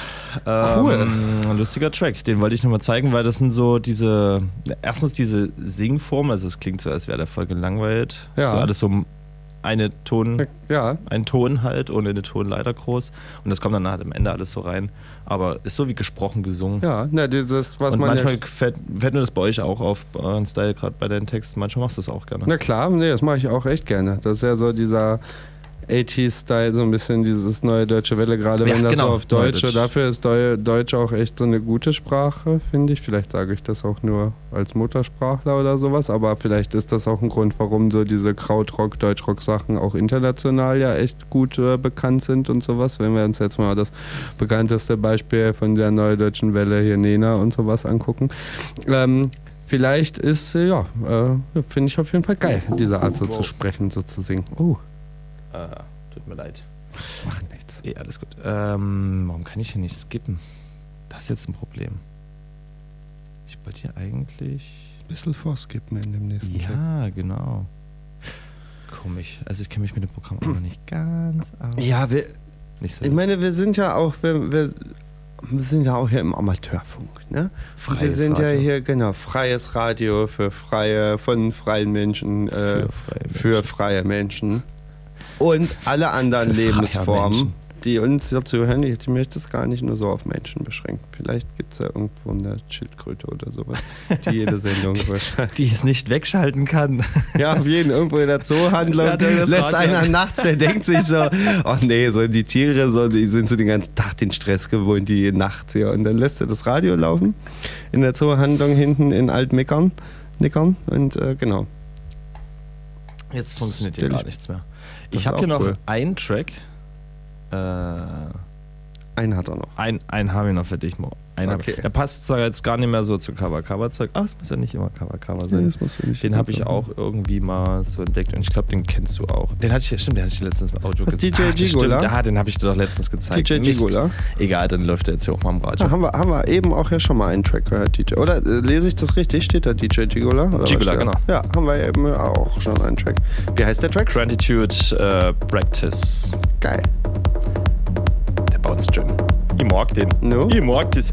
Speaker 4: Cool.
Speaker 5: Ähm, lustiger Track, den wollte ich nochmal zeigen, weil das sind so diese, erstens diese Singform, also es klingt so, als wäre der voll gelangweilt.
Speaker 4: Ja.
Speaker 5: So alles so eine Ton,
Speaker 4: ja.
Speaker 5: ein Ton halt, ohne eine Tonleiter groß. Und das kommt dann halt am Ende alles so rein. Aber ist so wie gesprochen gesungen.
Speaker 4: Ja, na, dieses, was
Speaker 5: Und
Speaker 4: man
Speaker 5: manchmal
Speaker 4: ja,
Speaker 5: fällt, fällt mir das bei euch auch auf, Style, gerade bei deinen Texten. Manchmal machst du das auch gerne.
Speaker 4: Na klar, nee, das mache ich auch echt gerne. Das ist ja so dieser 80s-Style, so ein bisschen dieses neue deutsche Welle, gerade
Speaker 5: Ja,
Speaker 4: wenn das
Speaker 5: genau,
Speaker 4: so auf Deutsch,
Speaker 5: Neudeutsch.
Speaker 4: dafür ist Deu Deutsch auch echt so eine gute Sprache, finde ich. Vielleicht sage ich das auch nur als Muttersprachler oder sowas, aber vielleicht ist das auch ein Grund, warum so diese Krautrock, Deutschrock-Sachen auch international ja echt gut äh, bekannt sind und sowas. Wenn wir uns jetzt mal das bekannteste Beispiel von der neudeutschen Welle hier Nena und sowas angucken. Ähm, Vielleicht ist, ja, äh, finde ich auf jeden Fall geil, diese Art so zu sprechen, so zu singen. Oh.
Speaker 5: Äh, tut mir leid.
Speaker 4: Macht nichts.
Speaker 5: Eh, alles gut. Ähm, warum kann ich hier nicht skippen? Das ist jetzt ein Problem. Ich wollte hier eigentlich.
Speaker 4: Ein bisschen vorskippen in dem nächsten.
Speaker 5: Ja, genau. Komisch. Also ich kenne mich mit dem Programm auch noch nicht ganz aus.
Speaker 4: Ja, wir,
Speaker 5: so.
Speaker 4: ich meine, wir sind ja auch, wir, wir, wir sind ja auch hier im Amateurfunk, ne? Und wir
Speaker 5: Freies
Speaker 4: sind ja
Speaker 5: Radio.
Speaker 4: hier, genau, freies Radio für freie, von freien Menschen, äh, für freie Menschen. Und alle anderen Lebensformen, die uns hier zuhören, ich möchte es gar nicht nur so auf Menschen beschränken. Vielleicht gibt es ja irgendwo eine Schildkröte oder sowas, die jede [laughs] Sendung wahrscheinlich.
Speaker 5: Die es nicht wegschalten kann.
Speaker 4: Ja, auf jeden irgendwo in der Zoohandlung
Speaker 5: Ja, der
Speaker 4: lässt einer nachts, der denkt sich so, ach nee, so die Tiere, so, die sind so den ganzen Tag den Stress gewohnt, die nachts hier. Und dann lässt er das Radio laufen in der Zoohandlung hinten in Altmickern, Nickern und äh, genau.
Speaker 5: Jetzt funktioniert hier gar
Speaker 4: ich-
Speaker 5: nichts mehr. Ich habe hier noch
Speaker 4: cool.
Speaker 5: einen Track. Äh,
Speaker 4: einen hat er noch.
Speaker 5: Ein, einen habe ich noch für dich, Mo. Einen
Speaker 4: Okay.
Speaker 5: Der passt zwar jetzt gar nicht mehr so zu Cover-Cover-Zeug. Ah, es muss ja nicht immer Cover-Cover sein.
Speaker 4: Nee, das muss ja nicht
Speaker 5: den habe ich auch irgendwie mal so entdeckt und ich glaube, den kennst du auch. Den hatte ich, stimmt, den hatte ich letztens im Audio gezeigt.
Speaker 4: DJ
Speaker 5: Ah,
Speaker 4: Gigola?
Speaker 5: Stimmt, ja, den habe ich dir doch letztens gezeigt.
Speaker 4: DJ
Speaker 5: Mist.
Speaker 4: Gigola?
Speaker 5: Egal, dann läuft der jetzt hier auch mal im Radio.
Speaker 4: Da haben wir, haben wir eben auch ja schon mal einen Track gehört, DJ. Oder äh, lese ich das richtig? Steht da DJ Gigola? Oder
Speaker 5: Gigola, genau.
Speaker 4: Ja, haben wir eben auch schon einen Track. Wie heißt der Track?
Speaker 5: Gratitude äh, Practice.
Speaker 4: Geil.
Speaker 5: Der bounce schön. Ich mag den.
Speaker 4: No?
Speaker 5: Ich mag das.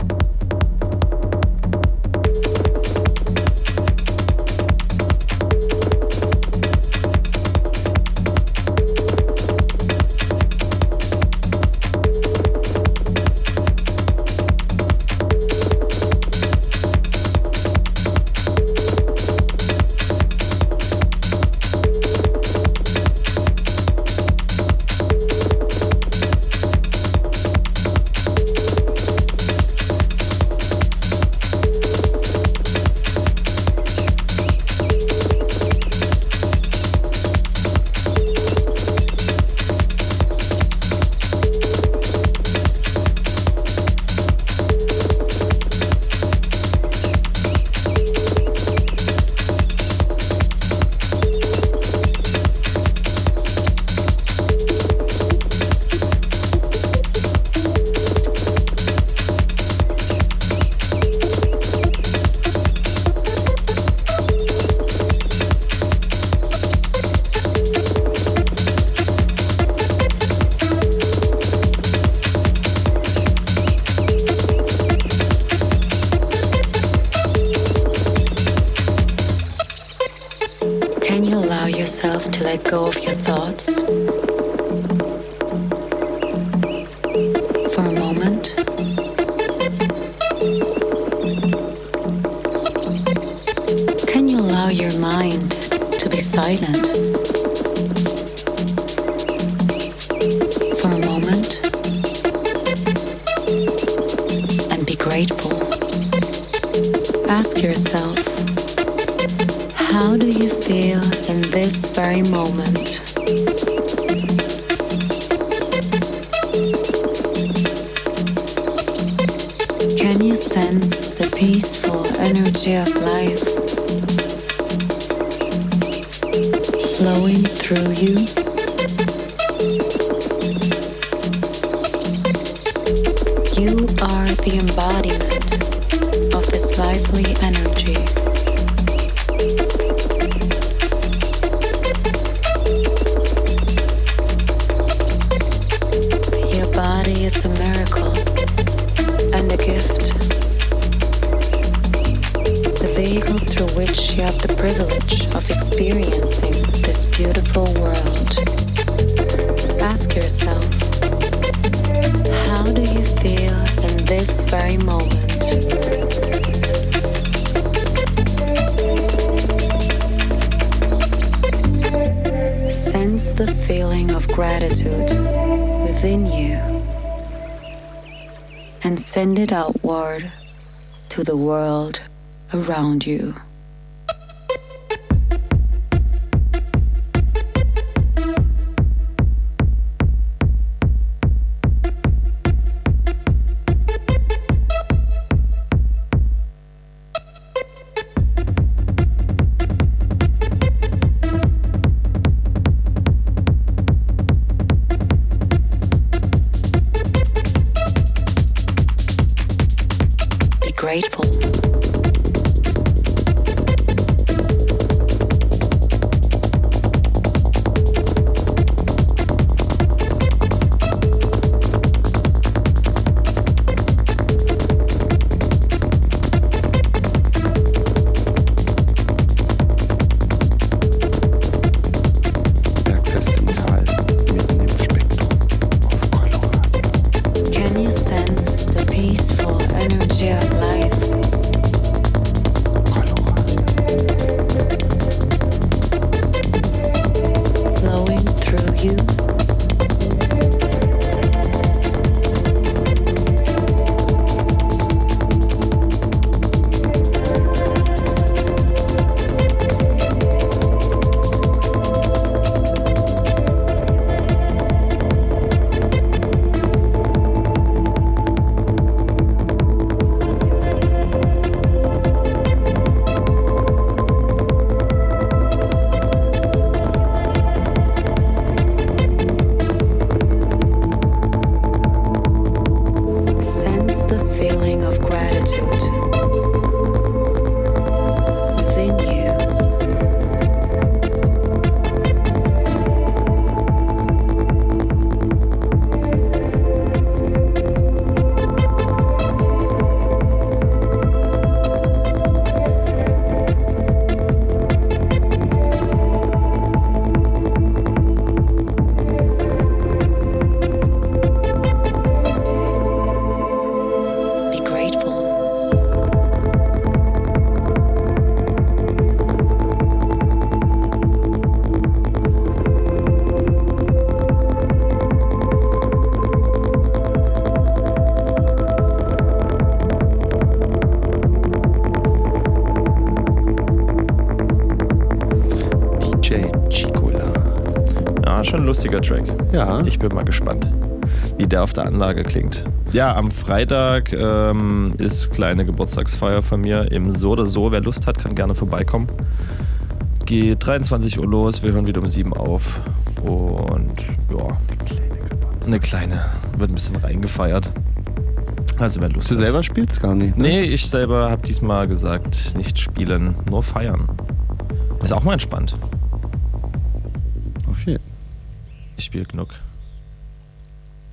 Speaker 19: The embodiment gratitude within you and send it outward to the world around you.
Speaker 5: Lustiger Track.
Speaker 4: Ja.
Speaker 5: Ich bin mal gespannt, wie der auf der Anlage klingt. Ja, am Freitag ähm, ist kleine Geburtstagsfeier von mir im So oder So. Wer Lust hat, kann gerne vorbeikommen. Geht 23 Uhr los, wir hören wieder um 7 auf. Und ja, eine kleine, wird ein bisschen reingefeiert. Also wer Lust
Speaker 4: Du
Speaker 5: hat.
Speaker 4: selber spielst gar nicht, ne?
Speaker 5: Nee, ich selber habe diesmal gesagt, nicht spielen, nur feiern. Ist auch mal entspannt. Ich spiele genug.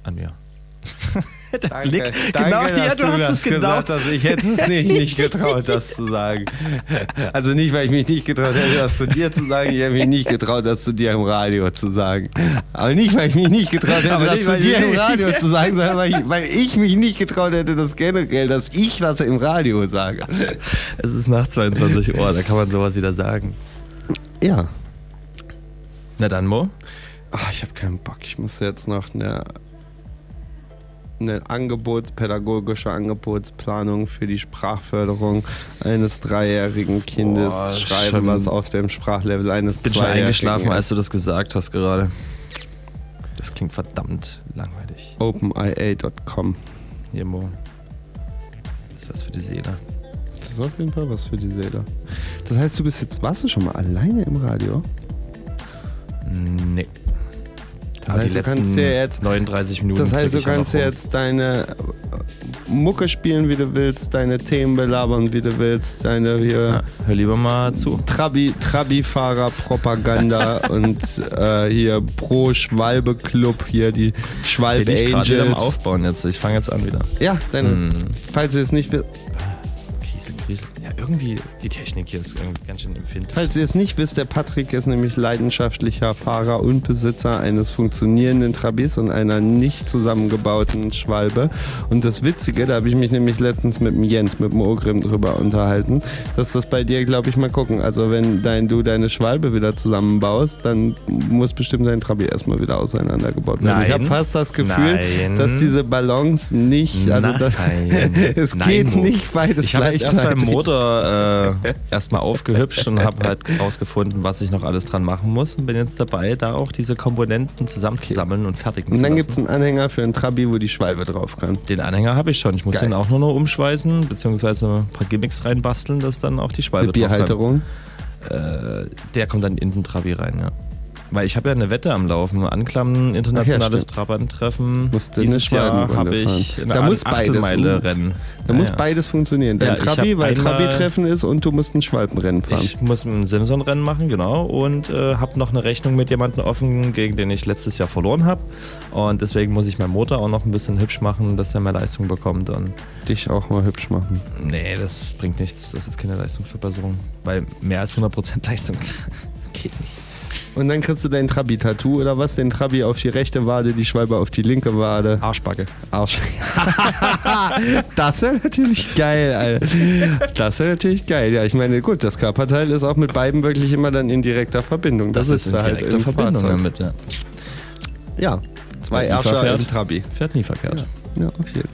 Speaker 5: An mir. [laughs]
Speaker 4: Der
Speaker 5: Danke, Blick, genau hier, du hast es genau.
Speaker 4: gesagt hast. Ich hätte es nicht, nicht [laughs] getraut, das zu sagen. Also nicht, weil ich mich nicht getraut hätte, das zu dir zu sagen. Ich hätte mich nicht getraut, das zu dir im Radio zu sagen. Aber nicht, weil ich mich nicht getraut hätte,
Speaker 5: Aber
Speaker 4: das
Speaker 5: nicht,
Speaker 4: zu dir im Radio zu sagen, sondern weil ich, weil ich mich nicht getraut hätte, das generell, dass ich das im Radio sage.
Speaker 5: Es ist nach 22 Uhr, da kann man sowas wieder sagen.
Speaker 4: Ja.
Speaker 5: Na dann, Mo.
Speaker 4: Muss jetzt noch eine, eine angebotspädagogische Angebotsplanung für die Sprachförderung eines dreijährigen Kindes
Speaker 5: Boah,
Speaker 4: schreiben, was auf dem Sprachlevel eines
Speaker 5: Bin schon eingeschlafen, als du das gesagt hast gerade. Das klingt verdammt langweilig.
Speaker 4: OpenIA.com.
Speaker 5: Mo. Das ist was für die Seele.
Speaker 4: ist auf jeden Fall was für die Seele. Das heißt, du bist jetzt, warst du schon mal alleine im Radio?
Speaker 5: Aber die
Speaker 4: heißt, du kannst ja jetzt
Speaker 5: 39 Minuten.
Speaker 4: Das heißt, du
Speaker 5: ich ja
Speaker 4: kannst ja jetzt deine äh, Mucke spielen, wie du willst, deine Themen belabern, wie du willst, deine hier.
Speaker 5: hör lieber mal zu.
Speaker 4: Trabi, Trabi-Fahrer-Propaganda [laughs] und äh, hier pro Schwalbe-Club, hier die Schwalbe
Speaker 5: Bin ich gerade wieder am
Speaker 4: Angels.
Speaker 5: Aufbauen jetzt. Ich fange jetzt an wieder.
Speaker 4: Ja, dann,
Speaker 5: Hm.
Speaker 4: falls ihr es nicht wi-
Speaker 5: Kiesel, Kiesel. Ja, irgendwie, die Technik hier ist irgendwie ganz schön empfindlich.
Speaker 4: Falls ihr es nicht wisst, der Patrick ist nämlich leidenschaftlicher Fahrer und Besitzer eines funktionierenden Trabis und einer nicht zusammengebauten Schwalbe. Und das Witzige, da habe ich mich nämlich letztens mit dem Jens, mit dem Ogrim drüber unterhalten, dass das bei dir, glaube ich, mal gucken. Also wenn dein, du deine Schwalbe wieder zusammenbaust, dann muss bestimmt dein Trabi erstmal wieder auseinandergebaut werden. Ich
Speaker 5: Nein.
Speaker 4: habe fast das Gefühl,
Speaker 5: Nein.
Speaker 4: dass diese Balance nicht, also das, [laughs] es
Speaker 5: Nein,
Speaker 4: geht nicht beides
Speaker 5: Ich habe jetzt erst
Speaker 4: gleichzeitig.
Speaker 5: meinen Motor äh, erstmal aufgehübscht und habe halt rausgefunden, was ich noch alles dran machen muss. Und bin jetzt dabei, da auch diese Komponenten zusammenzusammeln und fertigen
Speaker 4: Und
Speaker 5: zu
Speaker 4: dann
Speaker 5: lassen.
Speaker 4: gibt es einen Anhänger für einen Trabi, wo die Schwalbe drauf kann.
Speaker 5: Den Anhänger habe ich schon. Ich muss
Speaker 4: Geil.
Speaker 5: den auch nur noch umschweißen, beziehungsweise ein paar Gimmicks reinbasteln, dass dann auch die Schwalbe
Speaker 4: Mit
Speaker 5: drauf kann.
Speaker 4: Bierhalterung?
Speaker 5: Äh, der kommt dann in den Trabi rein, ja. Weil ich habe ja eine Wette am Laufen. Anklammen, internationales
Speaker 4: stimmt.
Speaker 5: Trabanttreffen.
Speaker 4: Musst du eine Schwalbenrunde
Speaker 5: habe ich eine
Speaker 4: Da muss beides.
Speaker 5: Rennen.
Speaker 4: Da
Speaker 5: Ja,
Speaker 4: muss
Speaker 5: ja.
Speaker 4: beides funktionieren. Dein
Speaker 5: Ja,
Speaker 4: Trabi, weil Trabi-Treffen ist und du musst ein Schwalbenrennen fahren.
Speaker 5: Ich muss ein Simson-Rennen machen, genau. Und äh, habe noch eine Rechnung mit jemandem offen, gegen den ich letztes Jahr verloren habe. Und deswegen muss ich meinen Motor auch noch ein bisschen hübsch machen, dass er mehr Leistung bekommt. Und
Speaker 4: Dich auch mal hübsch machen.
Speaker 5: nee, das bringt nichts. Das ist keine Leistungsverbesserung. Weil mehr als 100% [laughs] Leistung geht nicht.
Speaker 4: Und dann kriegst du dein Trabi-Tattoo oder was? Den Trabi auf die rechte Wade, die Schwalbe auf die linke Wade.
Speaker 5: Arschbacke.
Speaker 4: Arsch. [laughs] das wäre natürlich geil, Alter. Das wäre natürlich geil. Ja, ich meine, gut, das Körperteil ist auch mit beiden wirklich immer dann in direkter Verbindung. Das, ist da halt im
Speaker 5: Verbindung
Speaker 4: Fahrzeug.
Speaker 5: damit, ja.
Speaker 4: Ja, zwei Ärscher im Trabi.
Speaker 5: Fährt nie verkehrt.
Speaker 4: Ja, auf jeden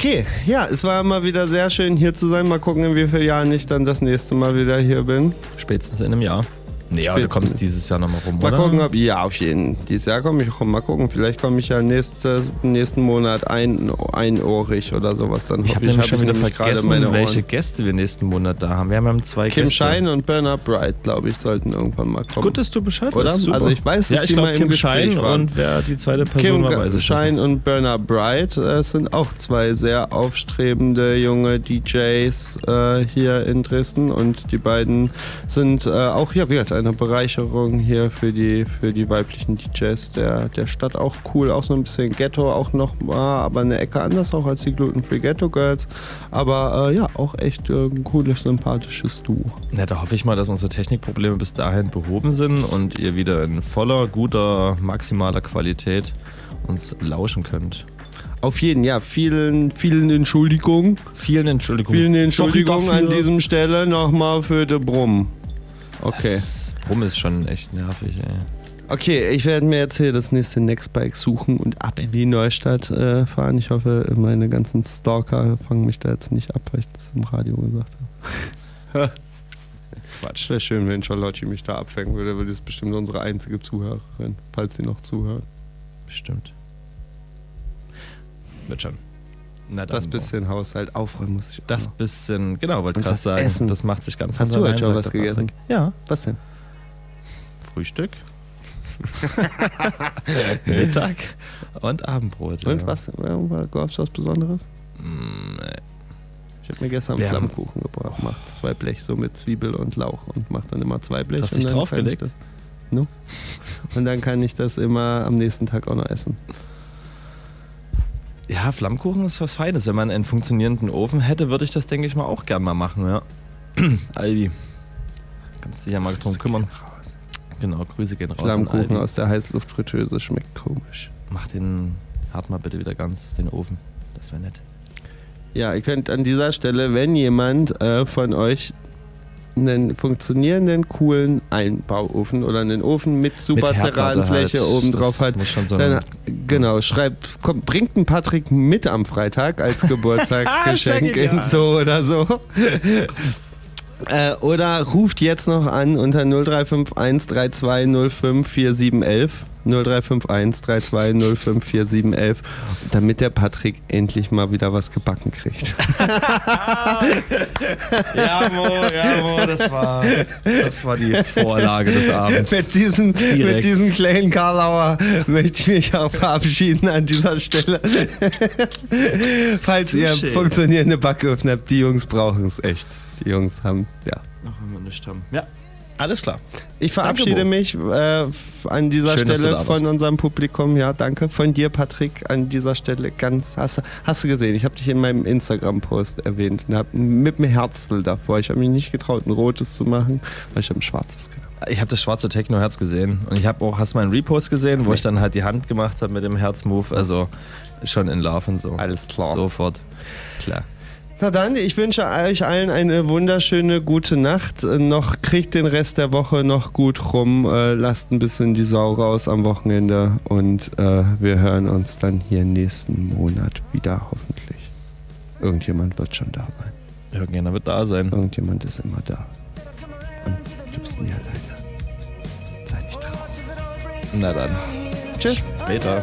Speaker 4: Okay, ja, es war mal wieder sehr schön hier zu sein. Mal gucken, in wie vielen Jahren ich dann das nächste Mal wieder hier bin.
Speaker 5: Spätestens in einem Jahr. Nee, aber du kommst dieses Jahr nochmal rum,
Speaker 4: Mal
Speaker 5: oder?
Speaker 4: gucken, ob. Ja, auf jeden Dieses Jahr komme ich rum. Mal gucken. Vielleicht komme ich ja nächstes, nächsten Monat ein, einohrig oder sowas. Dann
Speaker 5: Ich habe nämlich
Speaker 4: hab
Speaker 5: schon wieder vergessen, welche. Gäste wir nächsten Monat da haben. Wir haben zwei
Speaker 4: Kim
Speaker 5: Gäste.
Speaker 4: Shine und Bernard Bright, glaube ich, sollten irgendwann mal kommen.
Speaker 5: Gut, dass du Bescheid
Speaker 4: Oder?
Speaker 5: weißt. Super.
Speaker 4: Also ich weiß, dass
Speaker 5: ja, ich
Speaker 4: die
Speaker 5: glaub,
Speaker 4: mal im
Speaker 5: Kim
Speaker 4: Gespräch
Speaker 5: Shine
Speaker 4: waren.
Speaker 5: und wer die zweite Person
Speaker 4: Kim
Speaker 5: war, weiß ich
Speaker 4: Shine und Bernard Bright äh, sind auch zwei sehr aufstrebende junge DJs äh, hier in Dresden und die beiden sind äh, auch hier wieder eine Bereicherung hier für die, für die weiblichen DJs der, der Stadt. Auch cool, auch so ein bisschen Ghetto, auch noch mal, aber eine Ecke anders auch als die Gluten Free Ghetto Girls. Aber äh, ja, auch echt äh, ein cooles, sympathisches Duo.
Speaker 5: Ja, da hoffe ich mal, dass unsere Technikprobleme bis dahin behoben sind und ihr wieder in voller, guter, maximaler Qualität uns lauschen könnt.
Speaker 4: Auf jeden, ja, vielen, vielen Entschuldigungen.
Speaker 5: Vielen Entschuldigungen.
Speaker 4: Vielen Entschuldigungen an diesem Stelle nochmal für den Brumm. Okay.
Speaker 5: Das Brumm ist schon echt nervig, ey.
Speaker 4: Okay, ich werde mir jetzt hier das nächste Nextbike suchen und ab in die Neustadt äh, fahren. Ich hoffe, meine ganzen Stalker fangen mich da jetzt nicht ab, weil ich das im Radio gesagt habe. [laughs] Quatsch. Wäre schön, wenn Charlotte mich da abfängen würde, weil die ist bestimmt unsere einzige Zuhörerin, falls sie noch zuhört.
Speaker 5: Bestimmt. Wird schon. Na,
Speaker 4: Das
Speaker 5: dann-
Speaker 4: bisschen Haushalt aufräumen muss ich auch
Speaker 5: Das
Speaker 4: noch.
Speaker 5: bisschen, genau, wollte gerade sagen.
Speaker 4: essen.
Speaker 5: Das macht sich ganz
Speaker 4: Hast du heute schon was gegessen?
Speaker 5: Ja.
Speaker 4: Was denn?
Speaker 5: Frühstück. [laughs] Mittag und Abendbrot.
Speaker 4: Und
Speaker 5: ja.
Speaker 4: was? Gab es was Besonderes?
Speaker 5: Mm, nee.
Speaker 4: Ich habe mir gestern
Speaker 5: haben-
Speaker 4: Flammkuchen gebracht. Macht zwei Blech so mit Zwiebel und Lauch und macht dann immer zwei Blech.
Speaker 5: Du hast
Speaker 4: und
Speaker 5: dich
Speaker 4: dann
Speaker 5: draufgelegt?
Speaker 4: kann ich Das, no? Und dann kann ich das immer am nächsten Tag auch noch essen.
Speaker 5: Ja, Flammkuchen ist was Feines. Wenn man einen funktionierenden Ofen hätte, würde ich das, denke ich mal, auch gern mal machen, ja. [clears throat] Albi. Kannst dich ja mal drum kümmern. Genau, Grüße gehen raus.
Speaker 4: Flammkuchen aus der Heißluftfritteuse schmeckt komisch.
Speaker 5: Mach den hart mal bitte wieder ganz, den Ofen. Das wäre nett.
Speaker 4: Ja, ihr könnt an dieser Stelle, wenn jemand äh, von euch einen funktionierenden, coolen Einbauofen oder einen Ofen mit super
Speaker 5: Herdplatte
Speaker 4: Ceranfläche
Speaker 5: halt.
Speaker 4: oben drauf hat,
Speaker 5: so
Speaker 4: dann, genau, schreibt, kommt, bringt einen Patrick mit am Freitag als [laughs] Geburtstagsgeschenk in so oder so. Äh, oder ruft jetzt noch an unter 0351 3205 4711. 0351 32 054711, damit der Patrick endlich mal wieder was gebacken kriegt.
Speaker 5: Ja, Mo, ja, Mo, das war, das war die Vorlage des Abends.
Speaker 4: mit, diesem, mit diesem kleinen Karlauer möchte ich mich auch verabschieden an dieser Stelle. [laughs] Falls ihr funktionierende Backöfen habt, die Jungs brauchen es echt. Die Jungs haben, ja.
Speaker 5: Noch wenn wir nicht haben. Ja, alles klar.
Speaker 4: Ich verabschiede
Speaker 5: Danke,
Speaker 4: mich äh, an dieser
Speaker 5: Schön,
Speaker 4: Stelle von unserem Publikum. Ja, danke. Von dir, Patrick, an dieser Stelle ganz. Hast, du- hast du gesehen? Ich habe dich in meinem Instagram-Post erwähnt. Und hab mit dem Herzl davor. Ich habe mich nicht getraut, ein rotes zu machen, weil ich habe ein schwarzes genommen.
Speaker 5: Ich habe das schwarze Techno-Herz gesehen und ich habe auch, hast du meinen Repost gesehen, wo ich dann halt die Hand gemacht habe mit dem Herz-Move. Also schon in Love und so.
Speaker 4: Alles klar.
Speaker 5: Sofort. Klar.
Speaker 4: Na dann, ich wünsche euch allen eine wunderschöne gute Nacht. Noch kriegt den Rest der Woche noch gut rum. Äh, lasst ein bisschen die Sau raus am Wochenende und äh, wir hören uns dann hier nächsten Monat wieder, hoffentlich. Irgendjemand wird schon da sein.
Speaker 5: Irgendjemand wird da sein.
Speaker 4: Irgendjemand ist immer da. Und du bist nie alleine. Sei nicht traurig.
Speaker 5: Na dann.
Speaker 4: Tschüss.
Speaker 5: Später.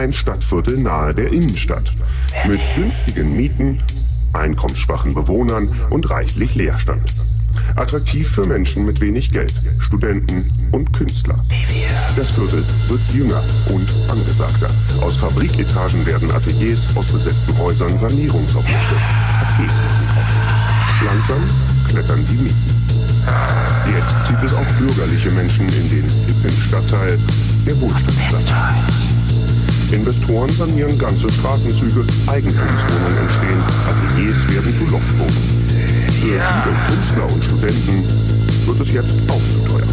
Speaker 20: Ein Stadtviertel nahe der Innenstadt. Mit günstigen Mieten, einkommensschwachen Bewohnern und reichlich Leerstand. Attraktiv für Menschen mit wenig Geld, Studenten und Künstler. Das Viertel wird jünger und angesagter. Aus Fabriketagen werden Ateliers, aus besetzten Häusern Sanierungsobjekte. Cafés. Langsam klettern die Mieten. Jetzt zieht es auch bürgerliche Menschen in den hippen Stadtteil, der Wohlstandsstadtteil. Investoren sanieren ganze Straßenzüge, Eigentumswohnungen entstehen, Ateliers werden zu Loftwohnungen. Für viele Künstler und Studenten wird es jetzt auch zu teuer.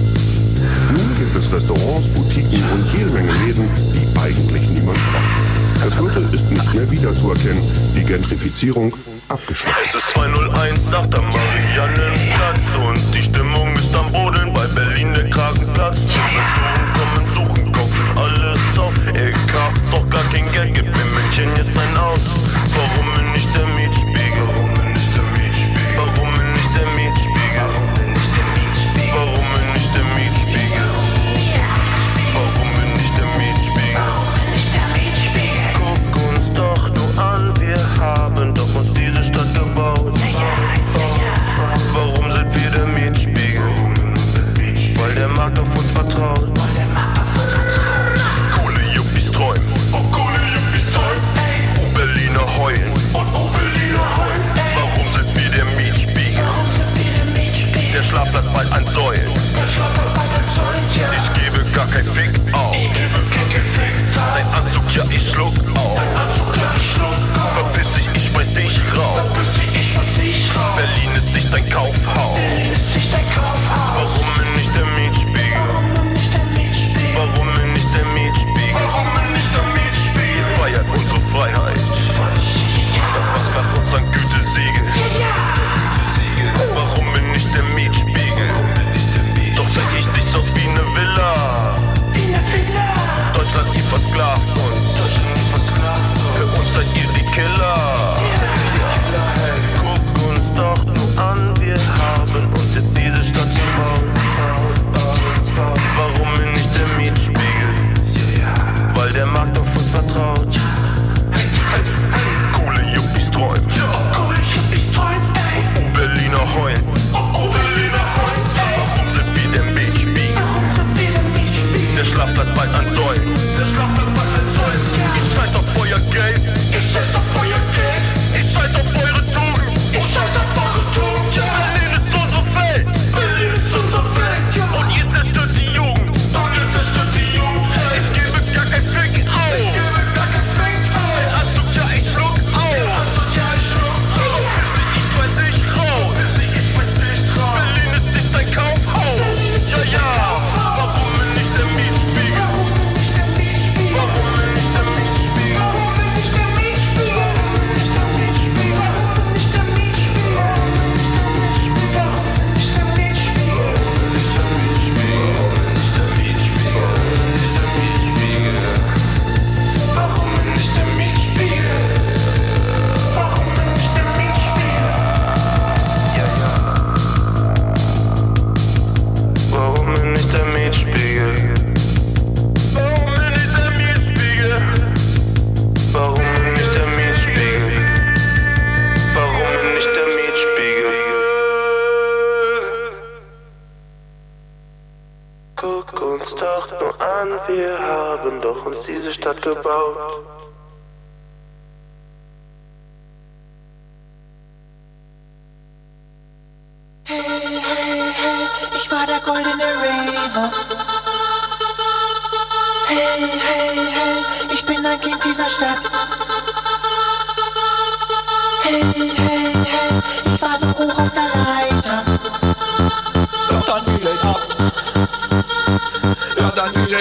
Speaker 20: Nun gibt es Restaurants, Boutiquen und jede Menge Läden, die eigentlich niemand braucht. Das Viertel ist nicht mehr wiederzuerkennen, die Gentrifizierung abgeschlossen.
Speaker 21: Es ist 201 nach der Mariannenplatz und die Stimmung ist am Brodeln bei Berlin der Kragenplatz. Investoren kommen, suchen, kaufen alles auf. Ich Geld, gib mir München jetzt ein Aus. Warum mir nicht der Mietspiegel? Warum mir nicht der Mietspiegel? Warum mir nicht der Mietspiegel? Warum mir nicht der Mietspiegel? Warum mir nicht der Mietspiegel? Guck uns doch nur an, wir haben doch uns diese Stadt gebaut. Warum sind wir der Mietspiegel? Weil der Markt auf uns vertraut. Heulen. Oh, oh, Berliner heulen. Warum sind wir der Mietspiegel? Der Schlafplatz bald an Säulen. Ich gebe gar kein Fick auf.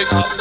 Speaker 22: Dann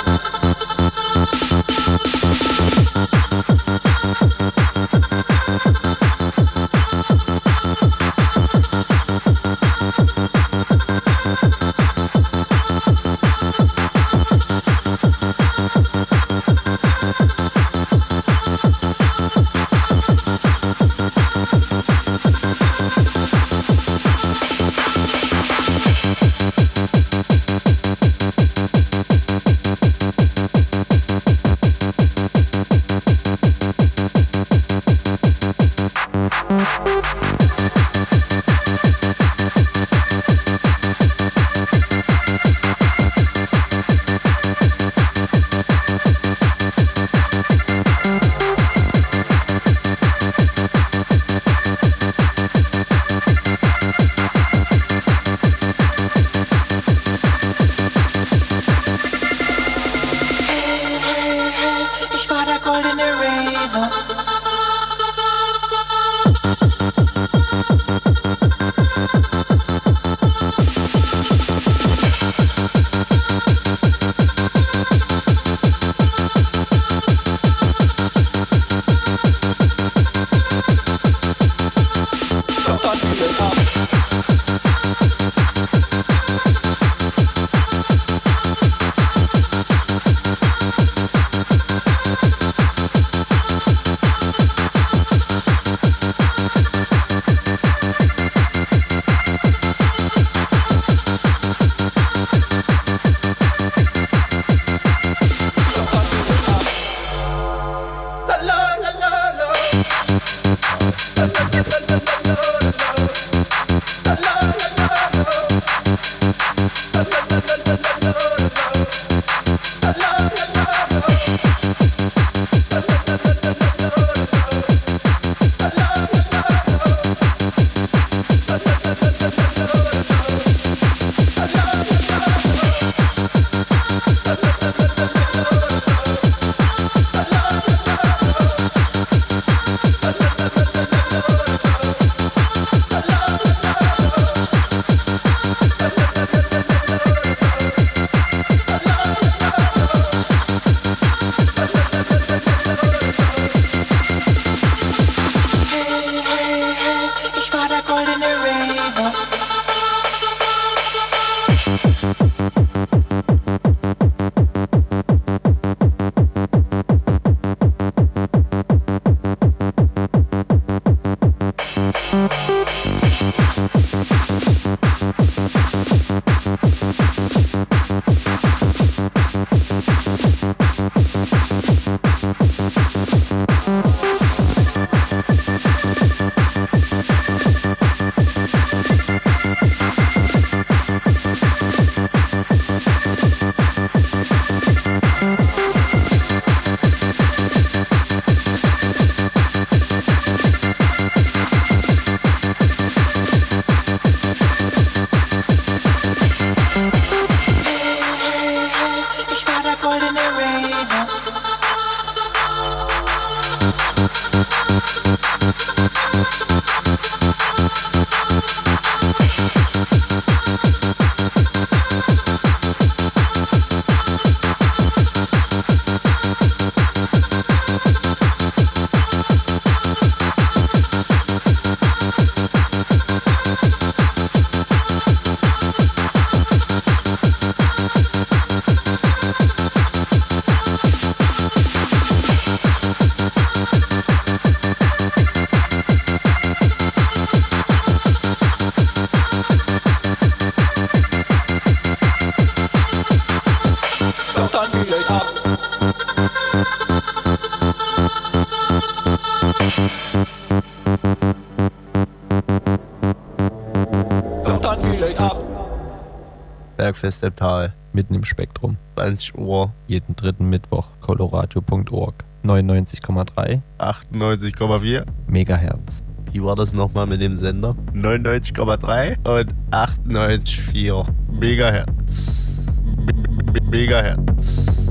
Speaker 23: Bergfest im Tal, mitten im Spektrum. 20 Uhr, jeden dritten Mittwoch. Colorado.org. 99,3. 98,4. Megahertz. Wie war das nochmal mit dem Sender? 99,3 und 98,4 Megahertz. M- M- Megahertz.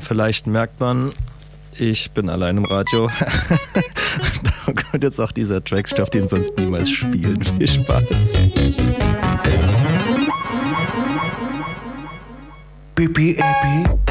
Speaker 5: vielleicht merkt man, ich bin allein im Radio. [laughs] da kommt jetzt auch dieser Trackstoff, den sonst niemals spielen. Viel Spaß.
Speaker 24: BPAP.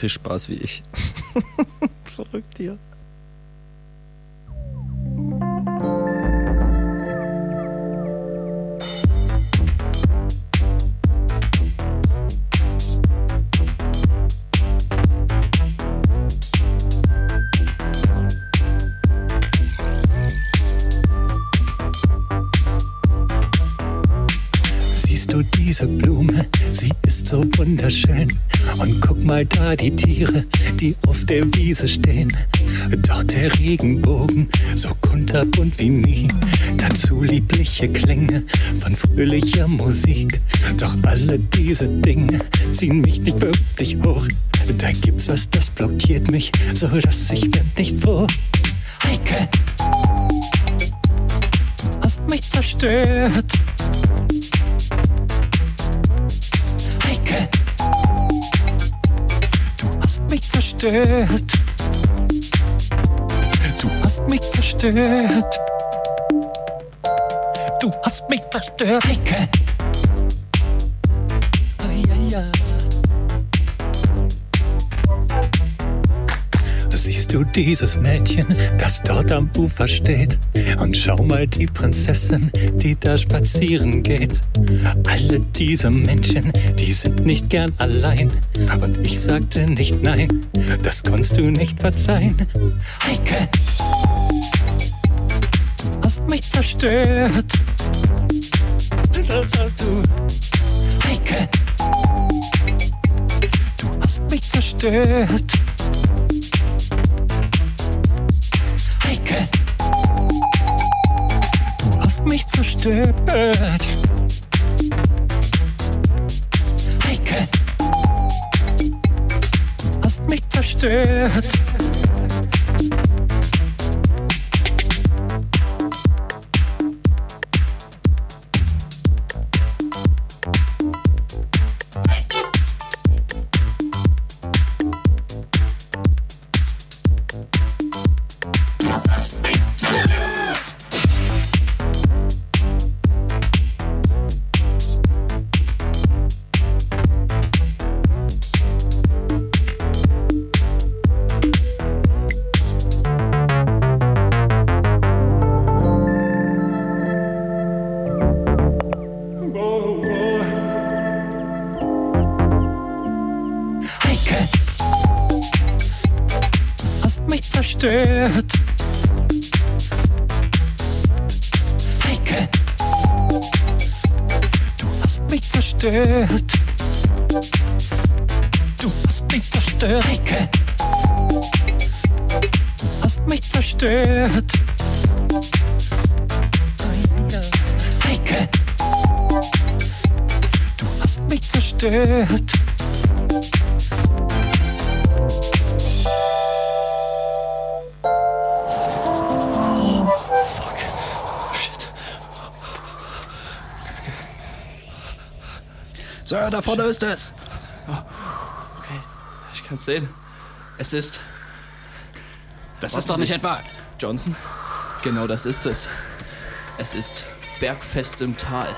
Speaker 5: Fischspaß wie ich.
Speaker 9: Dieses Mädchen, das dort am Ufer steht? Und schau mal die Prinzessin, die da spazieren geht. Alle diese Menschen, die sind nicht gern allein. Und ich sagte nicht nein, das konntest du nicht verzeihen. Heike, du hast mich zerstört. Das hast du. Heike, du hast mich zerstört. Zerstört. Heike, du hast mich zerstört.
Speaker 2: Ist es. Oh, okay, ich kann's sehen. Es ist.
Speaker 25: Das
Speaker 2: Warten
Speaker 25: ist doch
Speaker 2: Sie.
Speaker 25: nicht etwa.
Speaker 2: Johnson? Genau das ist es. Es ist Bergfest im Tal.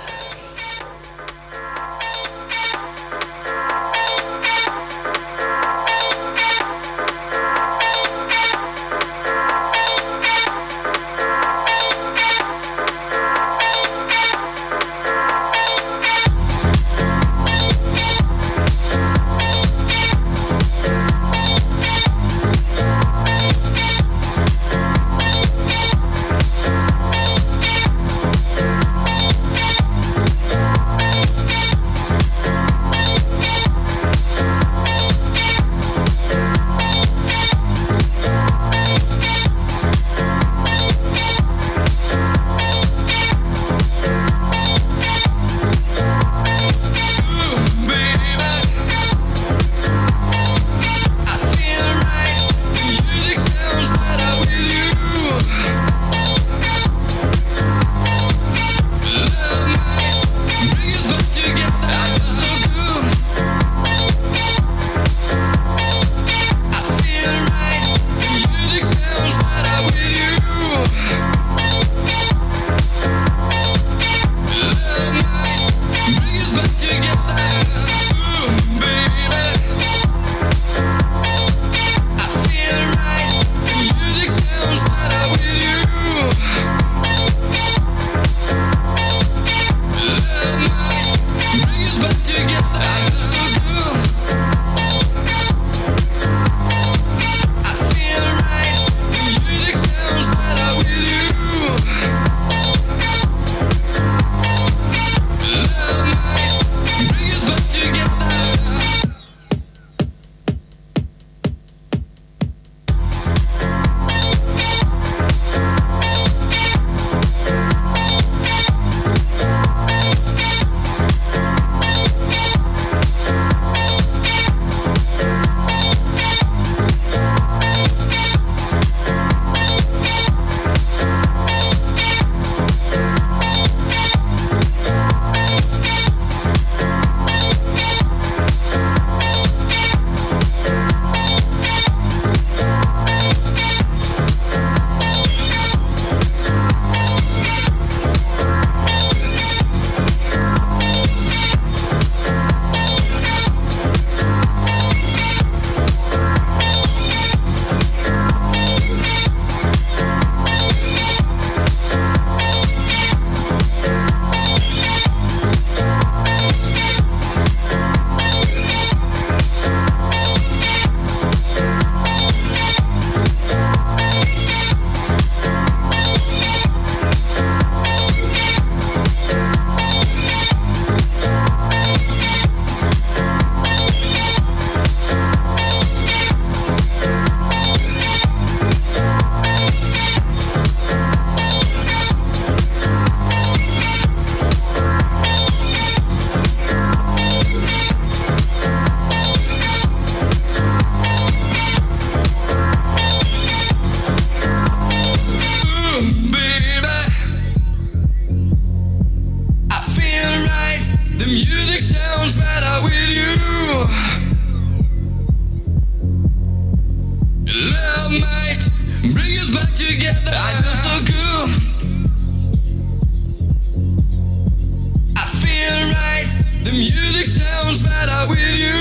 Speaker 9: Sounds better with you.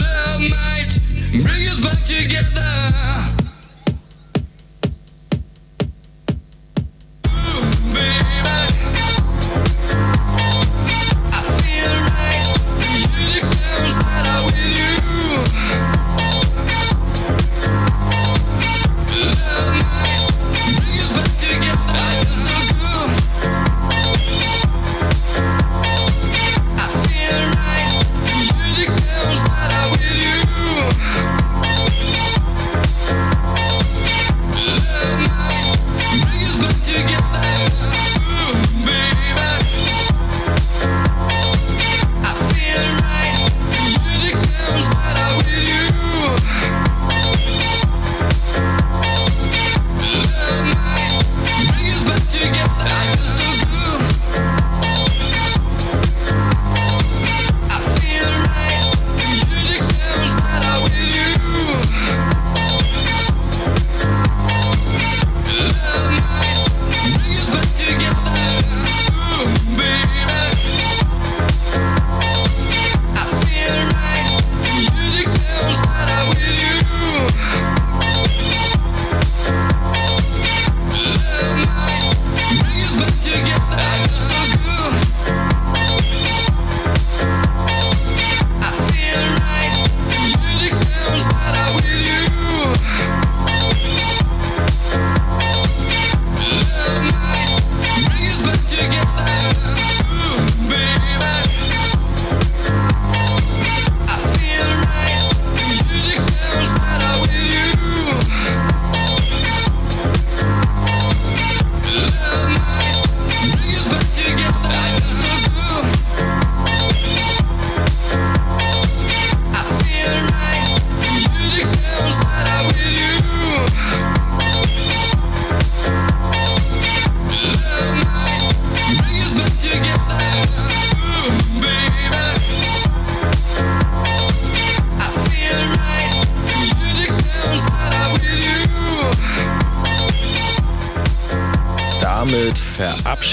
Speaker 9: Love might bring us back together.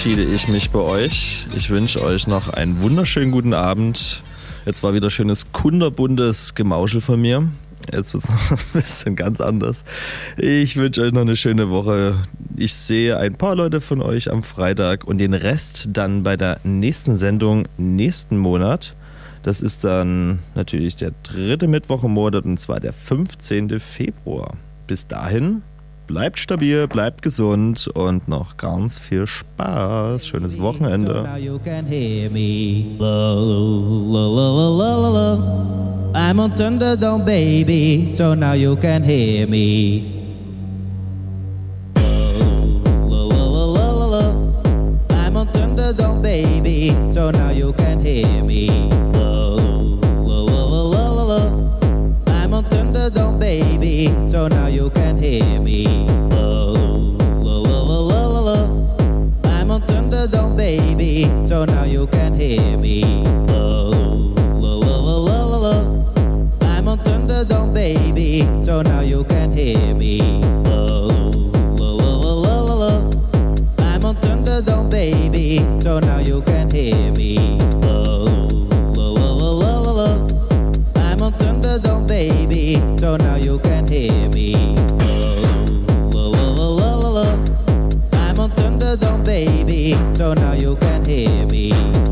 Speaker 5: Verabschiede ich mich bei euch. Ich wünsche euch noch einen wunderschönen guten Abend. Jetzt war wieder schönes kunderbuntes Gemauschel von mir. Jetzt wird es [laughs] noch ein bisschen ganz anders. Ich wünsche euch noch eine schöne Woche. Ich sehe ein paar Leute von euch am Freitag und den Rest dann bei der nächsten Sendung nächsten Monat. Das ist dann natürlich der dritte Mittwoch im Monat und zwar der 15. Februar. Bis dahin, bleibt stabil, bleibt gesund und noch ganz viel Spaß. Schönes Wochenende.
Speaker 26: I'm on Thunderdome, baby, so now you can hear me. I'm on baby, so now you can hear me. I'm on Thunderdome, baby, so now you can hear me. I'm on Thunderdome, baby, so now you can hear me. Oh. I'm on Thunderdome, baby, so now you can hear me. Oh. I'm on Thunderdome, baby, so now you can hear me. So now you can hear me. Oh, lo, lo, lo, lo, lo, lo. I'm on Thunderdome, baby, so now you can hear me.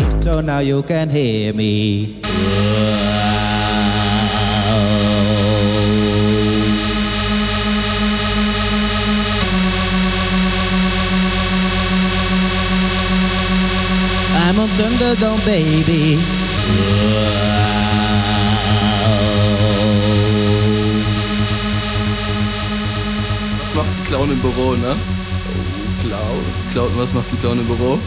Speaker 26: So now you can hear me. I'm on Thunderdome, baby. Was macht ein Clown im
Speaker 2: Büro, ne? Clown. Clown, was macht ein Clown im Büro?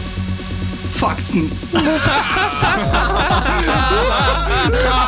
Speaker 2: Faxen. [laughs]